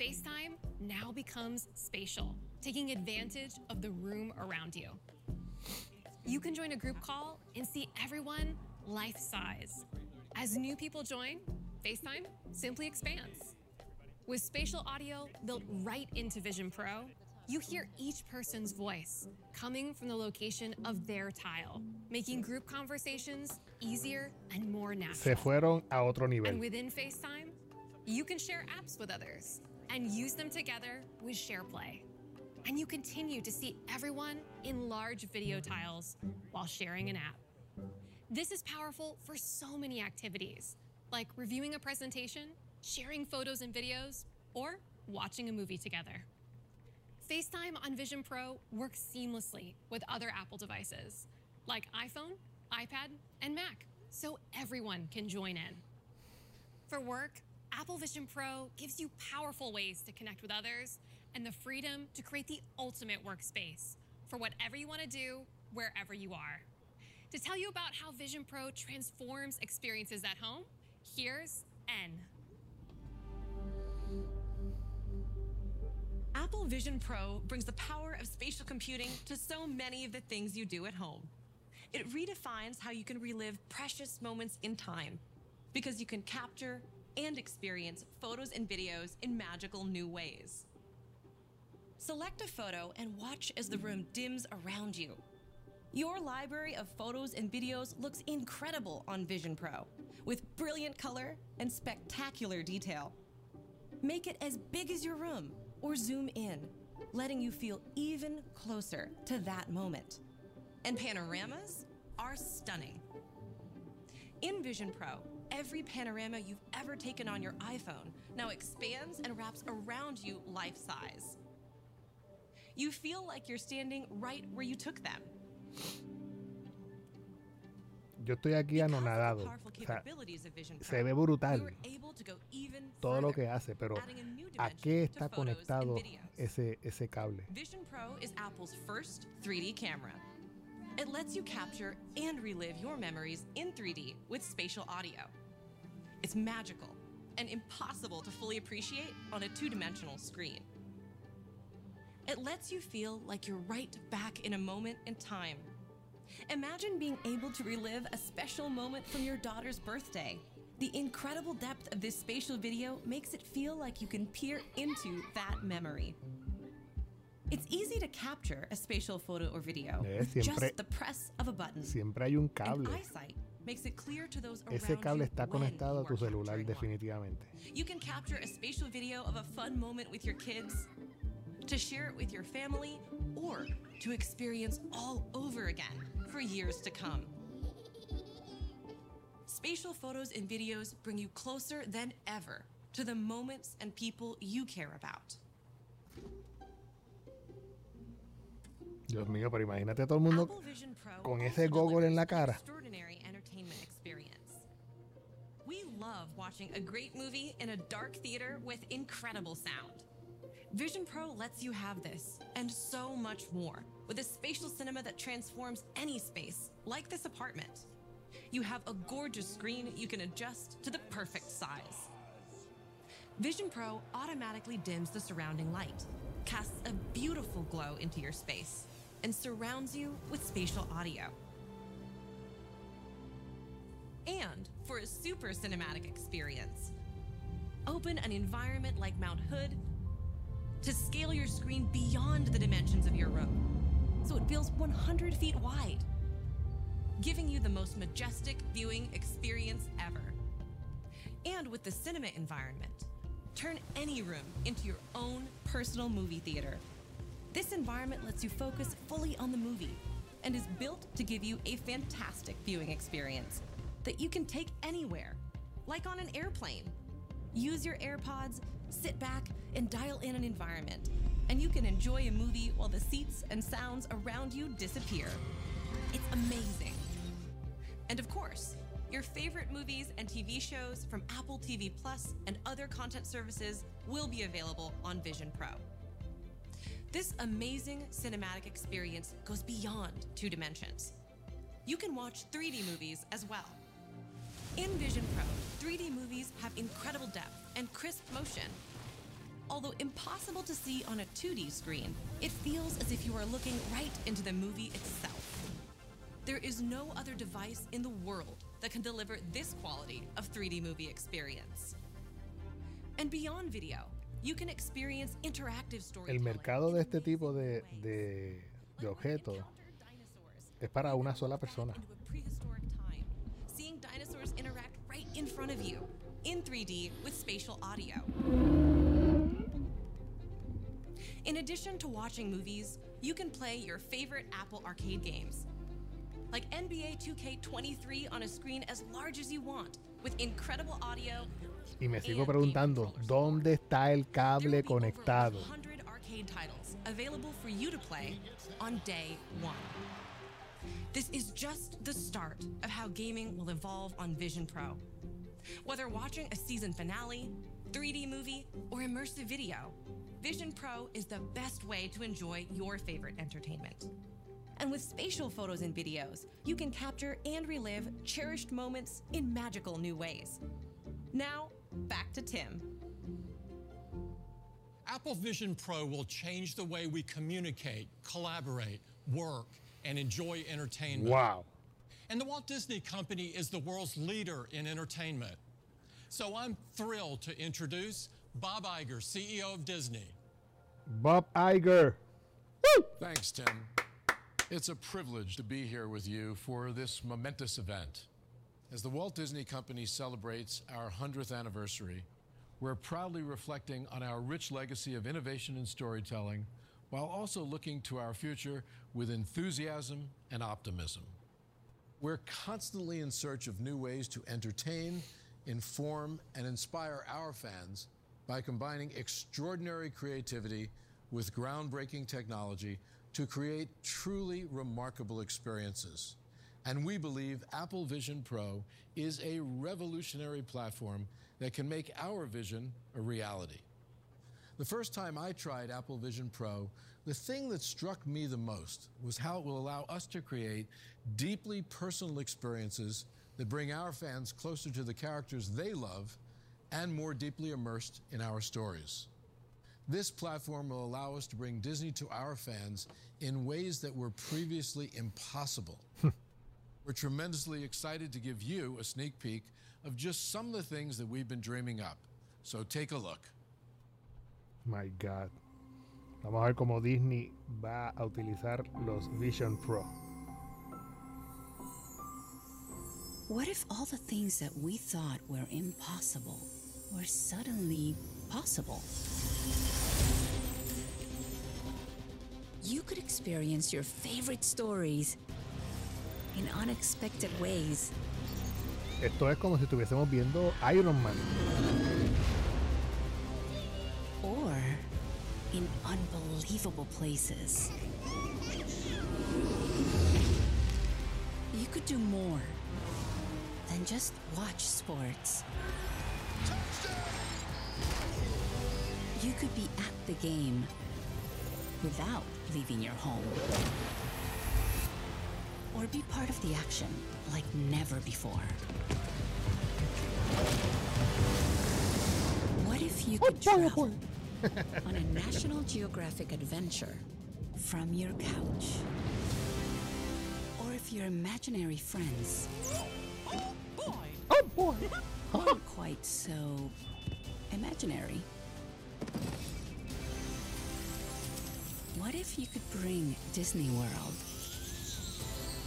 FaceTime now becomes spatial, taking advantage of the room around you. You can join a group call and see everyone life size. As new people join, FaceTime simply expands. With spatial audio built right into Vision Pro, You hear each person's voice coming from the location of their tile, making group conversations easier and more natural. Se fueron a otro And within FaceTime, you can share apps with others and use them together with SharePlay. And you continue to see everyone in large video tiles while sharing an app. This is powerful for so many activities, like reviewing a presentation, sharing photos and videos, or watching a movie together. FaceTime on Vision Pro works seamlessly with other Apple devices, like iPhone, iPad, and Mac, so everyone can join in. For work, Apple Vision Pro gives you powerful ways to connect with others and the freedom to create the ultimate workspace for whatever you want to do, wherever you are. To tell you about how Vision Pro transforms experiences at home, here's N. Apple Vision Pro brings the power of spatial computing to so many of the things you do at home. It redefines how you can relive precious moments in time because you can capture and experience photos and videos in magical new ways. Select a photo and watch as the room dims around you. Your library of photos and videos looks incredible on Vision Pro with brilliant color and spectacular detail. Make it as big as your room or zoom in, letting you feel even closer to that moment. And panoramas are stunning. In Vision Pro, every panorama you've ever taken on your iPhone now expands and wraps around you life size. You feel like you're standing right where you took them. Yo estoy aquí anonadado. O sea, capabilities of Vision Pro, se ve brutal we were able to go even todo lo que hace, pero a new ¿a dimension qué está conectado ese, ese cable? Vision Pro is Apple's first 3D camera. It lets you capture and relive your memories in 3D with spatial audio. It's magical and impossible to fully appreciate on a two dimensional screen. It lets you feel like you're right back in a moment in time. Imagine being able to relive a special moment from your daughter's birthday. The incredible depth of this spatial video makes it feel like you can peer into that memory. It's easy to capture a spatial photo or video Eh, with siempre- just the press of a button. Siempre hay un And eyesight makes it clear to those Ese around cable you está conectado a tu celular one. definitivamente. You can capture a spatial video of a fun moment with your kids, to share it with your family, or to experience all over again for years to come. Spatial photos and videos bring you closer than ever to the moments and people you care about. Dios mío, pero imagínate a todo el mundo Apple Vision Pro con ese goggle en la cara. We love watching a great movie in a dark theater with incredible sound. Vision Pro lets you have this and so much more with a spatial cinema that transforms any space, like this apartment. You have a gorgeous screen you can adjust to the perfect size. Vision Pro automatically dims the surrounding light, casts a beautiful glow into your space, and surrounds you with spatial audio. And for a super cinematic experience, open an environment like Mount Hood to scale your screen beyond the dimensions of your room so it feels 100 feet wide, giving you the most majestic viewing experience ever. And with the cinema environment, turn any room into your own personal movie theater. This environment lets you focus fully on the movie and is built to give you a fantastic viewing experience that you can take anywhere, like on an airplane. Use your AirPods, sit back, and dial in an environment, and you can enjoy a movie while the seats and sounds around you disappear. It's amazing. And of course, your favorite movies and TV shows from Apple TV Plus and other content services will be available on Vision Pro. This amazing cinematic experience goes beyond two dimensions. You can watch 3D movies as well. In Vision Pro, 3D movies have incredible depth and crisp motion. Although impossible to see on a 2D screen, it feels as if you are looking right into the movie itself. There is no other device in the world that can deliver this quality of 3D movie experience. And beyond video, you can experience interactive El mercado de este tipo de, de, de objetos es para una sola persona. seeing dinosaurs interact right in front of you in 3D with spatial audio. In addition to watching movies, you can play your favorite Apple arcade games. Like NBA 2K23 on a screen as large as you want, with incredible audio Y me sigo preguntando, ¿dónde está el cable conectado? 100 arcade titles available for you to play on day one. This is just the start of how gaming will evolve on Vision Pro. Whether watching a season finale, 3D movie, or immersive video, Vision Pro is the best way to enjoy your favorite entertainment. And with spatial photos and videos, you can capture and relive cherished moments in magical new ways. Now, back to Tim. Apple Vision Pro will change the way we communicate, collaborate, work, and enjoy entertainment. Wow. And the Walt Disney Company is the world's leader in entertainment. So I'm thrilled to introduce Bob Iger, CEO of Disney. Bob Iger. Thanks, Tim. It's a privilege to be here with you for this momentous event. As the Walt Disney Company celebrates our 100th anniversary, we're proudly reflecting on our rich legacy of innovation and storytelling while also looking to our future with enthusiasm and optimism. We're constantly in search of new ways to entertain, inform, and inspire our fans by combining extraordinary creativity with groundbreaking technology to create truly remarkable experiences. And we believe Apple Vision Pro is a revolutionary platform that can make our vision a reality. The first time I tried Apple Vision Pro, the thing that struck me the most was how it will allow us to create deeply personal experiences that bring our fans closer to the characters they love and more deeply immersed in our stories. This platform will allow us to bring Disney to our fans in ways that were previously impossible. We're tremendously excited to give you a sneak peek of just some of the things that we've been dreaming up. So take a look. My God. Vamos a ver cómo Disney va a utilizar los Vision Pro. What if all the things that we thought were impossible were suddenly possible? You could experience your favorite stories in unexpected ways. Esto es como si estuviésemos viendo Iron Man. or in unbelievable places. You could do more than just watch sports. You could be at the game without leaving your home. Or be part of the action like never before. What if you could oh, travel on a National Geographic adventure from your couch? Or if your imaginary friends Oh boy! Oh, aren't quite so imaginary? What if you could bring Disney World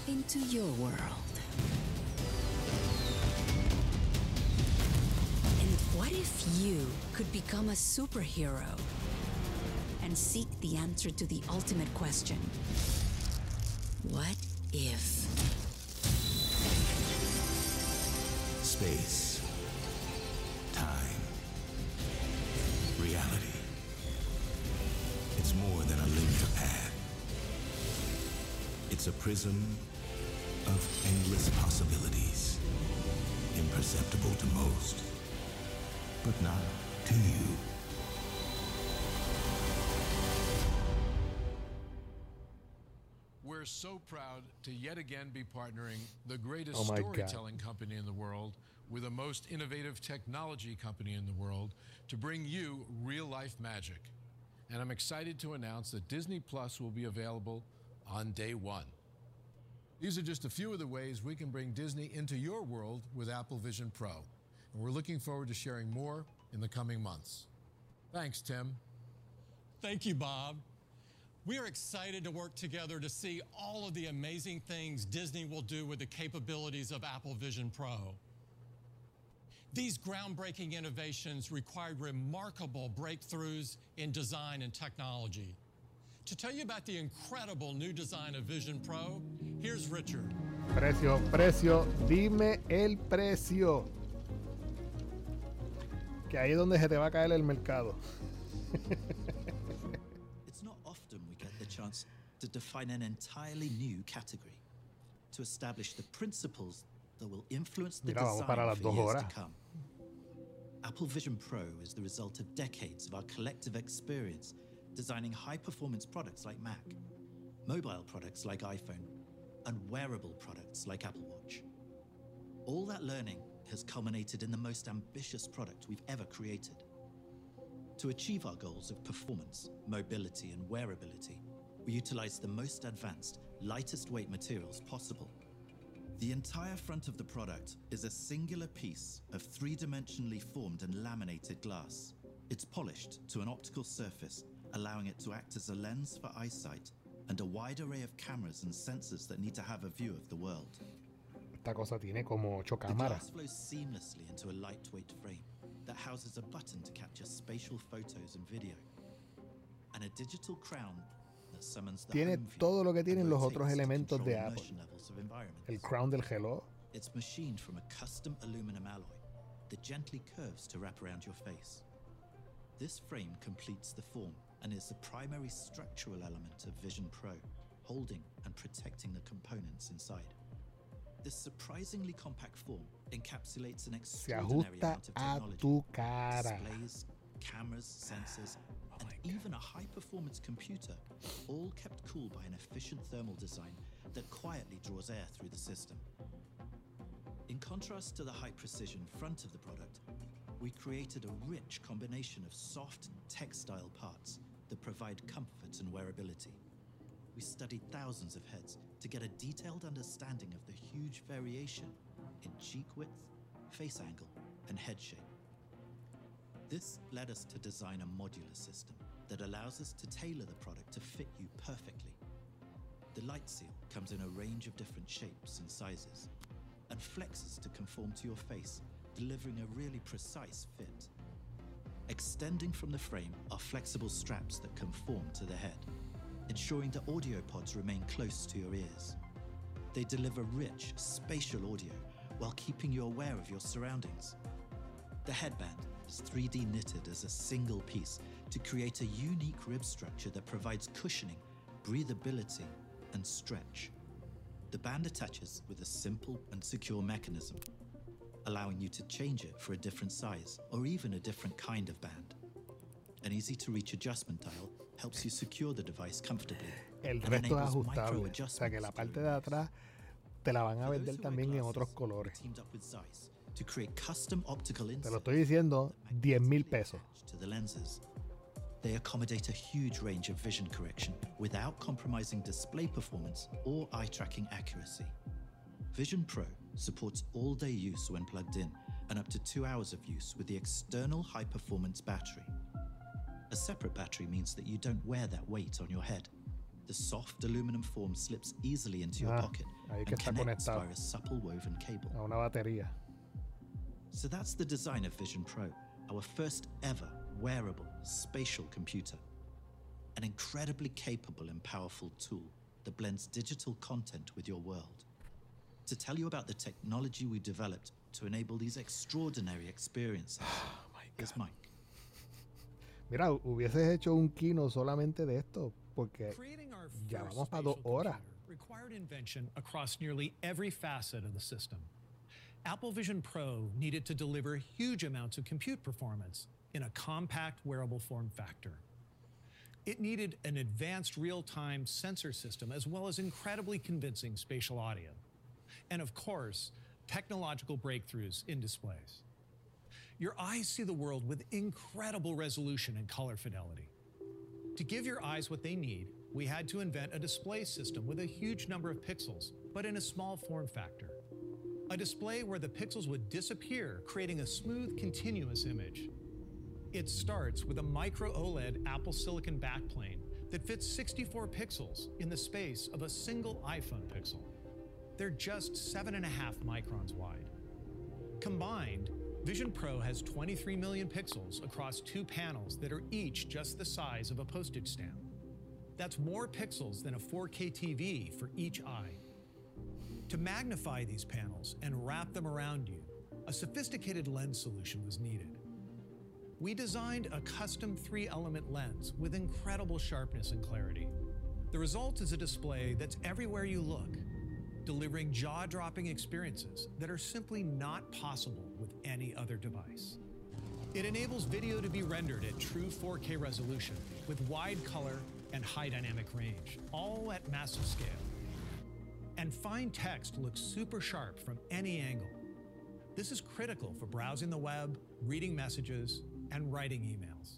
into your world? And what if you could become a superhero and seek the answer to the ultimate question? What if? Space. It's a prism of endless possibilities. Imperceptible to most, but not to you. We're so proud to yet again be partnering the greatest Oh my God. storytelling company in the world with the most innovative technology company in the world to bring you real life magic. And I'm excited to announce that Disney Plus will be available on day one. These are just a few of the ways we can bring Disney into your world with Apple Vision Pro. And we're looking forward to sharing more in the coming months. Thanks, Tim. Thank you, Bob. We are excited to work together to see all of the amazing things Disney will do with the capabilities of Apple Vision Pro. These groundbreaking innovations required remarkable breakthroughs in design and technology. To tell you about the incredible new design of Vision Pro, here's Richard. Precio, precio, dime el precio. Que ahí es donde se te va a caer el mercado. It's not often we get the chance to define an entirely new category, to establish the principles that will influence the Mira, vamos para design las for dos years horas. to come. Apple Vision Pro is the result of decades of our collective experience designing high-performance products like Mac, mobile products like iPhone, and wearable products like Apple Watch. All that learning has culminated in the most ambitious product we've ever created. To achieve our goals of performance, mobility, and wearability, we utilize the most advanced, lightest weight materials possible. The entire front of the product is a singular piece of three dimensionally formed and laminated glass. It's polished to an optical surface, allowing it to act as a lens for eyesight and a wide array of cameras and sensors that need to have a view of the world. Esta cosa tiene como ocho The cámaras. glass flows seamlessly into a lightweight frame that houses a button to capture spatial photos and video, and a digital crown that summons the Tiene todo lo que tienen los otros elementos de Apple. immersion levels of environments. El crown del reloj. It's machined from a custom aluminum alloy that gently curves to wrap around your face. This frame completes the form and is the primary structural element of Vision Pro, holding and protecting the components inside. This surprisingly compact form encapsulates an extraordinary amount of technology. Displays, cameras, sensors, and even a high-performance computer, all kept cool by an efficient thermal design that quietly draws air through the system. In contrast to the high precision front of the product, we created a rich combination of soft textile parts that provide comfort and wearability. We studied thousands of heads to get a detailed understanding of the huge variation in cheek width, face angle, and head shape. This led us to design a modular system that allows us to tailor the product to fit you perfectly. The light seal comes in a range of different shapes and sizes and flexes to conform to your face, delivering a really precise fit. Extending from the frame are flexible straps that conform to the head, ensuring the audio pods remain close to your ears. They deliver rich, spatial audio while keeping you aware of your surroundings. The headband is 3D knitted as a single piece to create a unique rib structure that provides cushioning, breathability, and stretch. The band attaches with a simple and secure mechanism, allowing you to change it for a different size or even a different kind of band. An easy to reach adjustment dial helps you secure the device comfortably. El resto es ajustable. O sea que la parte de atrás te la van a vender también en otros colores. teamed up with Zeiss to create custom optical Te lo estoy diciendo, 10 mil pesos. to the lenses. They accommodate a huge range of vision correction without compromising display performance or eye tracking accuracy. Vision Pro supports all day use when plugged in and up to two hours of use with the external high performance battery. A separate battery means that you don't wear that weight on your head. The soft aluminum form slips easily into your Ah, pocket and connects conectado. via a supple woven cable. A una batería. So that's the design of Vision Pro, our first ever wearable spatial computer. An incredibly capable and powerful tool that blends digital content with your world. To tell you about the technology we developed to enable these extraordinary experiences, oh is Mike. Mira, hubieses hecho un keynote solamente de esto, porque Creating our ya first vamos para dos spatial horas. required invention across nearly every facet of the system. Apple Vision Pro needed to deliver huge amounts of compute performance in a compact wearable form factor. It needed an advanced real time sensor system as well as incredibly convincing spatial audio. And of course, technological breakthroughs in displays. Your eyes see the world with incredible resolution and color fidelity. To give your eyes what they need, we had to invent a display system with a huge number of pixels, but in a small form factor. A display where the pixels would disappear, creating a smooth, continuous image. It starts with a micro OLED Apple Silicon backplane that fits 64 pixels in the space of a single iPhone pixel. They're just 7.5 microns wide. Combined, Vision Pro has 23 million pixels across two panels that are each just the size of a postage stamp. That's more pixels than a 4K TV for each eye. To magnify these panels and wrap them around you, a sophisticated lens solution was needed. We designed a custom three element lens with incredible sharpness and clarity. The result is a display that's everywhere you look, delivering jaw dropping experiences that are simply not possible with any other device. It enables video to be rendered at true 4K resolution with wide color and high dynamic range, all at massive scale. And fine text looks super sharp from any angle. This is critical for browsing the web, reading messages, and writing emails.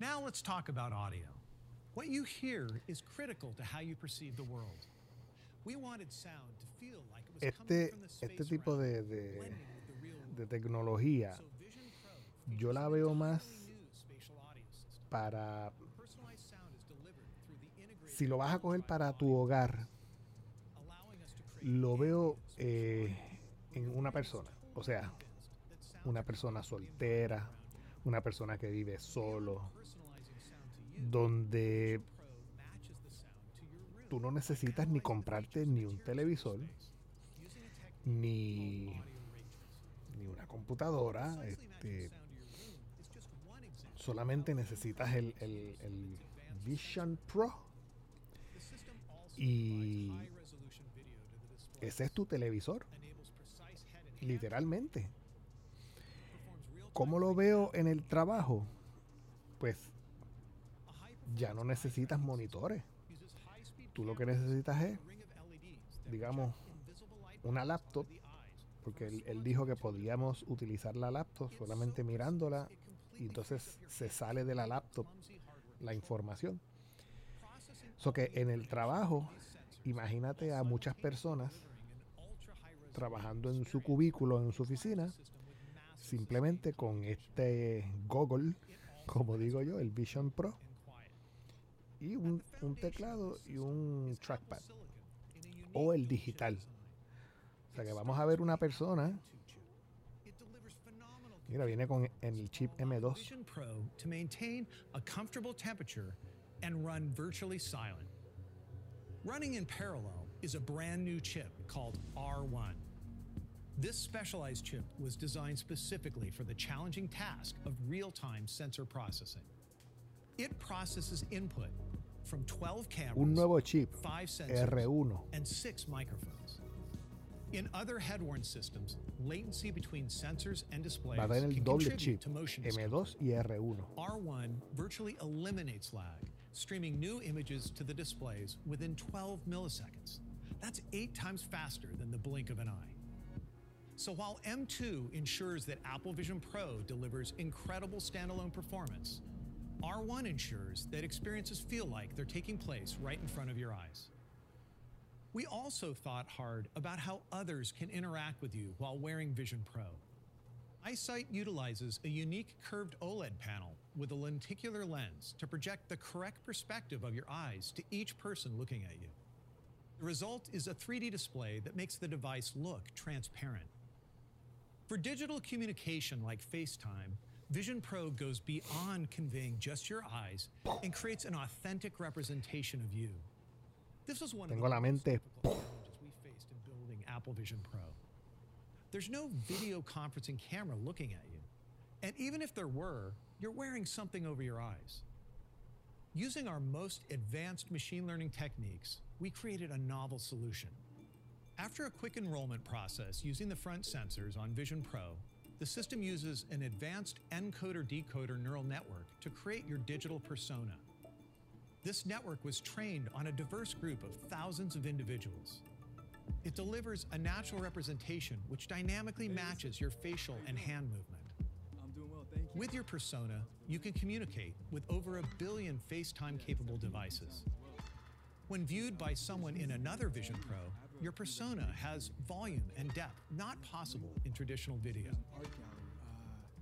Now let's talk about audio. What you hear is critical to how you perceive the world. Este, este tipo de, de, de tecnología, yo la veo más para... Si lo vas a coger para tu hogar, lo veo eh, en una persona. O sea, una persona soltera, una persona que vive solo, donde tú no necesitas ni comprarte ni un televisor, ni, ni una computadora. Este, solamente necesitas el, el- Vision Pro y ese es tu televisor. Literalmente. ¿Cómo lo veo en el trabajo? Pues ya no necesitas monitores. Tú lo que necesitas es, digamos, una laptop, porque él, dijo que podíamos utilizar la laptop solamente mirándola y entonces se sale de la laptop la información. So que en el trabajo, imagínate a muchas personas trabajando en su cubículo, en su oficina, simplemente con este Google, como digo yo, el Vision Pro, y un, un teclado y un trackpad, o el digital. O sea que vamos a ver una persona. Mira, viene con el chip M2. Vision Pro to maintain a comfortable temperature and run virtually silent. Running in parallel is a brand new chip called R1. This specialized chip was designed specifically for the challenging task of real time sensor processing. It processes input from 12 cameras, Un nuevo chip 5 sensors, R1. and 6 microphones. In other head-worn systems, latency between sensors and displays Va a tener el can doble chip, to motion M2 y R1. R1 virtually eliminates lag, streaming new images to the displays within 12 milliseconds. That's eight times faster than the blink of an eye. So while M2 ensures that Apple Vision Pro delivers incredible standalone performance, R1 ensures that experiences feel like they're taking place right in front of your eyes. We also thought hard about how others can interact with you while wearing Vision Pro. EyeSight utilizes a unique curved OLED panel with a lenticular lens to project the correct perspective of your eyes to each person looking at you. The result is a 3D display that makes the device look transparent. For digital communication like FaceTime, Vision Pro goes beyond conveying just your eyes and creates an authentic representation of you. This was one of the la mente. challenges we faced in building Apple Vision Pro. There's no video conferencing camera looking at you. And even if there were, you're wearing something over your eyes. Using our most advanced machine learning techniques, we created a novel solution. After a quick enrollment process using the front sensors on Vision Pro, the system uses an advanced encoder decoder neural network to create your digital persona. This network was trained on a diverse group of thousands of individuals. It delivers a natural representation which dynamically matches your facial and hand movement. I'm doing well, thank you. With your persona, you can communicate with over a billion FaceTime capable devices. When viewed by someone in another Vision Pro, your persona has volume and depth not possible in traditional video.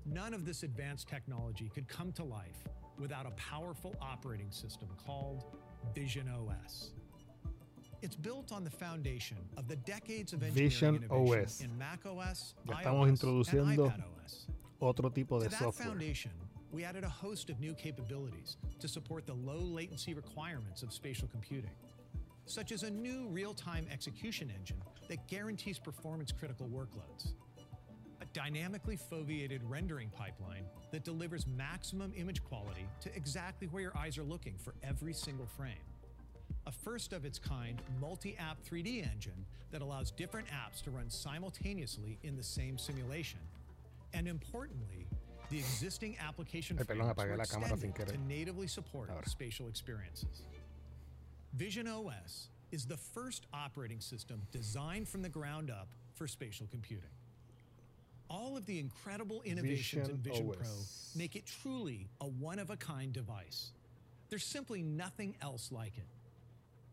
None of this advanced technology could come to life without a powerful operating system called Vision OS. It's built on the foundation of the decades of engineering Vision OS. in Mac OS, Ya estamos iOS, introduciendo otro tipo de software. foundation, we added a host of new capabilities to support the low latency requirements of spatial computing, such as a new real time execution engine that guarantees performance critical workloads, a dynamically foveated rendering pipeline that delivers maximum image quality to exactly where your eyes are looking for every single frame. A first of its kind multi app 3D engine that allows different apps to run simultaneously in the same simulation. And importantly, the existing application frameworks were la cámara sin extended to natively support Ahora. spatial experiences. Vision OS is the first operating system designed from the ground up for spatial computing. All of the incredible innovations in Vision Vision Pro make it truly a one of a kind device. There's simply nothing else like it.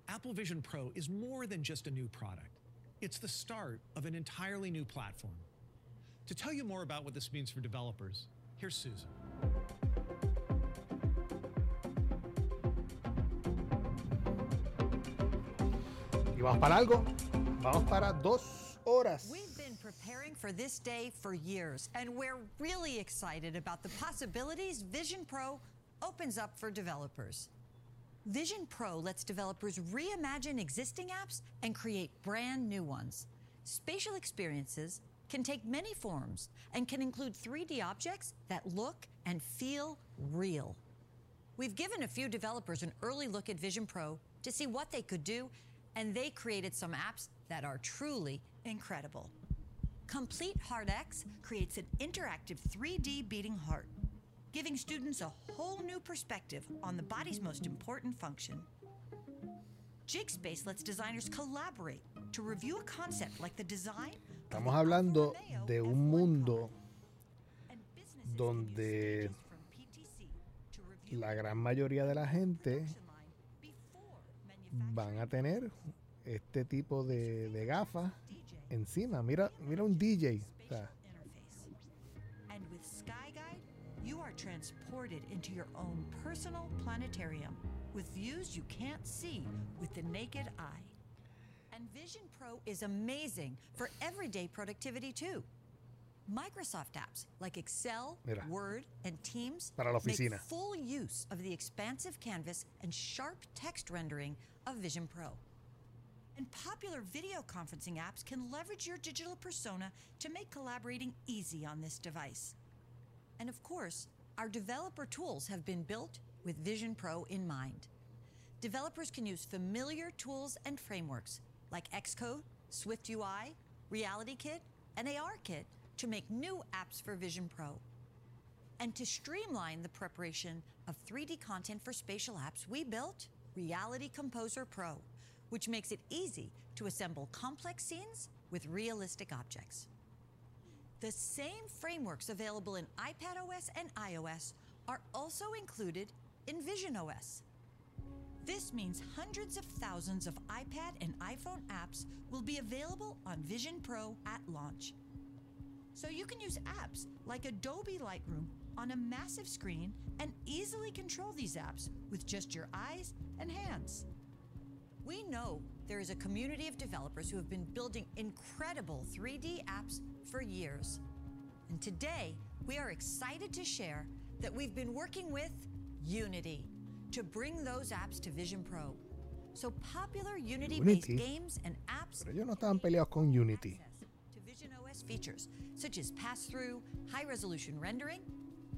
Apple Vision Pro is more than just a new product, it's the start of an entirely new platform. To tell you more about what this means for developers, here's Susan. Vamos para algo. Vamos para dos horas. We've been preparing for this day for years, and we're really excited about the possibilities Vision Pro opens up for developers. Vision Pro lets developers reimagine existing apps and create brand new ones. Spatial experiences can take many forms and can include 3D objects that look and feel real. We've given a few developers an early look at Vision Pro to see what they could do, and they created some apps that are truly incredible. Complete Heart X creates an interactive 3D beating heart, giving students a whole new perspective on the body's most important function. Jigspace lets designers collaborate to review a concept like the design Estamos hablando de un mundo donde la gran mayoría de la gente van a tener este tipo de, de gafas encima. Mira, mira un DJ. o sea, And with SkyGuide, you are transported into your own personal planetarium with views you can't see with the naked eye. And Vision Pro is amazing for everyday productivity too. Microsoft apps like Excel, Mira. Word, and Teams Para la make full use of the expansive canvas and sharp text rendering of Vision Pro. And popular video conferencing apps can leverage your digital persona to make collaborating easy on this device. And of course, our developer tools have been built with Vision Pro in mind. Developers can use familiar tools and frameworks like Xcode, SwiftUI, RealityKit, and ARKit to make new apps for Vision Pro. And to streamline the preparation of 3D content for spatial apps, we built Reality Composer Pro, which makes it easy to assemble complex scenes with realistic objects. The same frameworks available in iPadOS and iOS are also included in VisionOS. This means hundreds of thousands of iPad and iPhone apps will be available on Vision Pro at launch. So you can use apps like Adobe Lightroom on a massive screen and easily control these apps with just your eyes and hands. We know there is a community of developers who have been building incredible 3D apps for years. And today, we are excited to share that we've been working with Unity to bring those apps to Vision Pro. So popular Unity based Unity. games and apps pero ellos no estaban peleados con Unity. to Vision OS features such as pass through, high resolution rendering,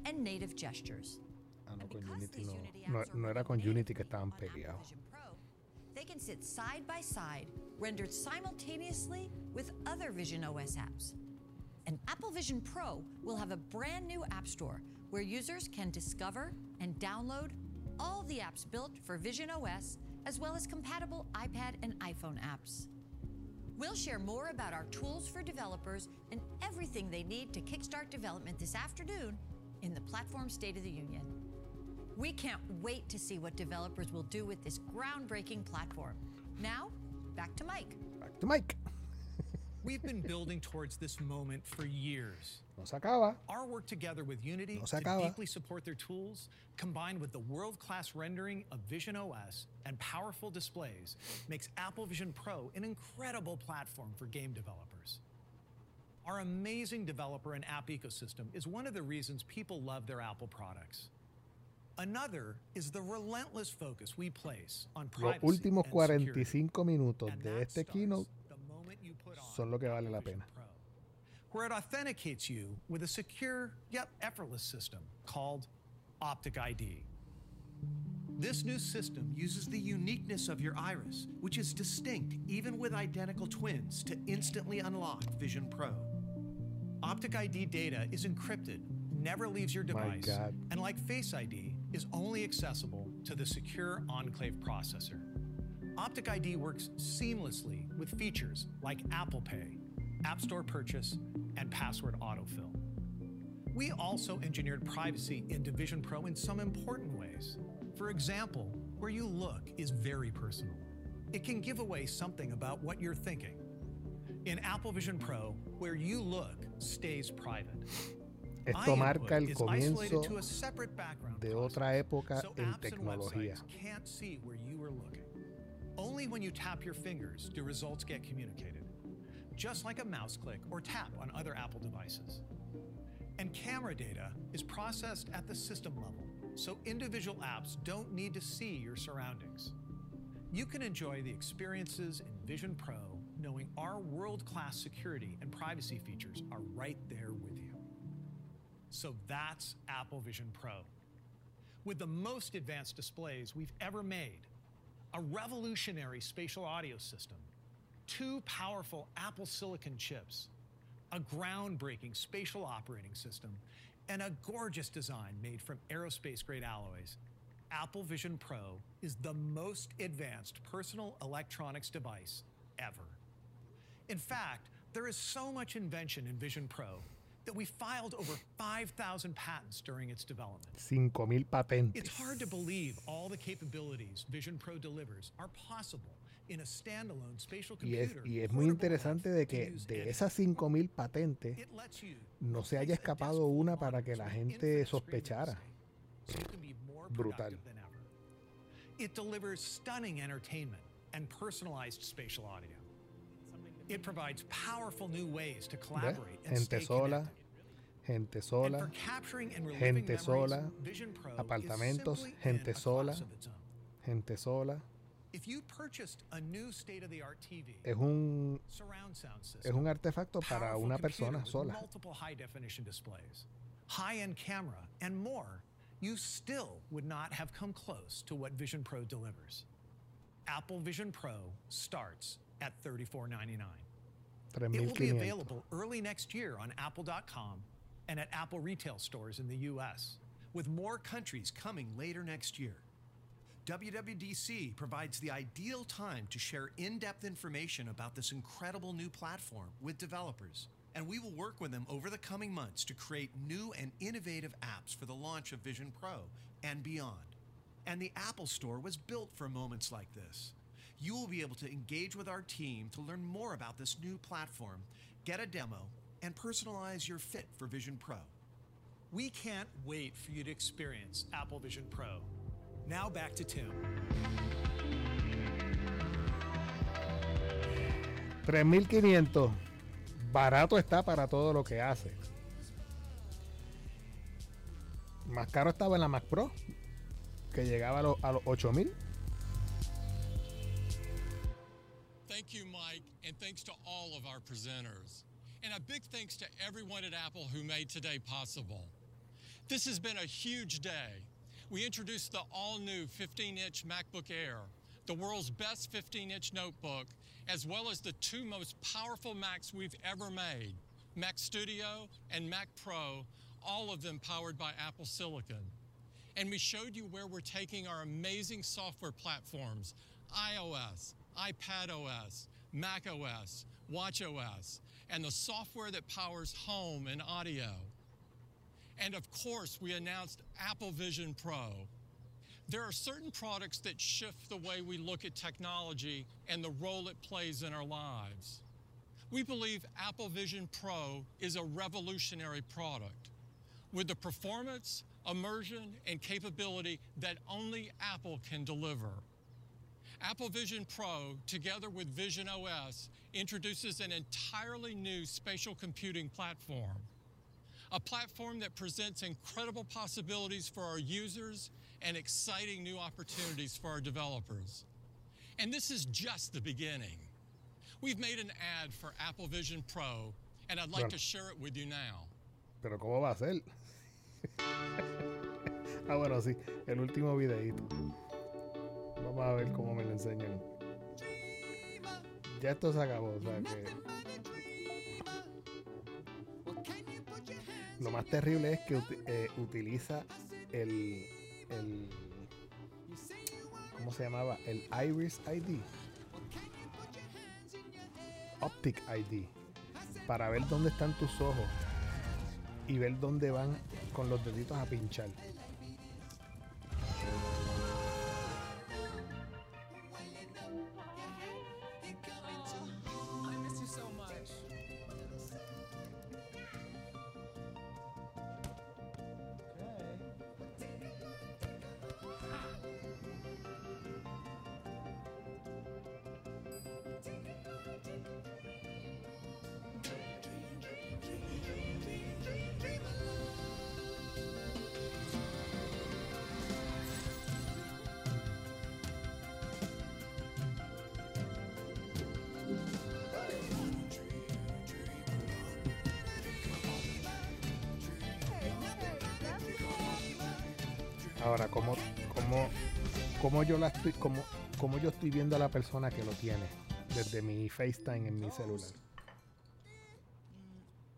and native gestures. Ah, no, con Unity no, no, no era con Unity que estaban. They can sit side by side, rendered simultaneously with other Vision OS apps. And Apple Vision Pro will have a brand new app store where users can discover and download all the apps built for Vision OS, as well as compatible iPad and iPhone apps. We'll share more about our tools for developers and everything they need to kickstart development this afternoon in the Platform State of the Union. We can't wait to see what developers will do with this groundbreaking platform. Now, back to Mike. Back to Mike. We've been building towards this moment for years. No se acaba. Our work together with Unity No se to deeply support their tools, combined with the world-class rendering of Vision OS and powerful displays, makes Apple Vision Pro an incredible platform for game developers. Our amazing developer and app ecosystem is one of the reasons people love their Apple products. Another is the relentless focus we place on Los últimos and security. 45 minutos de este keynote son lo que vale la pena. Where it authenticates you with a secure yet effortless system called Optic ID. This new system uses the uniqueness of your iris, which is distinct even with identical twins, to instantly unlock Vision Pro. Optic ID data is encrypted, never leaves your device, and like Face ID, is only accessible to the secure Enclave processor. Optic ID works seamlessly with features like Apple Pay, App Store purchase, and password autofill. We also engineered privacy in Vision Pro in some important ways. For example, where you look is very personal. It can give away something about what you're thinking. In Apple Vision Pro, where you look stays private. Esto marca el input is isolated comienzo to a separate background de otra época so en tecnología. can't see where you are looking. Only when you tap your fingers do results get communicated, just like a mouse click or tap on other Apple devices. And camera data is processed at the system level, so individual apps don't need to see your surroundings. You can enjoy the experiences in Vision Pro knowing our world class security and privacy features are right there with you. So that's Apple Vision Pro. With the most advanced displays we've ever made, a revolutionary spatial audio system, two powerful Apple Silicon chips, a groundbreaking spatial operating system, and a gorgeous design made from aerospace grade alloys, Apple Vision Pro is the most advanced personal electronics device ever. In fact, there is so much invention in Vision Pro that we filed over 5,000 patents during its development. 5000 patentes. It's hard to believe all the capabilities Vision Pro delivers are possible Y es, y es muy interesante de que de esas 5000 patentes no se haya escapado una para que la gente sospechara. Brutal. It delivers stunning entertainment and personalized spatial audio. It provides powerful new ways to collaborate and Gente sola, gente sola, gente sola, apartamentos, gente sola, gente sola. If you purchased a new state-of-the-art TV, Es un, surround sound es system, un artefacto para una persona with sola. multiple high-definition displays, high-end camera, and more, you still would not have come close to what Vision Pro delivers. Apple Vision Pro starts at $34.99. It will be available early next year on Apple.com and at Apple retail stores in the US, with more countries coming later next year. WWDC provides the ideal time to share in depth information about this incredible new platform with developers, and we will work with them over the coming months to create new and innovative apps for the launch of Vision Pro and beyond. And the Apple Store was built for moments like this. You will be able to engage with our team to learn more about this new platform, get a demo, and personalize your fit for Vision Pro. We can't wait for you to experience Apple Vision Pro. Now back to Tim. 3500. Barato está para todo lo que hace. Más caro estaba en la Mac Pro, que llegaba a, los- a los 8000. Thank you, Mike, and thanks to all of our presenters. And a big thanks to everyone at Apple who made today possible. This has been a huge day. We introduced the all new 15 inch MacBook Air, the world's best 15 inch notebook, as well as the two most powerful Macs we've ever made Mac Studio and Mac Pro, all of them powered by Apple Silicon. And we showed you where we're taking our amazing software platforms iOS, iPadOS, macOS, watchOS, and the software that powers home and audio. And of course, we announced Apple Vision Pro. There are certain products that shift the way we look at technology and the role it plays in our lives. We believe Apple Vision Pro is a revolutionary product with the performance, immersion, and capability that only Apple can deliver. Apple Vision Pro, together with Vision OS, introduces an entirely new spatial computing platform. A platform that presents incredible possibilities for our users and exciting new opportunities for our developers. And this is just the beginning. We've made an ad for Apple Vision Pro, and I'd like to share it with you now. Pero ¿cómo va a ser? ah, bueno, sí. El último videíto. Vamos a ver cómo me lo enseñan. Ya esto se acabó, o sea que... Lo más terrible es que eh, utiliza el... ¿Cómo se llamaba? El Iris ID. Optic ID. Para ver dónde están tus ojos y ver dónde van con los deditos a pinchar. Ahora, ¿cómo, cómo, cómo yo la estoy, cómo, cómo yo estoy viendo a la persona que lo tiene desde mi FaceTime en mi celular?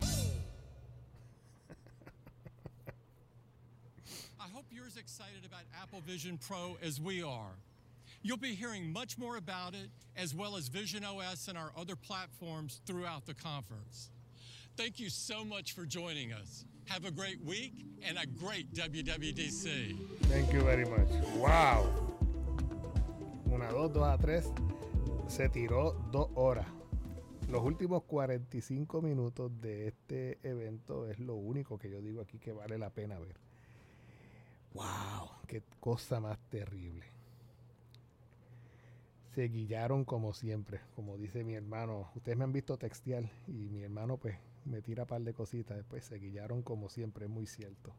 I hope you're as excited about Apple Vision Pro as we are. You'll be hearing much more about it, as well as Vision OS and our other platforms throughout the conference. Thank you so much for joining us. Have a great week and a great WWDC. Thank you very much. Wow. Una, dos, dos a tres. Se tiró dos horas. Los últimos 45 minutos de este evento es lo único que yo digo aquí que vale la pena ver. Wow, qué cosa más terrible. Se guillaron como siempre, como dice mi hermano. Ustedes me han visto textear y mi hermano pues me tira un par de cositas. Después se guillaron como siempre, es muy cierto.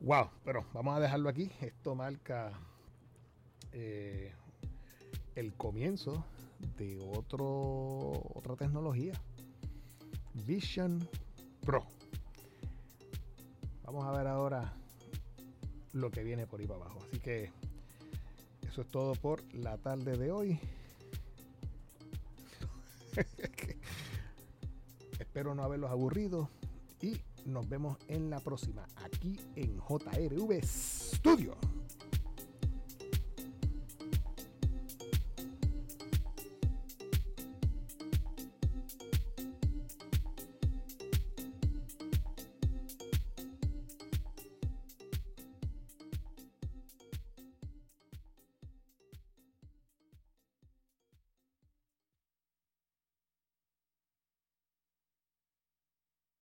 Wow, pero vamos a dejarlo aquí. Esto marca eh, el comienzo de otro, otra tecnología. Vision Pro. Vamos a ver ahora lo que viene por ahí para abajo. Así que eso es todo por la tarde de hoy. Espero no haberlos aburrido y nos vemos en la próxima aquí en JRV Studio.